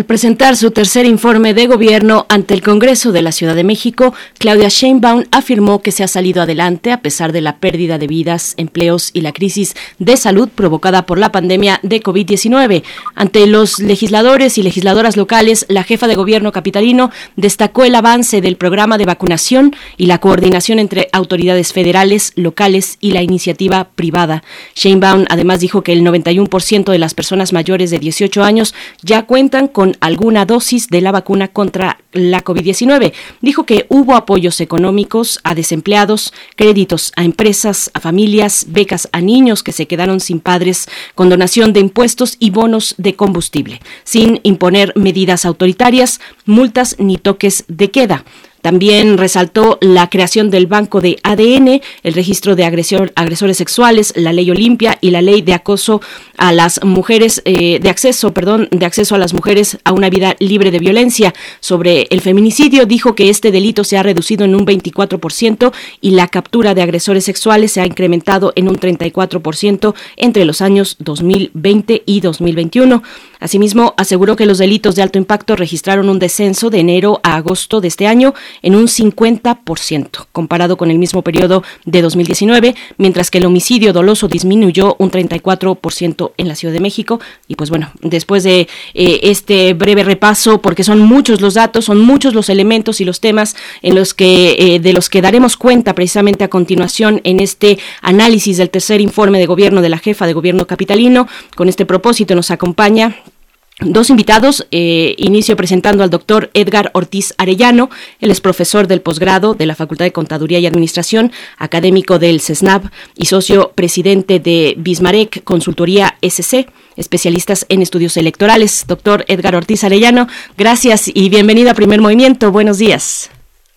Al presentar su tercer informe de gobierno ante el Congreso de la Ciudad de México, Claudia Sheinbaum afirmó que se ha salido adelante a pesar de la pérdida de vidas, empleos y la crisis de salud provocada por la pandemia de COVID-19. Ante los legisladores y legisladoras locales, la jefa de gobierno capitalino destacó el avance del programa de vacunación y la coordinación entre autoridades federales, locales y la iniciativa privada. Sheinbaum además dijo que el 91% de las personas mayores de 18 años ya cuentan con alguna dosis de la vacuna contra la COVID-19. Dijo que hubo apoyos económicos a desempleados, créditos a empresas, a familias, becas a niños que se quedaron sin padres, con donación de impuestos y bonos de combustible, sin imponer medidas autoritarias, multas ni toques de queda. También resaltó la creación del banco de ADN, el registro de agresores sexuales, la ley Olimpia y la ley de acoso a las mujeres, eh, de acceso, perdón, de acceso a las mujeres a una vida libre de violencia. Sobre el feminicidio, dijo que este delito se ha reducido en un 24% y la captura de agresores sexuales se ha incrementado en un 34% entre los años 2020 y 2021. Asimismo, aseguró que los delitos de alto impacto registraron un descenso de enero a agosto de este año en un 50%, comparado con el mismo periodo de 2019, mientras que el homicidio doloso disminuyó un 34% en la Ciudad de México. Y pues bueno, después de eh, este breve repaso, porque son muchos los datos, son muchos los elementos y los temas en los que eh, de los que daremos cuenta precisamente a continuación en este análisis del tercer informe de gobierno de la jefa de gobierno capitalino. Con este propósito nos acompaña Dos invitados, eh, inicio presentando al doctor Edgar Ortiz Arellano, él es profesor del posgrado de la Facultad de Contaduría y Administración, académico del CESNAB y socio presidente de Bismarck Consultoría SC, especialistas en estudios electorales. Doctor Edgar Ortiz Arellano, gracias y bienvenido a Primer Movimiento. Buenos días.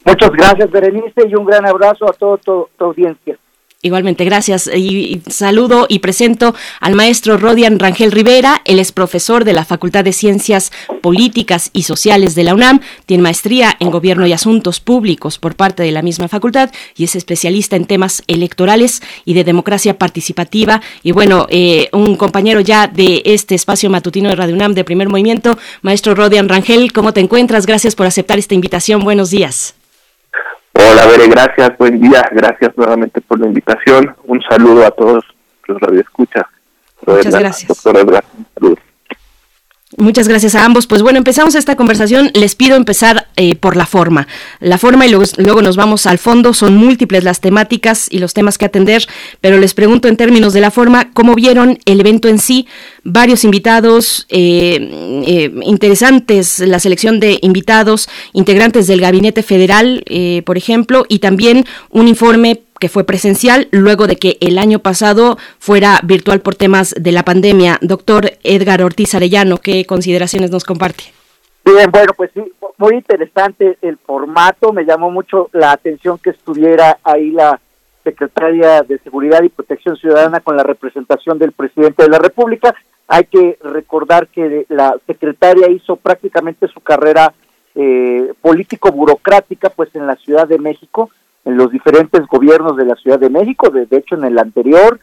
Muchas gracias, Berenice, y un gran abrazo a toda tu audiencia.
Igualmente, gracias. Y, saludo y presento al maestro Rodian Rangel Rivera. Él es profesor de la Facultad de Ciencias Políticas y Sociales de la UNAM. Tiene maestría en Gobierno y Asuntos Públicos por parte de la misma facultad y es especialista en temas electorales y de democracia participativa. Y bueno, eh, un compañero ya de este espacio matutino de Radio UNAM de Primer Movimiento, maestro Rodian Rangel, ¿cómo te encuentras? Gracias por aceptar esta invitación. Buenos días.
Hola, Bere, gracias, buen día, gracias nuevamente por la invitación. Un saludo a todos los radioescuchas.
Muchas gracias. Doctor Edgar, saludos. Muchas gracias a ambos. Pues bueno, empezamos esta conversación. Les pido empezar eh, por la forma. La forma y luego, nos vamos al fondo. Son múltiples las temáticas y los temas que atender, pero les pregunto en términos de la forma, ¿cómo vieron el evento en sí? Varios invitados eh, eh, interesantes, la selección de invitados, integrantes del Gabinete Federal, por ejemplo, y también un informe fue presencial luego de que el año pasado fuera virtual por temas de la pandemia. Doctor Edgar Ortiz Arellano, ¿qué consideraciones nos comparte?
Bien, bueno, pues sí, muy interesante el formato. Me llamó mucho la atención que estuviera ahí la secretaria de Seguridad y Protección Ciudadana con la representación del presidente de la República. Hay que recordar que la secretaria hizo prácticamente su carrera eh, político-burocrática pues en la Ciudad de México en los diferentes gobiernos de la Ciudad de México, de, hecho en el anterior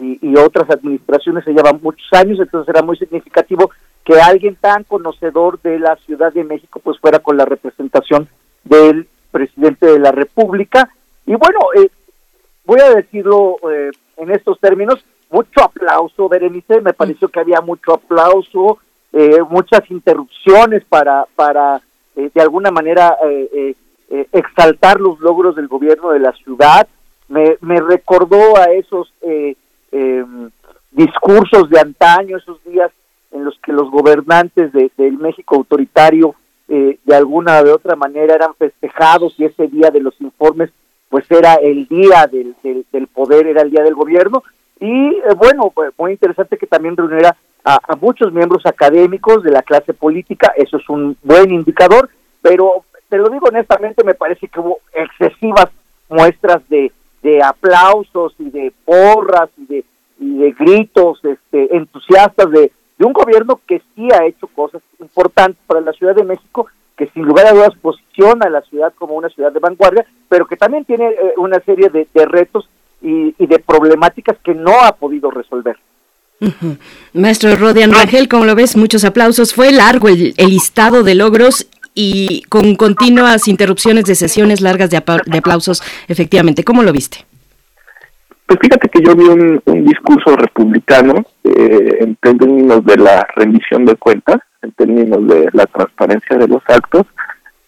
y, otras administraciones se llevan muchos años, entonces era muy significativo que alguien tan conocedor de la Ciudad de México pues fuera con la representación del presidente de la República. Y bueno, eh, voy a decirlo eh, en estos términos, mucho aplauso, Berenice, me pareció que había mucho aplauso, eh, muchas interrupciones para, para de alguna manera eh, exaltar los logros del gobierno de la ciudad. Me, recordó a esos eh, em, discursos de antaño, esos días en los que los gobernantes de, del México autoritario eh, de alguna o de otra manera eran festejados y ese día de los informes pues era el día del, del, poder, era el día del gobierno. Y bueno, pues, muy interesante que también reuniera a, a, muchos miembros académicos de la clase política, eso es un buen indicador, pero te lo digo honestamente, me parece que hubo excesivas muestras de, de aplausos y de porras y de, y de gritos este, entusiastas de, de un gobierno que sí ha hecho cosas importantes para la Ciudad de México, que sin lugar a dudas posiciona a la ciudad como una ciudad de vanguardia, pero que también tiene eh, una serie de, de retos y, y, de problemáticas que no ha podido resolver.
Maestro Rodian Rangel, como lo ves, muchos aplausos. Fue largo el, listado de logros y con continuas interrupciones de sesiones largas de, aplausos, efectivamente. ¿Cómo lo viste?
Pues fíjate que yo vi un, discurso republicano eh, en términos de la rendición de cuentas, en términos de la transparencia de los actos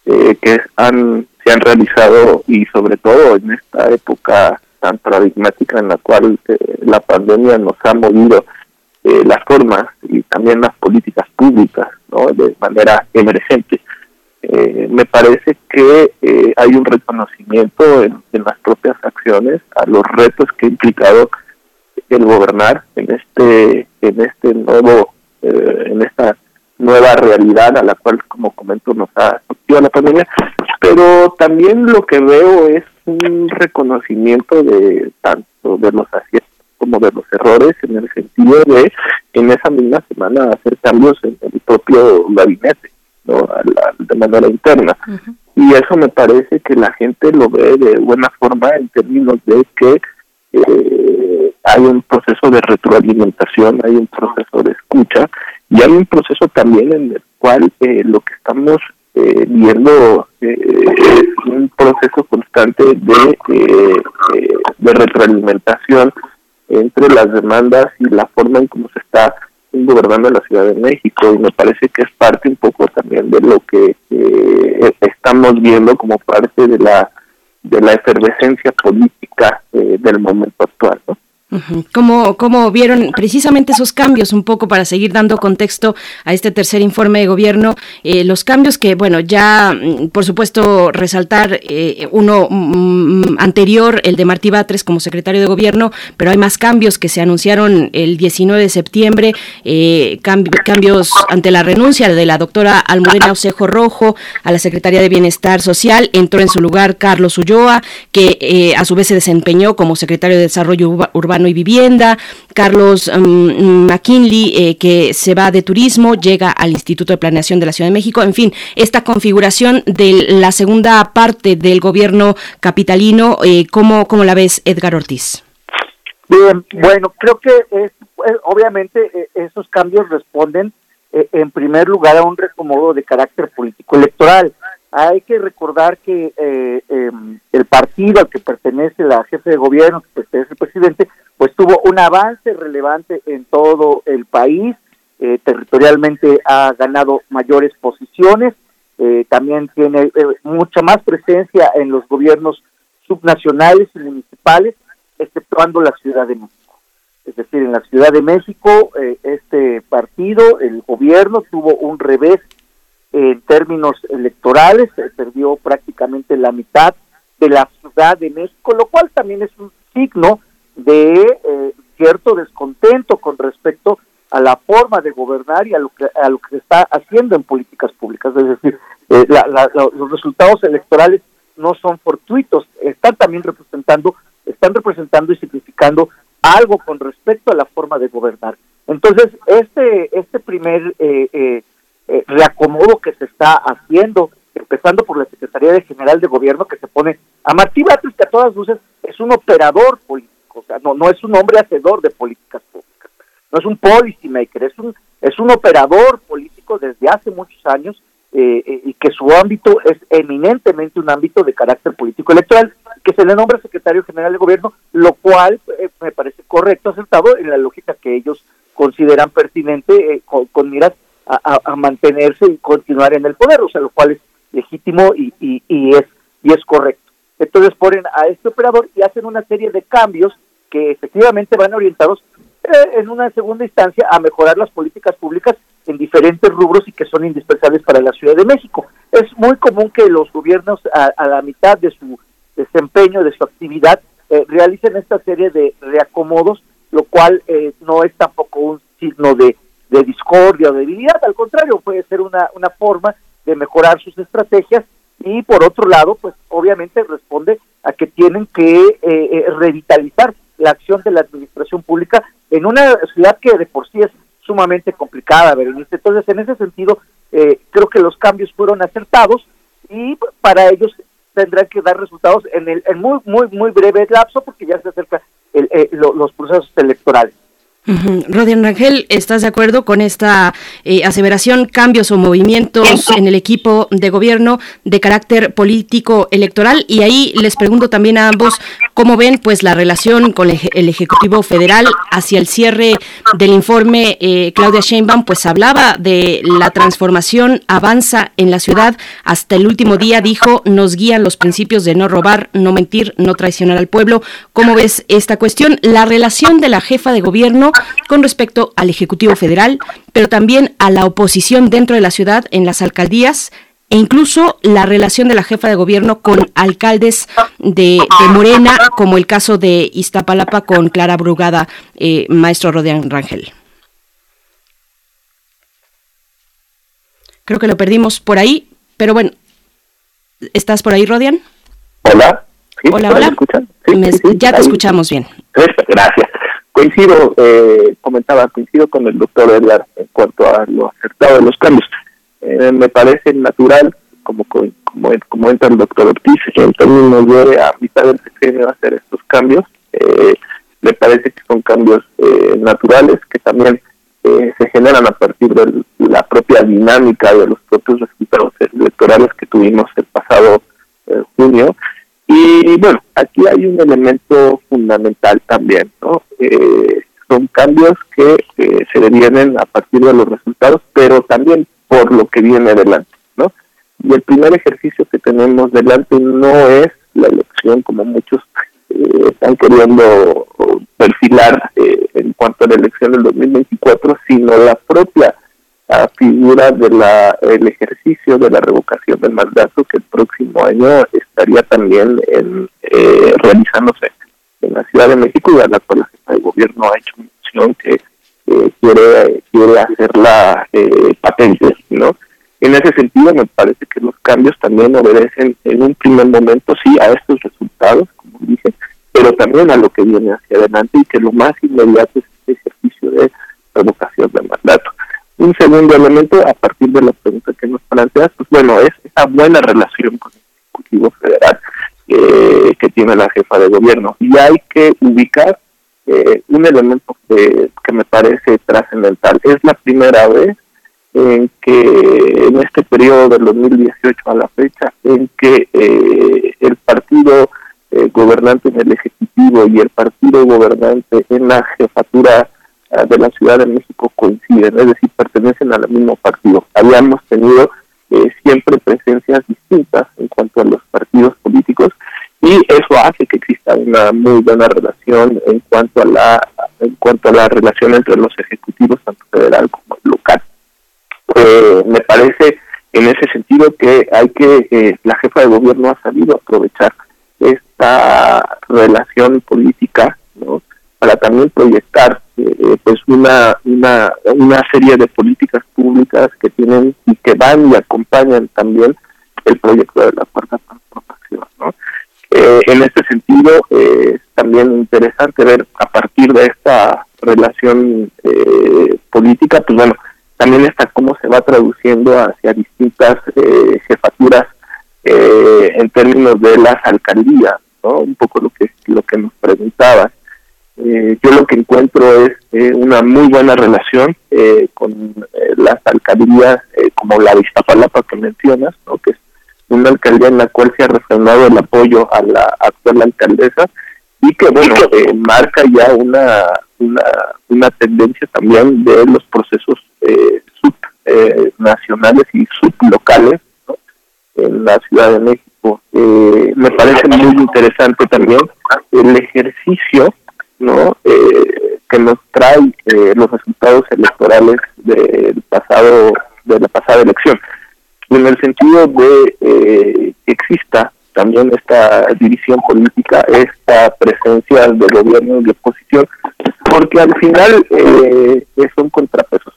eh, que han, se han realizado y sobre todo en esta época tan paradigmática en la cual eh, la pandemia nos ha movido las formas y también las políticas públicas ¿no? de manera emergente. Eh, me parece que eh, hay un reconocimiento en, las propias acciones a los retos que ha implicado el gobernar en este en este nuevo en esta nueva realidad a la cual como comento nos ha afectado la pandemia. Pero también lo que veo es un reconocimiento de tanto de los aciertos como de los errores en el sentido de en esa misma semana hacer cambios en el propio gabinete, ¿no? de manera interna. Y eso me parece que la gente lo ve de buena forma en términos de que eh, hay un proceso de retroalimentación, hay un proceso de escucha y hay un proceso también en el cual eh, lo que estamos eh, viendo es un proceso constante de, de retroalimentación entre las demandas y la forma en cómo se está gobernando la Ciudad de México y me parece que es parte un poco también de lo que eh, estamos viendo como parte de la de la efervescencia política eh, del momento actual. ¿no?
¿Cómo, vieron precisamente esos cambios un poco para seguir dando contexto a este tercer informe de gobierno? Eh, los cambios que, bueno, ya mm, por supuesto resaltar eh, uno mm, mm, anterior, el de Martí Batres como secretario de gobierno, pero hay más cambios que se anunciaron el 19 de septiembre, eh, cambios ante la renuncia de la doctora Almudena Osejo Rojo a la Secretaría de Bienestar Social, entró en su lugar Carlos Ulloa, que a su vez se desempeñó como secretario de Desarrollo Urbano y Vivienda, Carlos mm, McKinley, eh, que se va de turismo, llega al Instituto de Planeación de la Ciudad de México, en fin, esta configuración de la segunda parte del gobierno capitalino, eh, ¿cómo, ¿cómo la ves, Edgar Ortiz?
Bien, bueno, creo que es, obviamente eh, esos cambios responden en primer lugar a un recomodo de carácter político electoral. Hay que recordar que eh, em, el partido al que pertenece la jefe de gobierno, que pertenece el presidente, pues tuvo un avance relevante en todo el país, eh, territorialmente ha ganado mayores posiciones, eh, también tiene mucha más presencia en los gobiernos subnacionales y municipales, exceptuando la Ciudad de México. Es decir, en la Ciudad de México, este partido, el gobierno, tuvo un revés en términos electorales, perdió prácticamente la mitad de la Ciudad de México, lo cual también es un signo de eh, cierto descontento con respecto a la forma de gobernar y a lo que a lo que se está haciendo en políticas públicas, es decir, eh, los resultados electorales no son fortuitos, están también representando están representando y significando algo con respecto a la forma de gobernar. Entonces, este este primer eh, eh, reacomodo que se está haciendo, empezando por la Secretaría de General de Gobierno que se pone a Martí Batres, que a todas luces es un operador político, o sea, no, no es un hombre hacedor de políticas públicas, no es un policy maker, es un, es un operador político desde hace muchos años eh, eh, y que su ámbito es eminentemente un ámbito de carácter político electoral, que se le nombra secretario general de gobierno, lo cual me parece correcto, acertado en la lógica que ellos consideran pertinente con, con miras a, mantenerse y continuar en el poder, o sea, lo cual es legítimo y, y, es, y es correcto. Entonces ponen a este operador y hacen una serie de cambios que efectivamente van orientados eh, en una segunda instancia a mejorar las políticas públicas en diferentes rubros y que son indispensables para la Ciudad de México. Es muy común que los gobiernos a, la mitad de su desempeño, de su actividad, eh, realicen esta serie de reacomodos, lo cual eh, no es tampoco un signo de discordia o de debilidad, al contrario, puede ser una, una forma de mejorar sus estrategias y por otro lado, pues obviamente responde a que tienen que eh, eh, revitalizar la acción de la administración pública en una ciudad que de por sí es sumamente complicada, Berenice. Entonces, en ese sentido, eh, creo que los cambios fueron acertados y para ellos tendrán que dar resultados en el en muy muy muy breve lapso porque ya se acerca el, los procesos electorales.
Rodian Rangel, ¿estás de acuerdo con esta eh, aseveración, cambios o movimientos en el equipo de gobierno de carácter político electoral? Y ahí les pregunto también a ambos cómo ven pues la relación con el, Ejecutivo Federal hacia el cierre del informe. Eh, Claudia Sheinbaum pues hablaba de la transformación avanza en la ciudad. Hasta el último día dijo, nos guían los principios de no robar, no mentir, no traicionar al pueblo. ¿Cómo ves esta cuestión? La relación de la jefa de gobierno con respecto al Ejecutivo Federal, pero también a la oposición dentro de la ciudad, en las alcaldías, e incluso la relación de la jefa de gobierno con alcaldes de, Morena, como el caso de Iztapalapa con Clara Brugada, eh, maestro Rodian Rangel. Creo que lo perdimos por ahí, pero bueno, ¿estás por ahí, Rodian?
Hola.
hola, hola. ya te escuchamos bien.
Gracias. Coincido, eh, comentaba, coincido con el doctor Edgar en cuanto a lo acertado de los cambios. Eh, me parece natural, como, como, como entra el doctor Ortiz, en términos de a mitad del sexenio hacer estos cambios. Eh, me parece que son cambios eh, naturales que también se generan a partir de la propia dinámica de los propios resultados electorales que tuvimos el pasado junio y bueno, aquí hay un elemento fundamental también, ¿no? Eh, son cambios que se devienen a partir de los resultados, pero también por lo que viene adelante, ¿no? Y el primer ejercicio que tenemos delante no es la elección, como muchos eh, están queriendo perfilar eh, en cuanto a la elección del 2024, sino la propia a figura del el ejercicio de la revocación del mandato que el próximo año estaría también en, eh, realizándose en la Ciudad de México y a la cual la de gobierno ha hecho mención que eh, quiere quiere hacerla eh, patente, ¿no? En ese sentido me parece que los cambios también obedecen en un primer momento sí a estos resultados, como dije, pero también a lo que viene hacia adelante y que lo más inmediato es este ejercicio de revocación del mandato. Un segundo elemento, a partir de la pregunta que nos planteas, pues bueno, es esa buena relación con el Ejecutivo Federal eh, que tiene la jefa de gobierno. Y hay que ubicar eh, un elemento que, me parece trascendental. Es la primera vez en que en este periodo del 2018 a la fecha, en que eh, el partido gobernante en el Ejecutivo y el partido gobernante en la jefatura de la Ciudad de México coinciden, es decir, pertenecen al mismo partido. Habíamos tenido eh, siempre presencias distintas en cuanto a los partidos políticos y eso hace que exista una muy buena relación en cuanto a la en cuanto a la relación entre los ejecutivos tanto federal como local. Eh, me parece en ese sentido que hay que eh, la jefa de gobierno ha sabido aprovechar esta relación política ¿no? para también proyectar eh, pues una, una, una serie de políticas públicas que tienen y que van y acompañan también el proyecto de la cuarta transformación. ¿no? Eh, en este sentido, eh, es también interesante ver a partir de esta relación política, pues bueno, también está cómo se va traduciendo hacia distintas jefaturas en términos de las alcaldías, ¿no? Un poco lo que lo que nos preguntabas. Eh, yo lo que encuentro es eh, una muy buena relación eh, con las alcaldías como la de Iztapalapa que mencionas, ¿no? que es una alcaldía en la cual se ha refrendado el apoyo a la actual alcaldesa y que bueno marca ya una, una una tendencia también de los procesos subnacionales y sublocales ¿no? en la Ciudad de México. me parece muy interesante también el ejercicio no eh, que nos trae eh, los resultados electorales del pasado de la pasada elección. En el sentido de eh, que exista también esta división política esta presencia del gobierno y de oposición porque al final eh, son contrapesos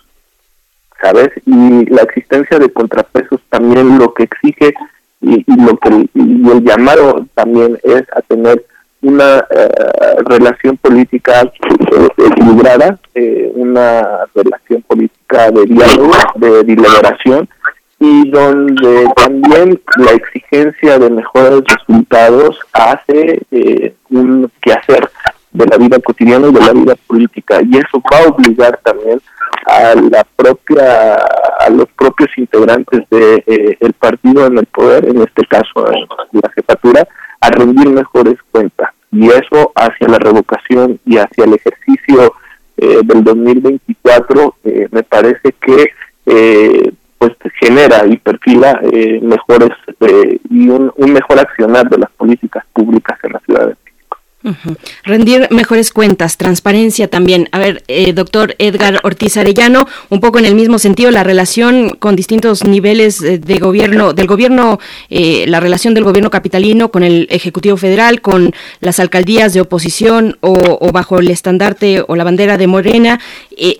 sabes y la existencia de contrapesos también lo que exige y, y lo que y el llamado también es a tener una eh, relación política eh, equilibrada, eh, una relación política de diálogo, de deliberación y donde también la exigencia de mejores resultados hace un quehacer de la vida cotidiana y de la vida política. Y eso va a obligar también a la propia a los propios integrantes de eh, el partido en el poder en este caso en la jefatura a rendir mejores cuentas. Y eso hacia la revocación y hacia el ejercicio eh, del 2024 eh, me parece que pues genera y perfila mejores y un, un mejor accionar de las políticas públicas en la ciudad de
Rendir mejores cuentas, transparencia también. A ver, eh, doctor Edgar Ortiz Arellano, un poco en el mismo sentido, la relación con distintos niveles eh, de gobierno, del gobierno, eh, la relación del gobierno capitalino con el Ejecutivo Federal, con las alcaldías de oposición o, o bajo el estandarte o la bandera de Morena.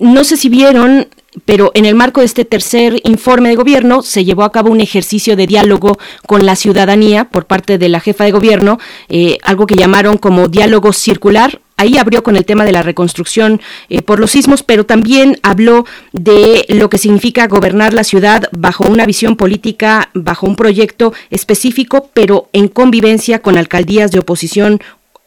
no sé si vieron pero en el marco de este tercer informe de gobierno se llevó a cabo un ejercicio de diálogo con la ciudadanía por parte de la jefa de gobierno, eh, algo que llamaron como diálogo circular. Ahí abrió con el tema de la reconstrucción eh, por los sismos, pero también habló de lo que significa gobernar la ciudad bajo una visión política, bajo un proyecto específico, pero en convivencia con alcaldías de oposición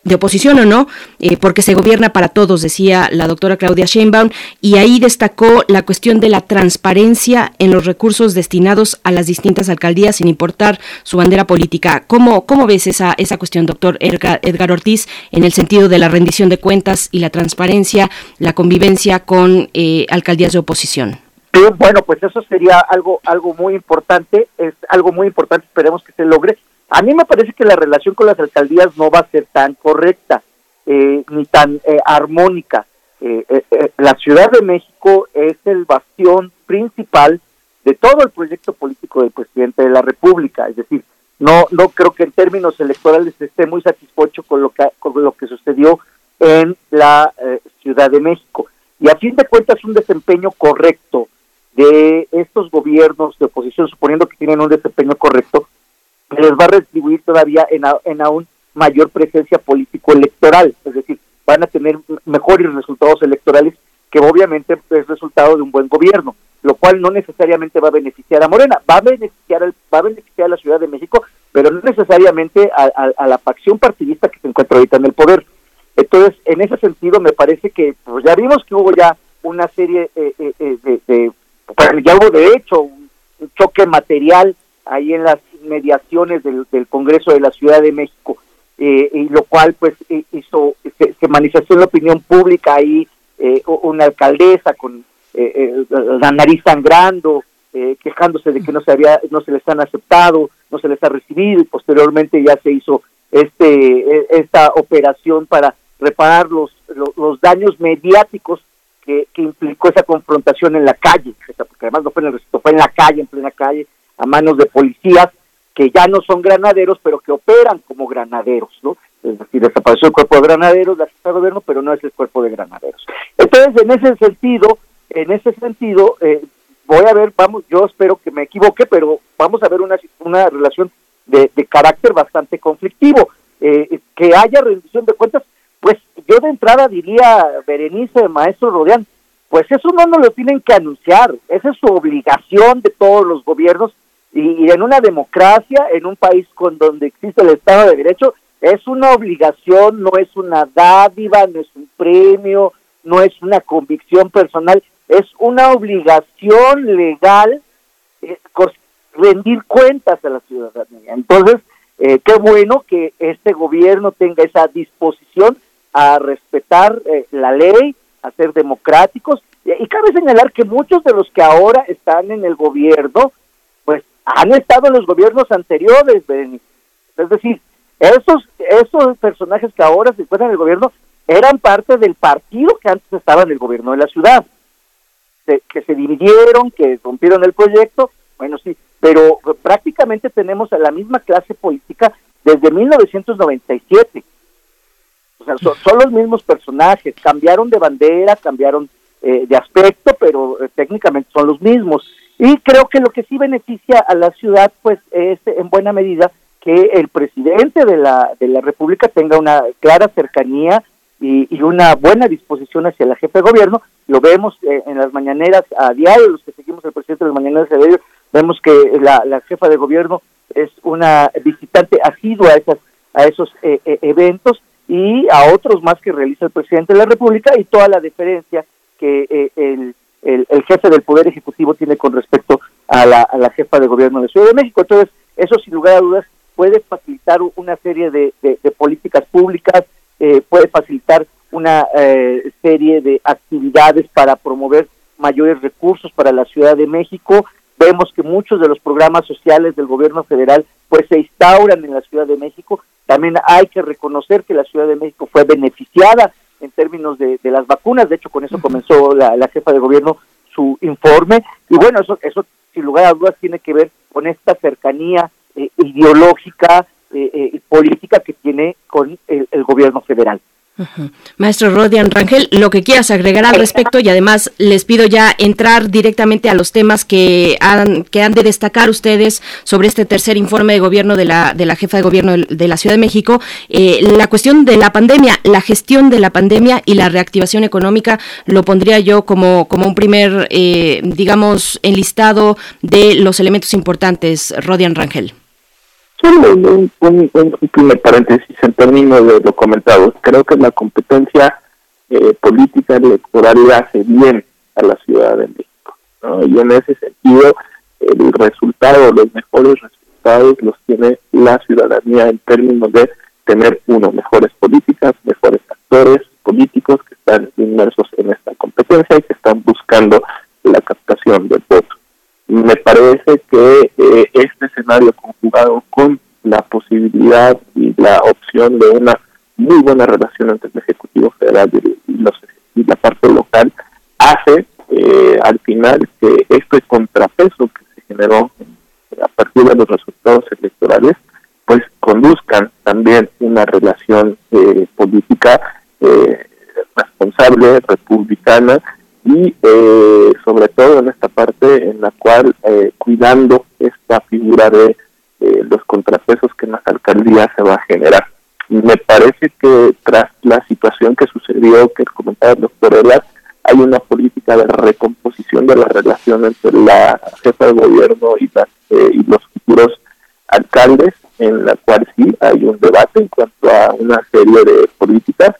de oposición o no, eh, porque se gobierna para todos, decía la doctora Claudia Sheinbaum, y ahí destacó la cuestión de la transparencia en los recursos destinados a las distintas alcaldías, sin importar su bandera política. ¿Cómo, cómo ves esa, esa cuestión, doctor Edgar, Ortiz, en el sentido de la rendición de cuentas y la transparencia, la convivencia con eh, alcaldías de oposición?
bueno, pues eso sería algo, algo muy importante, es algo muy importante, esperemos que se logre a mí me parece que la relación con las alcaldías no va a ser tan correcta eh, ni tan eh, armónica. Eh, la Ciudad de México es el bastión principal de todo el proyecto político del presidente de la República. Es decir, no, no creo que en términos electorales esté muy satisfecho con lo que, con lo que sucedió en la Ciudad de México. Y a fin de cuentas, un desempeño correcto de estos gobiernos de oposición, suponiendo que tienen un desempeño correcto, les va a retribuir todavía en, en aún mayor presencia político-electoral, es decir, van a tener mejores resultados electorales que obviamente es resultado de un buen gobierno, lo cual no necesariamente va a beneficiar a Morena, va a beneficiar, va a, beneficiar a la Ciudad de México, pero no necesariamente a, la facción partidista que se encuentra ahorita en el poder. Entonces, en ese sentido, me parece que pues, ya vimos que hubo ya una serie eh, eh, eh de, de, ya hubo de hecho un choque material ahí en las mediaciones del, Congreso de la Ciudad de México, eh, y lo cual pues eh, hizo, se, manifestó en la opinión pública ahí eh, una alcaldesa con la nariz sangrando, quejándose de que no se había, no se les han aceptado, no se les ha recibido, y posteriormente ya se hizo este e, esta operación para reparar los, los, daños mediáticos que, que, implicó esa confrontación en la calle, porque además no fue en el recinto, fue en la calle, en plena calle, a manos de policías que ya no son granaderos, pero que operan como granaderos, ¿no? Es decir, desapareció el cuerpo de granaderos, la de gobierno, pero no es el cuerpo de granaderos. Entonces, en ese sentido, en ese sentido, eh, voy a ver, vamos, yo espero que me equivoque, pero vamos a ver una, una relación de, carácter bastante conflictivo. Eh, que haya rendición de cuentas, pues yo de entrada diría, Berenice, maestro Rodeán, pues eso no lo tienen que anunciar, esa es su obligación de todos los gobiernos y, en una democracia, en un país con donde existe el Estado de Derecho, es una obligación, no es una dádiva, no es un premio, no es una convicción personal, es una obligación legal eh, rendir cuentas a la ciudadanía. Entonces, eh, qué bueno que este gobierno tenga esa disposición a respetar eh, la ley, a ser democráticos. Y, cabe señalar que muchos de los que ahora están en el gobierno han estado en los gobiernos anteriores, Es decir, esos, esos personajes que ahora se encuentran en el gobierno eran parte del partido que antes estaba en el gobierno de la ciudad. que se dividieron, que rompieron el proyecto, bueno, sí, pero prácticamente tenemos a la misma clase política desde 1997. O sea, son, los mismos personajes, cambiaron de bandera, cambiaron eh, de aspecto, pero eh, técnicamente son los mismos. Y creo que lo que sí beneficia a la ciudad, pues, es en buena medida que el presidente de la, de la República tenga una clara cercanía y, una buena disposición hacia la jefe de gobierno. Lo vemos eh, en las mañaneras a diario, los que seguimos al presidente de las mañaneras a diario, vemos que la, la jefa de gobierno es una visitante asidua a, esas, a esos eh, eh, eventos y a otros más que realiza el presidente de la República y toda la deferencia que eh, el, jefe del Poder Ejecutivo tiene con respecto a la, jefa de gobierno de Ciudad de México. Entonces, eso sin lugar a dudas puede facilitar una serie de, de, políticas públicas, eh, puede facilitar una eh, serie de actividades para promover mayores recursos para la Ciudad de México. Vemos que muchos de los programas sociales del gobierno federal pues se instauran en la Ciudad de México. También hay que reconocer que la Ciudad de México fue beneficiada en términos de, las vacunas. De hecho, con eso comenzó la, jefa de gobierno su informe. Y bueno, eso, eso sin lugar a dudas tiene que ver con esta cercanía eh, ideológica eh, eh, y política que tiene con el gobierno federal.
Maestro Rodian Rangel, lo que quieras agregar al respecto y además les pido ya entrar directamente a los temas que han, que han de destacar ustedes sobre este tercer informe de gobierno de la, de la jefa de gobierno de la Ciudad de México. Eh, la cuestión de la pandemia, la gestión de la pandemia y la reactivación económica lo pondría yo como, como un primer, eh, digamos, enlistado de los elementos importantes, Rodian Rangel.
Solo un, primer paréntesis en términos de lo comentado. Creo que la competencia eh, política electoral le hace bien a la Ciudad de México. Y en ese sentido, el resultado, los mejores resultados los tiene la ciudadanía en términos de tener, uno, mejores políticas, mejores actores políticos que están inmersos en esta competencia y que están buscando la captación del voto me parece que eh, este escenario conjugado con la posibilidad y la opción de una muy buena relación entre el Ejecutivo Federal y, la parte local hace eh, al final que este contrapeso que se generó a partir de los resultados electorales pues conduzcan también una relación eh, política responsable, republicana, y eh, sobre todo en esta parte en la cual eh, cuidando esta figura de eh, los contrapesos que en las alcaldías se va a generar. Me parece que tras la situación que sucedió, que comentaba el doctor Elas, hay una política de recomposición de la relación entre la jefa de gobierno y, y los futuros alcaldes, en la cual sí hay un debate en cuanto a una serie de políticas,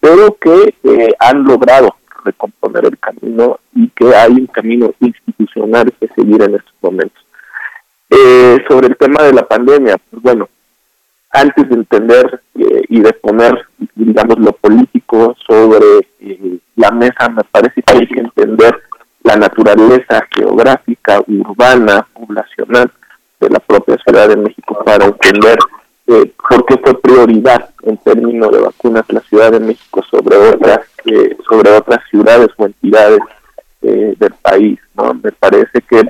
pero que han logrado recomponer el camino y que hay un camino institucional que seguir en estos momentos. Eh, sobre el tema de la pandemia, pues bueno, antes de entender eh, y de poner, digamos, lo político sobre eh, la mesa, me parece que hay que entender la naturaleza geográfica, urbana, poblacional de la propia Ciudad de México para entender eh, por qué fue prioridad en términos de vacunas la Ciudad de México sobre otras eh, sobre otras ciudades o entidades eh, del país. ¿no? Me parece que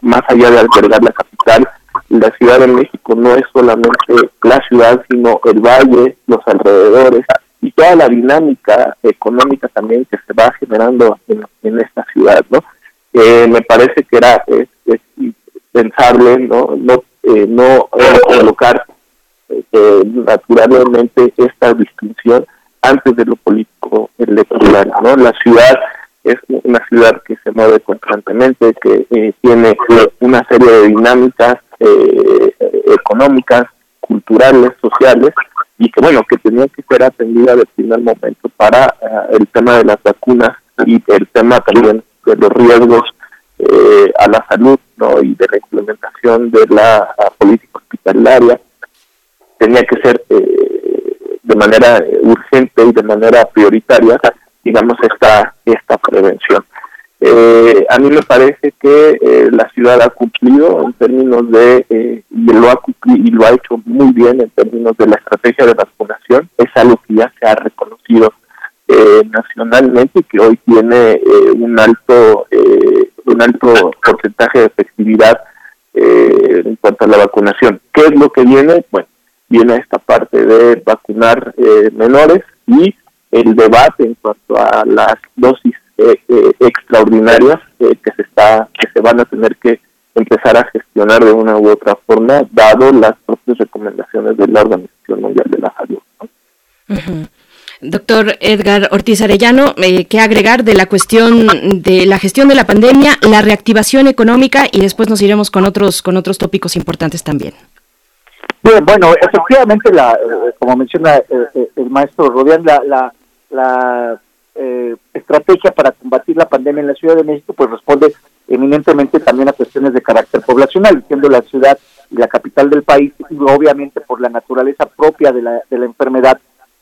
más allá de albergar la capital, la Ciudad de México no es solamente la ciudad, sino el valle, los alrededores y toda la dinámica económica también que se va generando en, esta ciudad. ¿no? Eh, me parece que era es, pensable no no, no colocar naturalmente esta distinción antes de lo político electoral. ¿no? La ciudad es una ciudad que se mueve constantemente, que eh, tiene una serie de dinámicas eh, económicas, culturales, sociales, y que bueno, que tenía que ser atendida de primer momento para eh, el tema de las vacunas y el tema también de los riesgos a la salud ¿no? y de la implementación de la política hospitalaria. Tenía que ser de manera urgente y de manera prioritaria, digamos, esta, esta prevención. Eh, a mí me parece que eh, la ciudad ha cumplido en términos de, eh, y lo ha cumplido y lo ha hecho muy bien en términos de la estrategia de vacunación, es algo que ya se ha reconocido nacionalmente y que hoy tiene un alto un alto porcentaje de efectividad en cuanto a la vacunación. ¿Qué es lo que viene? Bueno, viene esta parte de vacunar eh, menores y el debate en cuanto a las dosis eh, eh, extraordinarias que se está que se van a tener que empezar a gestionar de una u otra forma dado las propias recomendaciones de la Organización Mundial de la Salud.
Doctor Edgar Ortiz Arellano, ¿qué agregar de la cuestión de la gestión de la pandemia, la reactivación económica y después nos iremos con otros con otros tópicos importantes también?
Bien, bueno, efectivamente, la, eh, como menciona eh, el maestro Rodián, la, la, la estrategia para combatir la pandemia en la Ciudad de México pues responde eminentemente también a cuestiones de carácter poblacional, siendo la ciudad y la capital del país, y obviamente por la naturaleza propia de la, de la enfermedad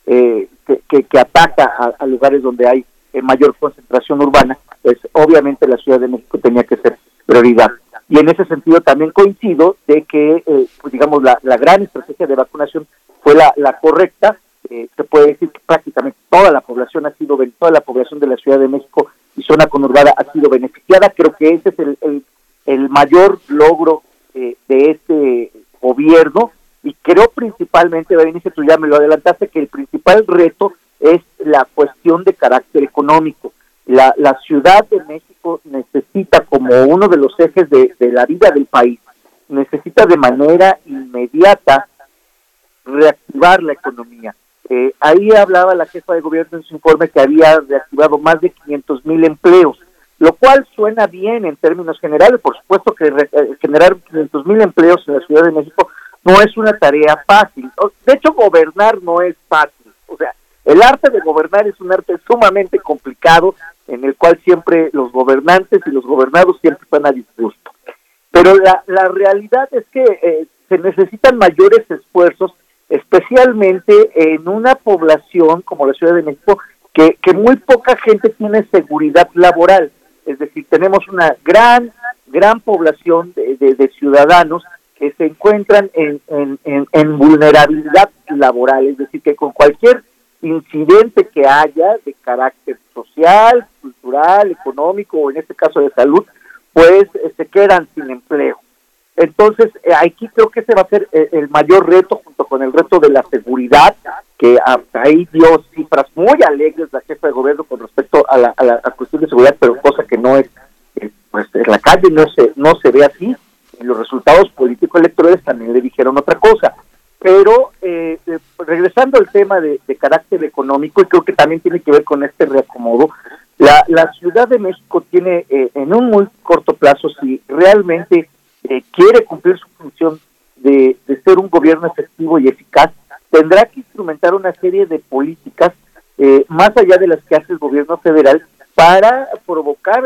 eh, que, ataca a, lugares donde hay eh, mayor concentración urbana, pues obviamente la Ciudad de México tenía que ser prioridad. Y en ese sentido también coincido de que, eh, pues digamos, la, la, gran estrategia de vacunación fue la, la correcta. se puede decir que prácticamente toda la población ha sido, toda la población de la Ciudad de México y zona conurbada ha sido beneficiada. Creo que ese es el, el, el mayor logro de este gobierno y creo principalmente, Berenice, tú ya me lo adelantaste, que el principal reto es la cuestión de carácter económico. La, la Ciudad de México necesita, como uno de los ejes de, la vida del país, necesita de manera inmediata reactivar la economía. Eh, ahí hablaba la jefa de gobierno en su informe que había reactivado más de 500 mil empleos, lo cual suena bien en términos generales. Por supuesto que eh, generar 500 mil empleos en la Ciudad de México no es una tarea fácil. De hecho, gobernar no es fácil. O sea, el arte de gobernar es un arte sumamente complicado en el cual siempre los gobernantes y los gobernados siempre están a disgusto. Pero la, la realidad es que eh, se necesitan mayores esfuerzos, especialmente en una población como la Ciudad de México, que, que muy poca gente tiene seguridad laboral. Es decir, tenemos una gran, gran población de, de ciudadanos que se encuentran en, en, en, vulnerabilidad laboral, es decir, que con cualquier incidente que haya de carácter social, cultural, económico o en este caso de salud, pues eh, se quedan sin empleo. Entonces, eh, aquí creo que ese va a ser eh, el mayor reto junto con el reto de la seguridad, que ahí dio cifras muy alegres la jefa de gobierno con respecto a la, cuestión de seguridad, pero cosa que no es, pues en la calle no se, no se ve así y los resultados políticos electorales también le dijeron otra cosa. Pero eh, eh, regresando al tema de, carácter económico, y creo que también tiene que ver con este reacomodo, la, la Ciudad de México tiene eh, en un muy corto plazo, si realmente quiere cumplir su función de, de, ser un gobierno efectivo y eficaz, tendrá que instrumentar una serie de políticas más allá de las que hace el gobierno federal para provocar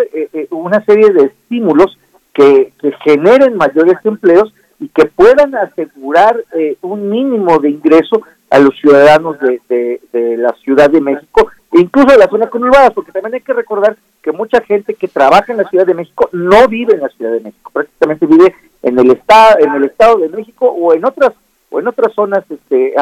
una serie de estímulos que, generen mayores empleos y que puedan asegurar eh, un mínimo de ingreso a los ciudadanos de, la Ciudad de México, e incluso de la zona conurbada, porque también hay que recordar que mucha gente que trabaja en la Ciudad de México no vive en la Ciudad de México, prácticamente vive en el estado, en el estado de México o en otras o en otras zonas este,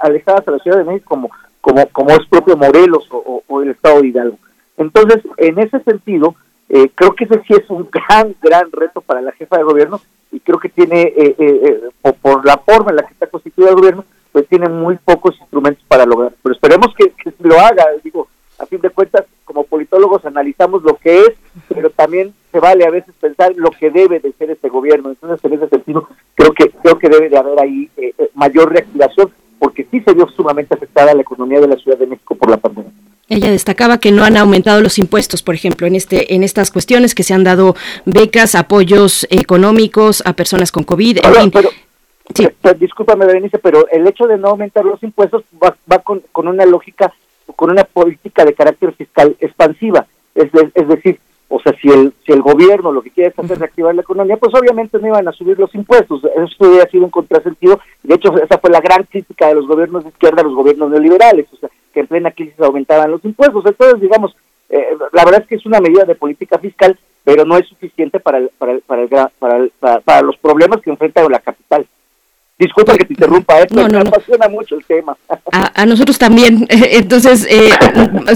alejadas a la Ciudad de México como como como es propio Morelos o, o el estado de Hidalgo. Entonces, en ese sentido, eh, creo que ese sí es un gran, gran reto para la jefa de gobierno y creo que tiene, eh, eh, por, la forma en la que está constituido el gobierno, pues tiene muy pocos instrumentos para lograr. Pero esperemos que, lo haga. Digo, a fin de cuentas, como politólogos analizamos lo que es, pero también se vale a veces pensar lo que debe de ser este gobierno. Entonces, en ese sentido, creo que creo que debe de haber ahí mayor reactivación, porque sí se vio sumamente afectada la economía de la Ciudad de México por la pandemia.
Ella destacaba que no han aumentado los impuestos, por ejemplo, en este en estas cuestiones que se han dado becas, apoyos económicos a personas con COVID.
pero, sí. discúlpame, Berenice, pero el hecho de no aumentar los impuestos va, con, con, una lógica, con una política de carácter fiscal expansiva. Es, es decir, o sea, si el, si el gobierno lo que quiere es hacer reactivar la economía, pues obviamente no iban a subir los impuestos. Eso hubiera sido un contrasentido. De hecho, esa fue la gran crítica de los gobiernos de izquierda a los gobiernos neoliberales. O sea, que en plena crisis aumentaban los impuestos. Entonces, digamos, eh, la verdad es que es una medida de política fiscal, pero no es suficiente para, para, para, para, para los problemas que enfrenta la capital. Disculpa que te interrumpa, esto ¿eh? me apasiona mucho el tema.
A, nosotros también. Entonces, eh,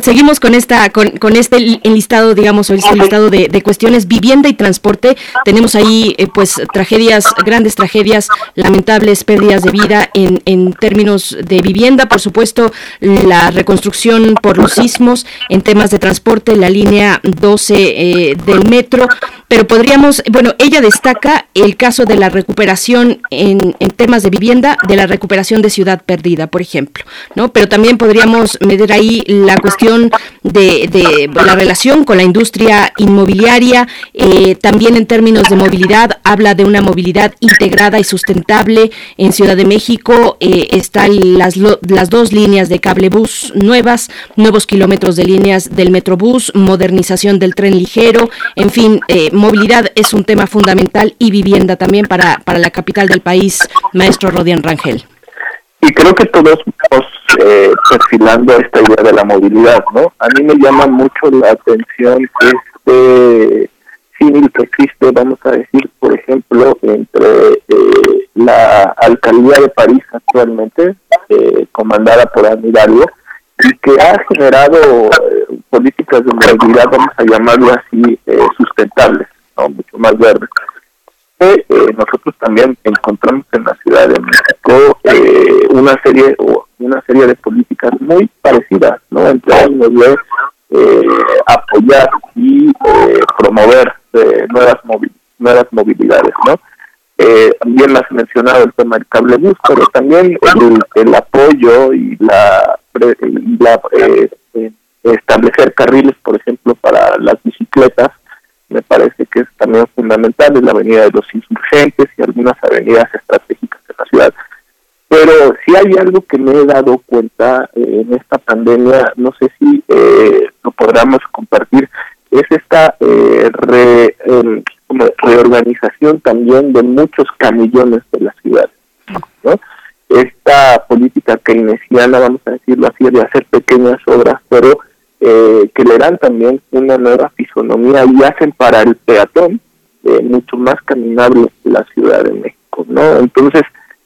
seguimos con esta con, con este enlistado, digamos, este listado de, de, cuestiones, vivienda y transporte. Tenemos ahí, eh, pues, tragedias, grandes tragedias, lamentables pérdidas de vida en, en términos de vivienda, por supuesto, la reconstrucción por los sismos, en temas de transporte, la línea 12 del metro, pero podríamos, bueno, ella destaca el caso de la recuperación en, en temas temas de vivienda, de la recuperación de ciudad perdida, por ejemplo, ¿no? Pero también podríamos medir ahí la cuestión de, de la relación con la industria inmobiliaria, eh, también en términos de movilidad, habla de una movilidad integrada y sustentable. En Ciudad de México eh, están las, las dos líneas de cablebús nuevas, nuevos kilómetros de líneas del Metrobús, modernización del tren ligero, en fin, eh, movilidad es un tema fundamental y vivienda también para, para la capital del país, maestro Rodian Rangel.
Y creo que todos estamos eh, perfilando esta idea de la movilidad, ¿no? A mí me llama mucho la atención este símil que existe, vamos a decir, por ejemplo, entre eh, la alcaldía de París actualmente, eh, comandada por Anne y que ha generado eh, políticas de movilidad, vamos a llamarlo así, sustentables, ¿no? mucho más verdes. Nosotros también encontramos en la Ciudad de México una serie o una serie de políticas muy parecidas, ¿no? Entre términos de apoyar y promover de nuevas, nuevas movilidades, ¿no? Eh, también has mencionado el tema del cable bus, pero también el, apoyo y la, la eh, eh, establecer carriles, por ejemplo, para las bicicletas, me parece que es también fundamental, en la avenida de los insurgentes y algunas avenidas estratégicas de la ciudad. Pero si hay algo que me he dado cuenta en esta pandemia, no sé si lo podamos compartir, es esta eh, em, reorganización también de muchos camillones de la ciudad. Esta política keynesiana, vamos a decirlo así, de hacer pequeñas obras, pero eh, que le dan también una nueva fisonomía y hacen para el peatón eh, mucho más caminable la Ciudad de México. ¿no? Entonces,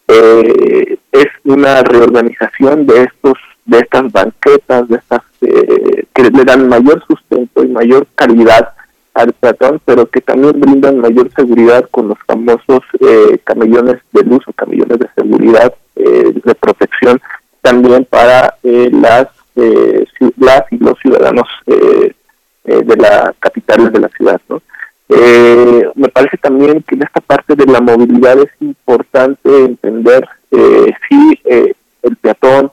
es una reorganización de estos de estas banquetas, de estas eh, que le dan mayor sustento y mayor calidad al peatón, pero que también brindan mayor seguridad con los famosos eh, camellones de luz o camellones de seguridad eh, de protección también para eh, las las y los ciudadanos de la capital de la ciudad, ¿no? me parece también que en esta parte de la movilidad es importante entender si el peatón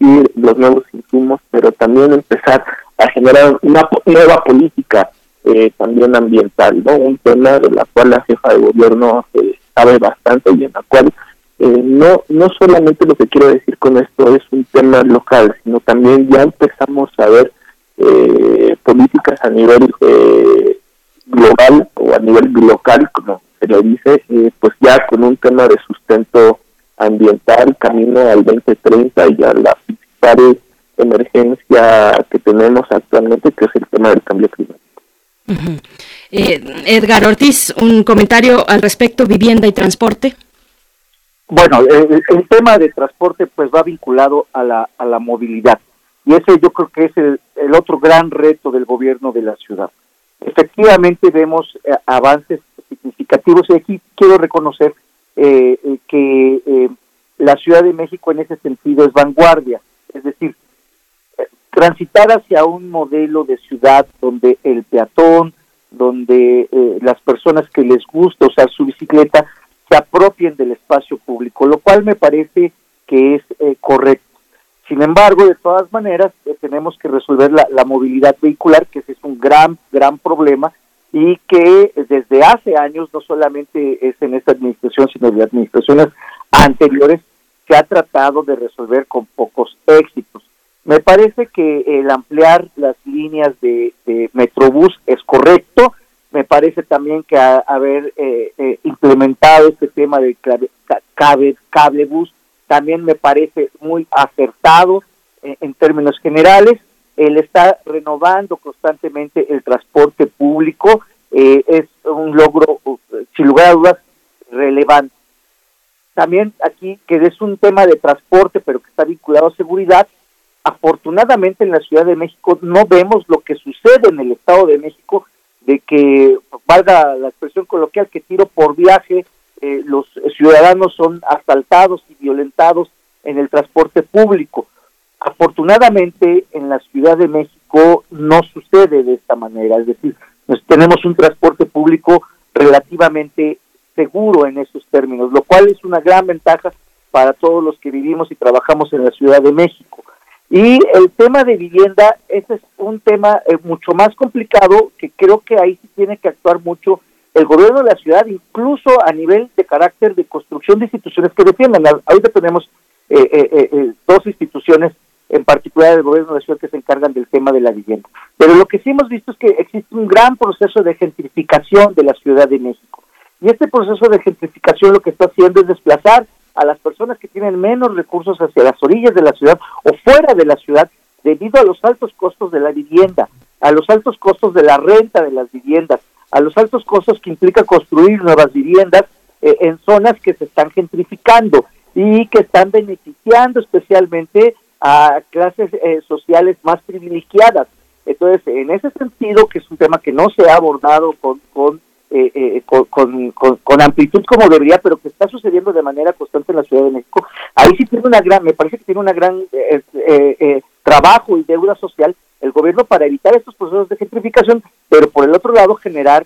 y los nuevos insumos, pero también empezar a generar una nueva política eh, también ambiental, ¿no? Un tema de la cual la jefa de gobierno eh, sabe bastante y en la cual eh, no no solamente lo que quiero decir con esto es un tema local, sino también ya empezamos a ver políticas a nivel global o a nivel local, como se le dice, pues ya con un tema de sustento ambiental camino al 2030 y a la principal emergencia que tenemos actualmente, que es el tema del cambio climático.
Eh, Edgar Ortiz, un comentario al respecto, vivienda y transporte.
Bueno, el, tema de transporte pues va vinculado a la, a la movilidad. Y ese yo creo que es el, el otro gran reto del gobierno de la ciudad. Efectivamente vemos eh, avances significativos. Y aquí quiero reconocer eh, eh, que eh, la Ciudad de México en ese sentido es vanguardia, es decir, transitar hacia un modelo de ciudad donde el peatón, donde las personas que les gusta usar su bicicleta se apropien del espacio público, lo cual me parece que es correcto. Sin embargo, de todas maneras, tenemos que resolver la, movilidad vehicular, que ese es un gran, gran problema y que desde hace años, no solamente es en esta administración, sino en administraciones anteriores, se ha tratado de resolver con pocos éxitos. Me parece que el ampliar las líneas de, Metrobús es correcto, me parece también que haber eh, eh, implementado este tema del cable, cable, bus también me parece muy acertado eh, en términos generales él está renovando constantemente el transporte público, eh, es un logro, sin lugar a dudas, relevante. También aquí, que es un tema de transporte, pero que está vinculado a seguridad, afortunadamente en la Ciudad de México no vemos lo que sucede en el Estado de México, de que, valga la expresión coloquial, que tiro por viaje, eh, los ciudadanos son asaltados y violentados en el transporte público. Afortunadamente en la Ciudad de México no sucede de esta manera, es decir, tenemos un transporte público relativamente seguro en esos términos, lo cual es una gran ventaja para todos los que vivimos y trabajamos en la Ciudad de México. Y el tema de vivienda, ese es un tema eh, mucho más complicado que creo que ahí sí tiene que actuar mucho el gobierno de la ciudad, incluso a nivel de carácter de construcción de instituciones que defiendan. Ahorita tenemos eh, eh, dos instituciones en particular el gobierno de la ciudad que se encargan del tema de la vivienda. Pero lo que sí hemos visto es que existe un gran proceso de gentrificación de la Ciudad de México. Y este proceso de gentrificación lo que está haciendo es desplazar a las personas que tienen menos recursos hacia las orillas de la ciudad o fuera de la ciudad debido a los altos costos de la vivienda, a los altos costos de la renta de las viviendas, a los altos costos que implica construir nuevas viviendas eh, en zonas que se están gentrificando y que están beneficiando especialmente a clases eh, sociales más privilegiadas. Entonces, en ese sentido, que es un tema que no se ha abordado con, con eh, eh, con, con, amplitud como debería, pero que está sucediendo de manera constante en la Ciudad de México. Ahí sí tiene una gran, me parece que tiene una gran eh, eh, trabajo y deuda social el gobierno para evitar estos procesos de gentrificación, pero por el otro lado generar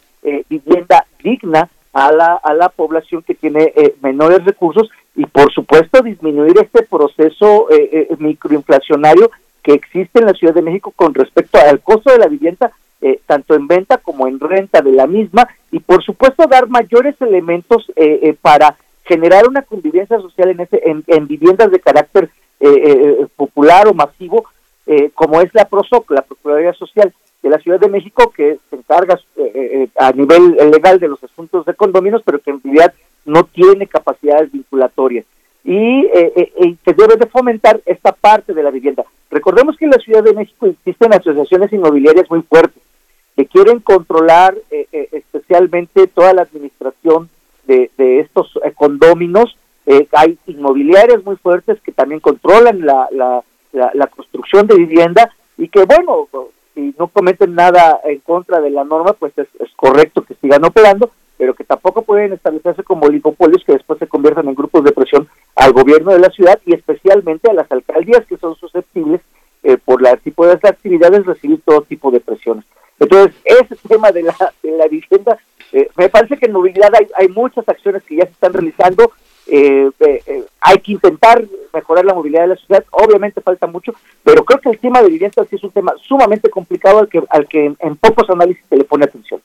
vivienda digna a la, a la población que tiene menores recursos y por supuesto disminuir este proceso microinflacionario que existe en la Ciudad de México con respecto al costo de la vivienda eh, tanto en venta como en renta de la misma y por supuesto dar mayores elementos eh, eh, para generar una convivencia social en, ese, en, viviendas de carácter popular o masivo como es la PROSOC, la Procuraduría Social de la Ciudad de México que se encarga a nivel legal de los asuntos de condominios pero que en realidad no tiene capacidades vinculatorias y que debe de fomentar esta parte de la vivienda. Recordemos que en la Ciudad de México existen asociaciones inmobiliarias muy fuertes que quieren controlar eh, eh, especialmente toda la administración de, estos eh, condóminos. hay inmobiliarias muy fuertes que también controlan la, la, construcción de vivienda y que, bueno, si no cometen nada en contra de la norma, pues es, correcto que sigan operando, pero que tampoco pueden establecerse como oligopolios que después se conviertan en grupos de presión al gobierno de la ciudad y especialmente a las alcaldías que son susceptibles por la tipo de actividades recibir todo tipo de presiones. Entonces, ese tema de la, de la vivienda, eh, me parece que en movilidad hay, muchas acciones que ya se están realizando. Eh, eh, hay que intentar mejorar la movilidad de la ciudad, obviamente falta mucho, pero creo que el tema de vivienda sí es un tema sumamente complicado al que, al que en pocos análisis se le pone atención.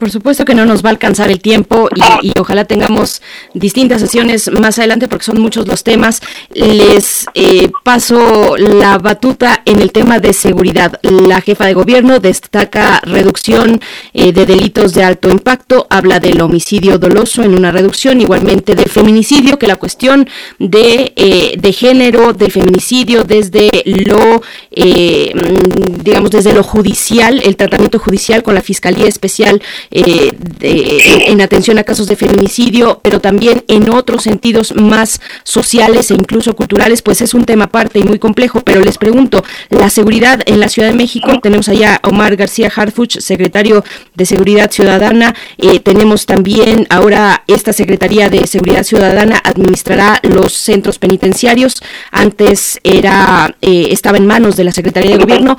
Por supuesto que no nos va a alcanzar el tiempo y, ojalá tengamos distintas sesiones más adelante porque son muchos los temas. Les eh, paso la batuta en el tema de seguridad. La jefa de gobierno destaca reducción eh, de delitos de alto impacto, habla del homicidio doloso en una reducción, igualmente del feminicidio, que la cuestión de, eh, de género, del feminicidio desde lo, digamos, desde lo judicial, el tratamiento judicial con la Fiscalía Especial eh, en atención a casos de feminicidio, pero también en otros sentidos más sociales e incluso culturales, pues es un tema aparte y muy complejo. Pero les pregunto, la seguridad en la Ciudad de México, tenemos allá a Omar García Harfuch, secretario de Seguridad Ciudadana, eh, tenemos también ahora esta Secretaría de Seguridad Ciudadana administrará los centros penitenciarios, antes era eh, estaba en manos de la Secretaría de Gobierno,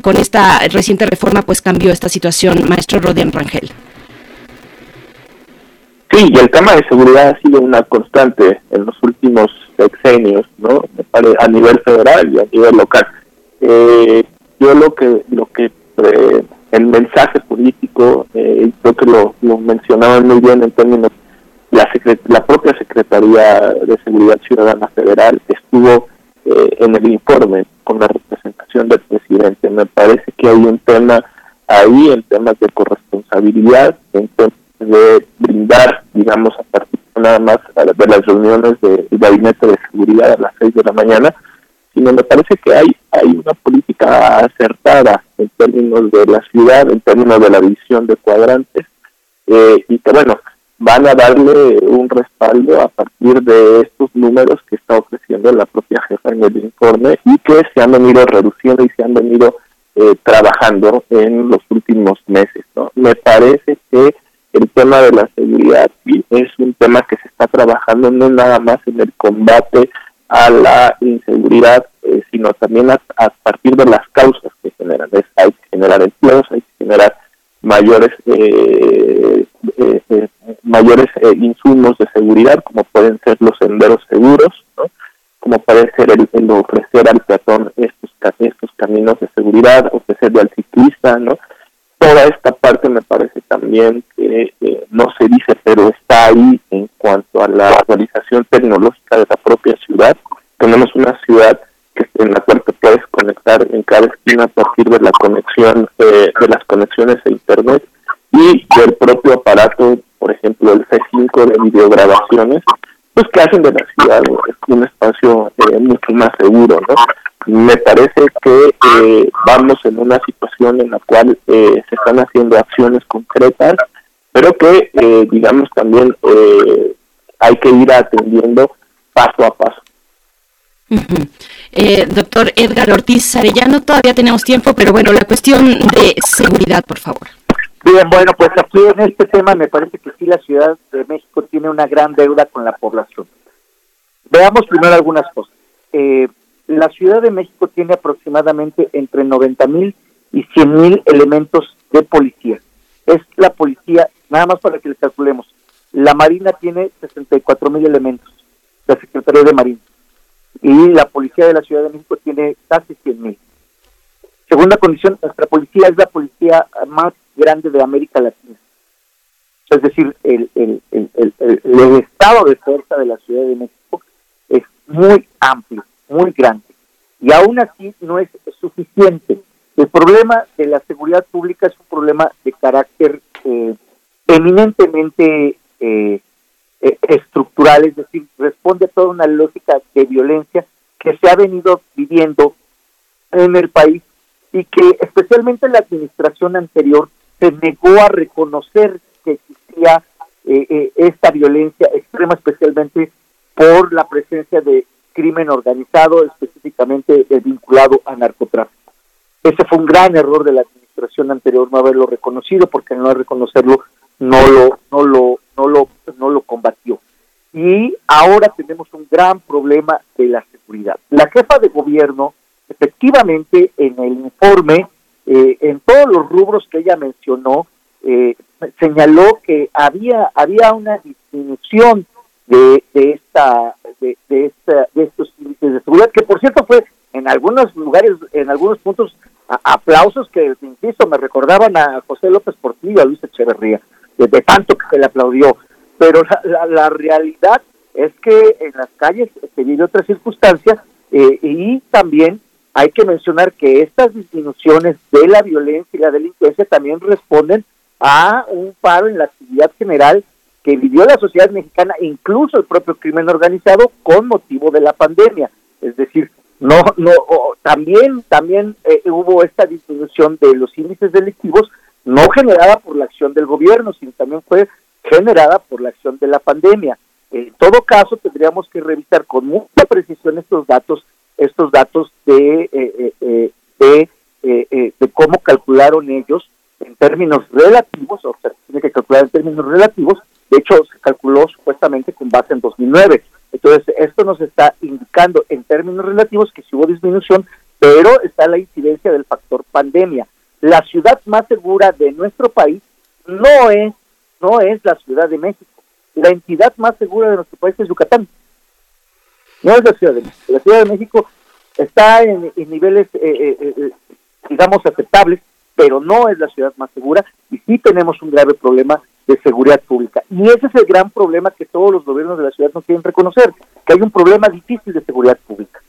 con esta reciente reforma pues cambió esta situación, maestro Rodian Rangel.
Sí, y el tema de seguridad ha sido una constante en los últimos sexenios, ¿no? A nivel federal y a nivel local. Eh, yo lo que lo que eh, el mensaje político, eh, creo que lo, lo mencionaban muy bien en términos la, la propia Secretaría de Seguridad Ciudadana Federal estuvo eh, en el informe con la representación del presidente. Me parece que hay un tema ahí, en temas de corresponsabilidad, en temas de brindar, digamos, a partir nada más de las reuniones del gabinete de seguridad a las seis de la mañana, sino me parece que hay, hay una política acertada en términos de la ciudad, en términos de la visión de cuadrantes, eh, y que bueno, van a darle un respaldo a partir de estos números que está ofreciendo la propia jefa en el informe y que se han venido reduciendo y se han venido eh, trabajando en los últimos meses. ¿no? Me parece que el tema de la seguridad es un tema que se está trabajando no nada más en el combate a la inseguridad, eh, sino también a, partir de las causas que generan. hay que generar empleos, hay que generar mayores eh, mayores eh, insumos de seguridad, como pueden ser los senderos seguros, como puede ser el, ofrecer al peatón estos, estos caminos de seguridad, ofrecerle al ciclista, ¿no? Toda esta parte me parece también que no se dice, pero está ahí en cuanto a la actualización tecnológica de la propia ciudad. Tenemos una ciudad que en la cual te puedes conectar en cada esquina a partir de la conexión eh, de las conexiones a internet y del propio aparato, por ejemplo, el C5 de videograbaciones, pues que hacen de la ciudad un espacio eh, mucho más seguro, ¿no? Me parece que eh, vamos en una situación en la cual se están haciendo acciones concretas, pero que, digamos, también hay que ir atendiendo paso a paso.
Eh, doctor Edgar Ortiz Arellano, todavía tenemos tiempo, pero bueno, la cuestión de seguridad, por favor.
Bien, bueno, pues aquí en este tema me parece que sí la Ciudad de México tiene una gran deuda con la población. Veamos primero algunas cosas. Eh, la Ciudad de México tiene aproximadamente entre 90 mil y 100 mil elementos de policía. Es la policía, nada más para que les calculemos, la Marina tiene 64 mil elementos, la Secretaría de Marina y la policía de la Ciudad de México tiene casi 100 mil. Segunda condición, nuestra policía es la policía más grande de América Latina. Es decir, el, el, el, el, estado de fuerza de la Ciudad de México es muy amplio, muy grande. Y aún así no es suficiente. El problema de la seguridad pública es un problema de carácter eh, eminentemente eh, eh, estructural, es decir, responde a toda una lógica de violencia que se ha venido viviendo en el país y que especialmente la administración anterior se negó a reconocer que existía eh, eh, esta violencia extrema, especialmente por la presencia de crimen organizado, específicamente vinculado a narcotráfico. Ese fue un gran error de la administración anterior no haberlo reconocido, porque no reconocerlo no lo, no lo, no lo, no lo combatió. Y ahora tenemos un gran problema de la seguridad. La jefa de gobierno, efectivamente, en el informe, eh, en todos los rubros que ella mencionó, eh, señaló que había, había una disminución de, de esta, de, de, esta, de estos índices de seguridad, que por cierto fue en algunos lugares, en algunos puntos, aplausos que, insisto, me recordaban a José López Portillo, a Luis Echeverría de, tanto que se le aplaudió. Pero la, la, realidad es que en las calles se vive otra circunstancia eh, y también hay que mencionar que estas disminuciones de la violencia y la delincuencia también responden a un paro en la actividad general que vivió la sociedad mexicana, incluso el propio crimen organizado, con motivo de la pandemia. Es decir, no, no, también, también eh, hubo esta disminución de los índices delictivos, no generada por la acción del gobierno, sino también fue generada por la acción de la pandemia. En todo caso, tendríamos que revisar con mucha precisión estos datos, estos datos de, eh, eh, eh, de, de cómo calcularon ellos en términos relativos, o sea, tiene que calcular en términos relativos, de hecho se calculó supuestamente con base en 2009. Entonces, esto nos está indicando en términos relativos que sí hubo disminución, pero está la incidencia del factor pandemia la ciudad más segura de nuestro país no es, no es la Ciudad de México. La entidad más segura de nuestro país es Yucatán. No es la Ciudad de México. La Ciudad de México está en, niveles, eh, eh, eh, digamos, aceptables, pero no es la ciudad más segura y sí tenemos un grave problema de seguridad pública. Y ese es el gran problema que todos los gobiernos de la ciudad no quieren reconocer, que hay un problema difícil de seguridad pública.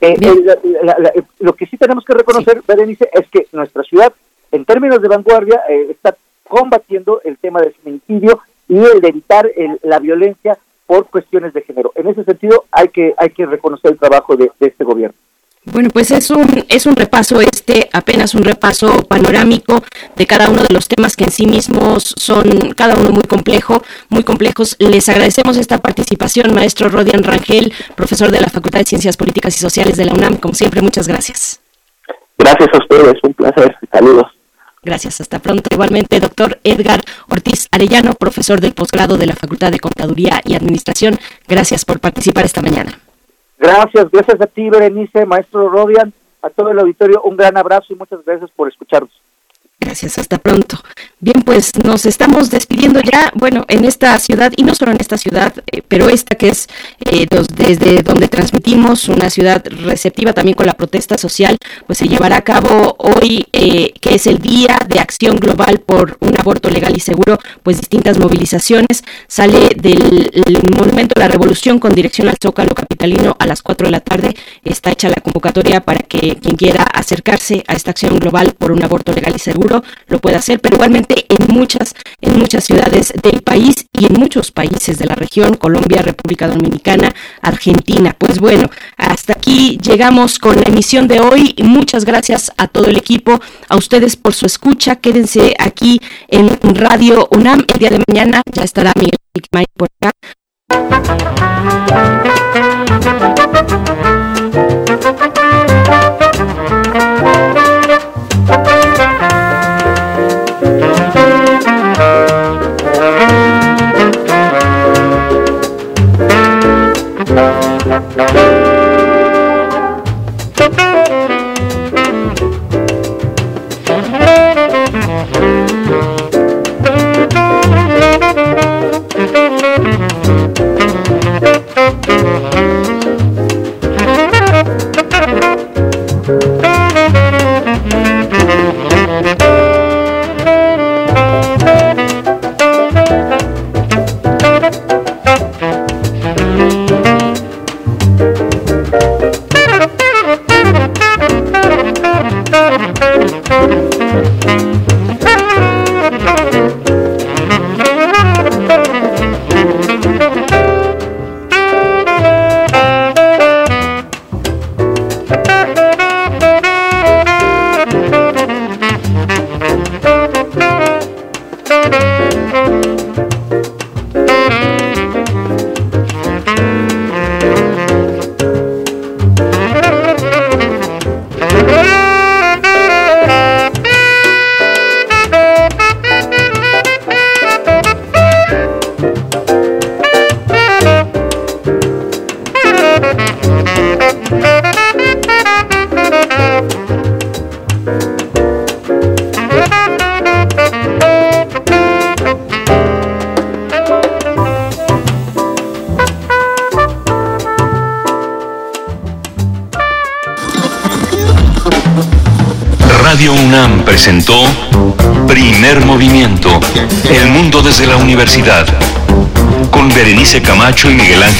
Eh, eh, lo que sí tenemos que reconocer, Berenice, es que nuestra ciudad, en términos de vanguardia, eh, está combatiendo el tema del feminicidio y el de evitar la violencia por cuestiones de género. En ese sentido, hay que hay que reconocer el trabajo de este gobierno.
Bueno, pues es un, es un repaso este, apenas un repaso panorámico de cada uno de los temas que en sí mismos son cada uno muy complejo, muy complejos. Les agradecemos esta participación, maestro Rodian Rangel, profesor de la Facultad de Ciencias Políticas y Sociales de la UNAM. Como siempre, muchas gracias.
Gracias a ustedes, un placer. Saludos.
Gracias, hasta pronto. Igualmente, doctor Edgar Ortiz Arellano, profesor del posgrado de la Facultad de Contaduría y Administración. Gracias por participar esta mañana.
Gracias, gracias a ti, Berenice, maestro Rodian, a todo el auditorio, un gran abrazo y muchas gracias por escucharnos.
Gracias, hasta pronto. Bien, pues nos estamos despidiendo ya, bueno, en esta ciudad, y no solo en esta ciudad, eh, pero esta que es eh, desde donde transmitimos, una ciudad receptiva también con la protesta social, pues se llevará a cabo hoy, eh, que es el Día de Acción Global por un aborto legal y seguro, pues distintas movilizaciones. Sale del Monumento la Revolución con dirección al Zócalo Capitalino a las 4 de la tarde. Está hecha la convocatoria para que quien quiera acercarse a esta acción global por un aborto legal y seguro lo pueda hacer, pero igualmente en muchas, en muchas ciudades del país y en muchos países de la región, Colombia, República Dominicana, Argentina. Pues bueno, hasta aquí llegamos con la emisión de hoy. Muchas gracias a todo el equipo, a ustedes por su escucha. Quédense aquí en Radio UNAM. El día de mañana ya estará Miguel por acá.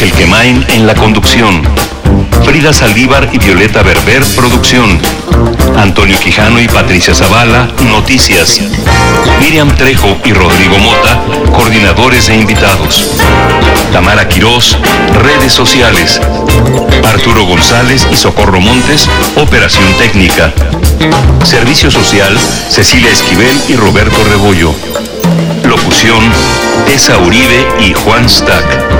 Ángel Quemain en la conducción. Frida Saldívar y Violeta Berber, producción. Antonio Quijano y Patricia Zavala, noticias. Miriam Trejo y Rodrigo Mota, coordinadores e invitados. Tamara Quirós, redes sociales. Arturo González y Socorro Montes, operación técnica. Servicio Social, Cecilia Esquivel y Roberto Rebollo. Locución, Tessa Uribe y Juan Stack.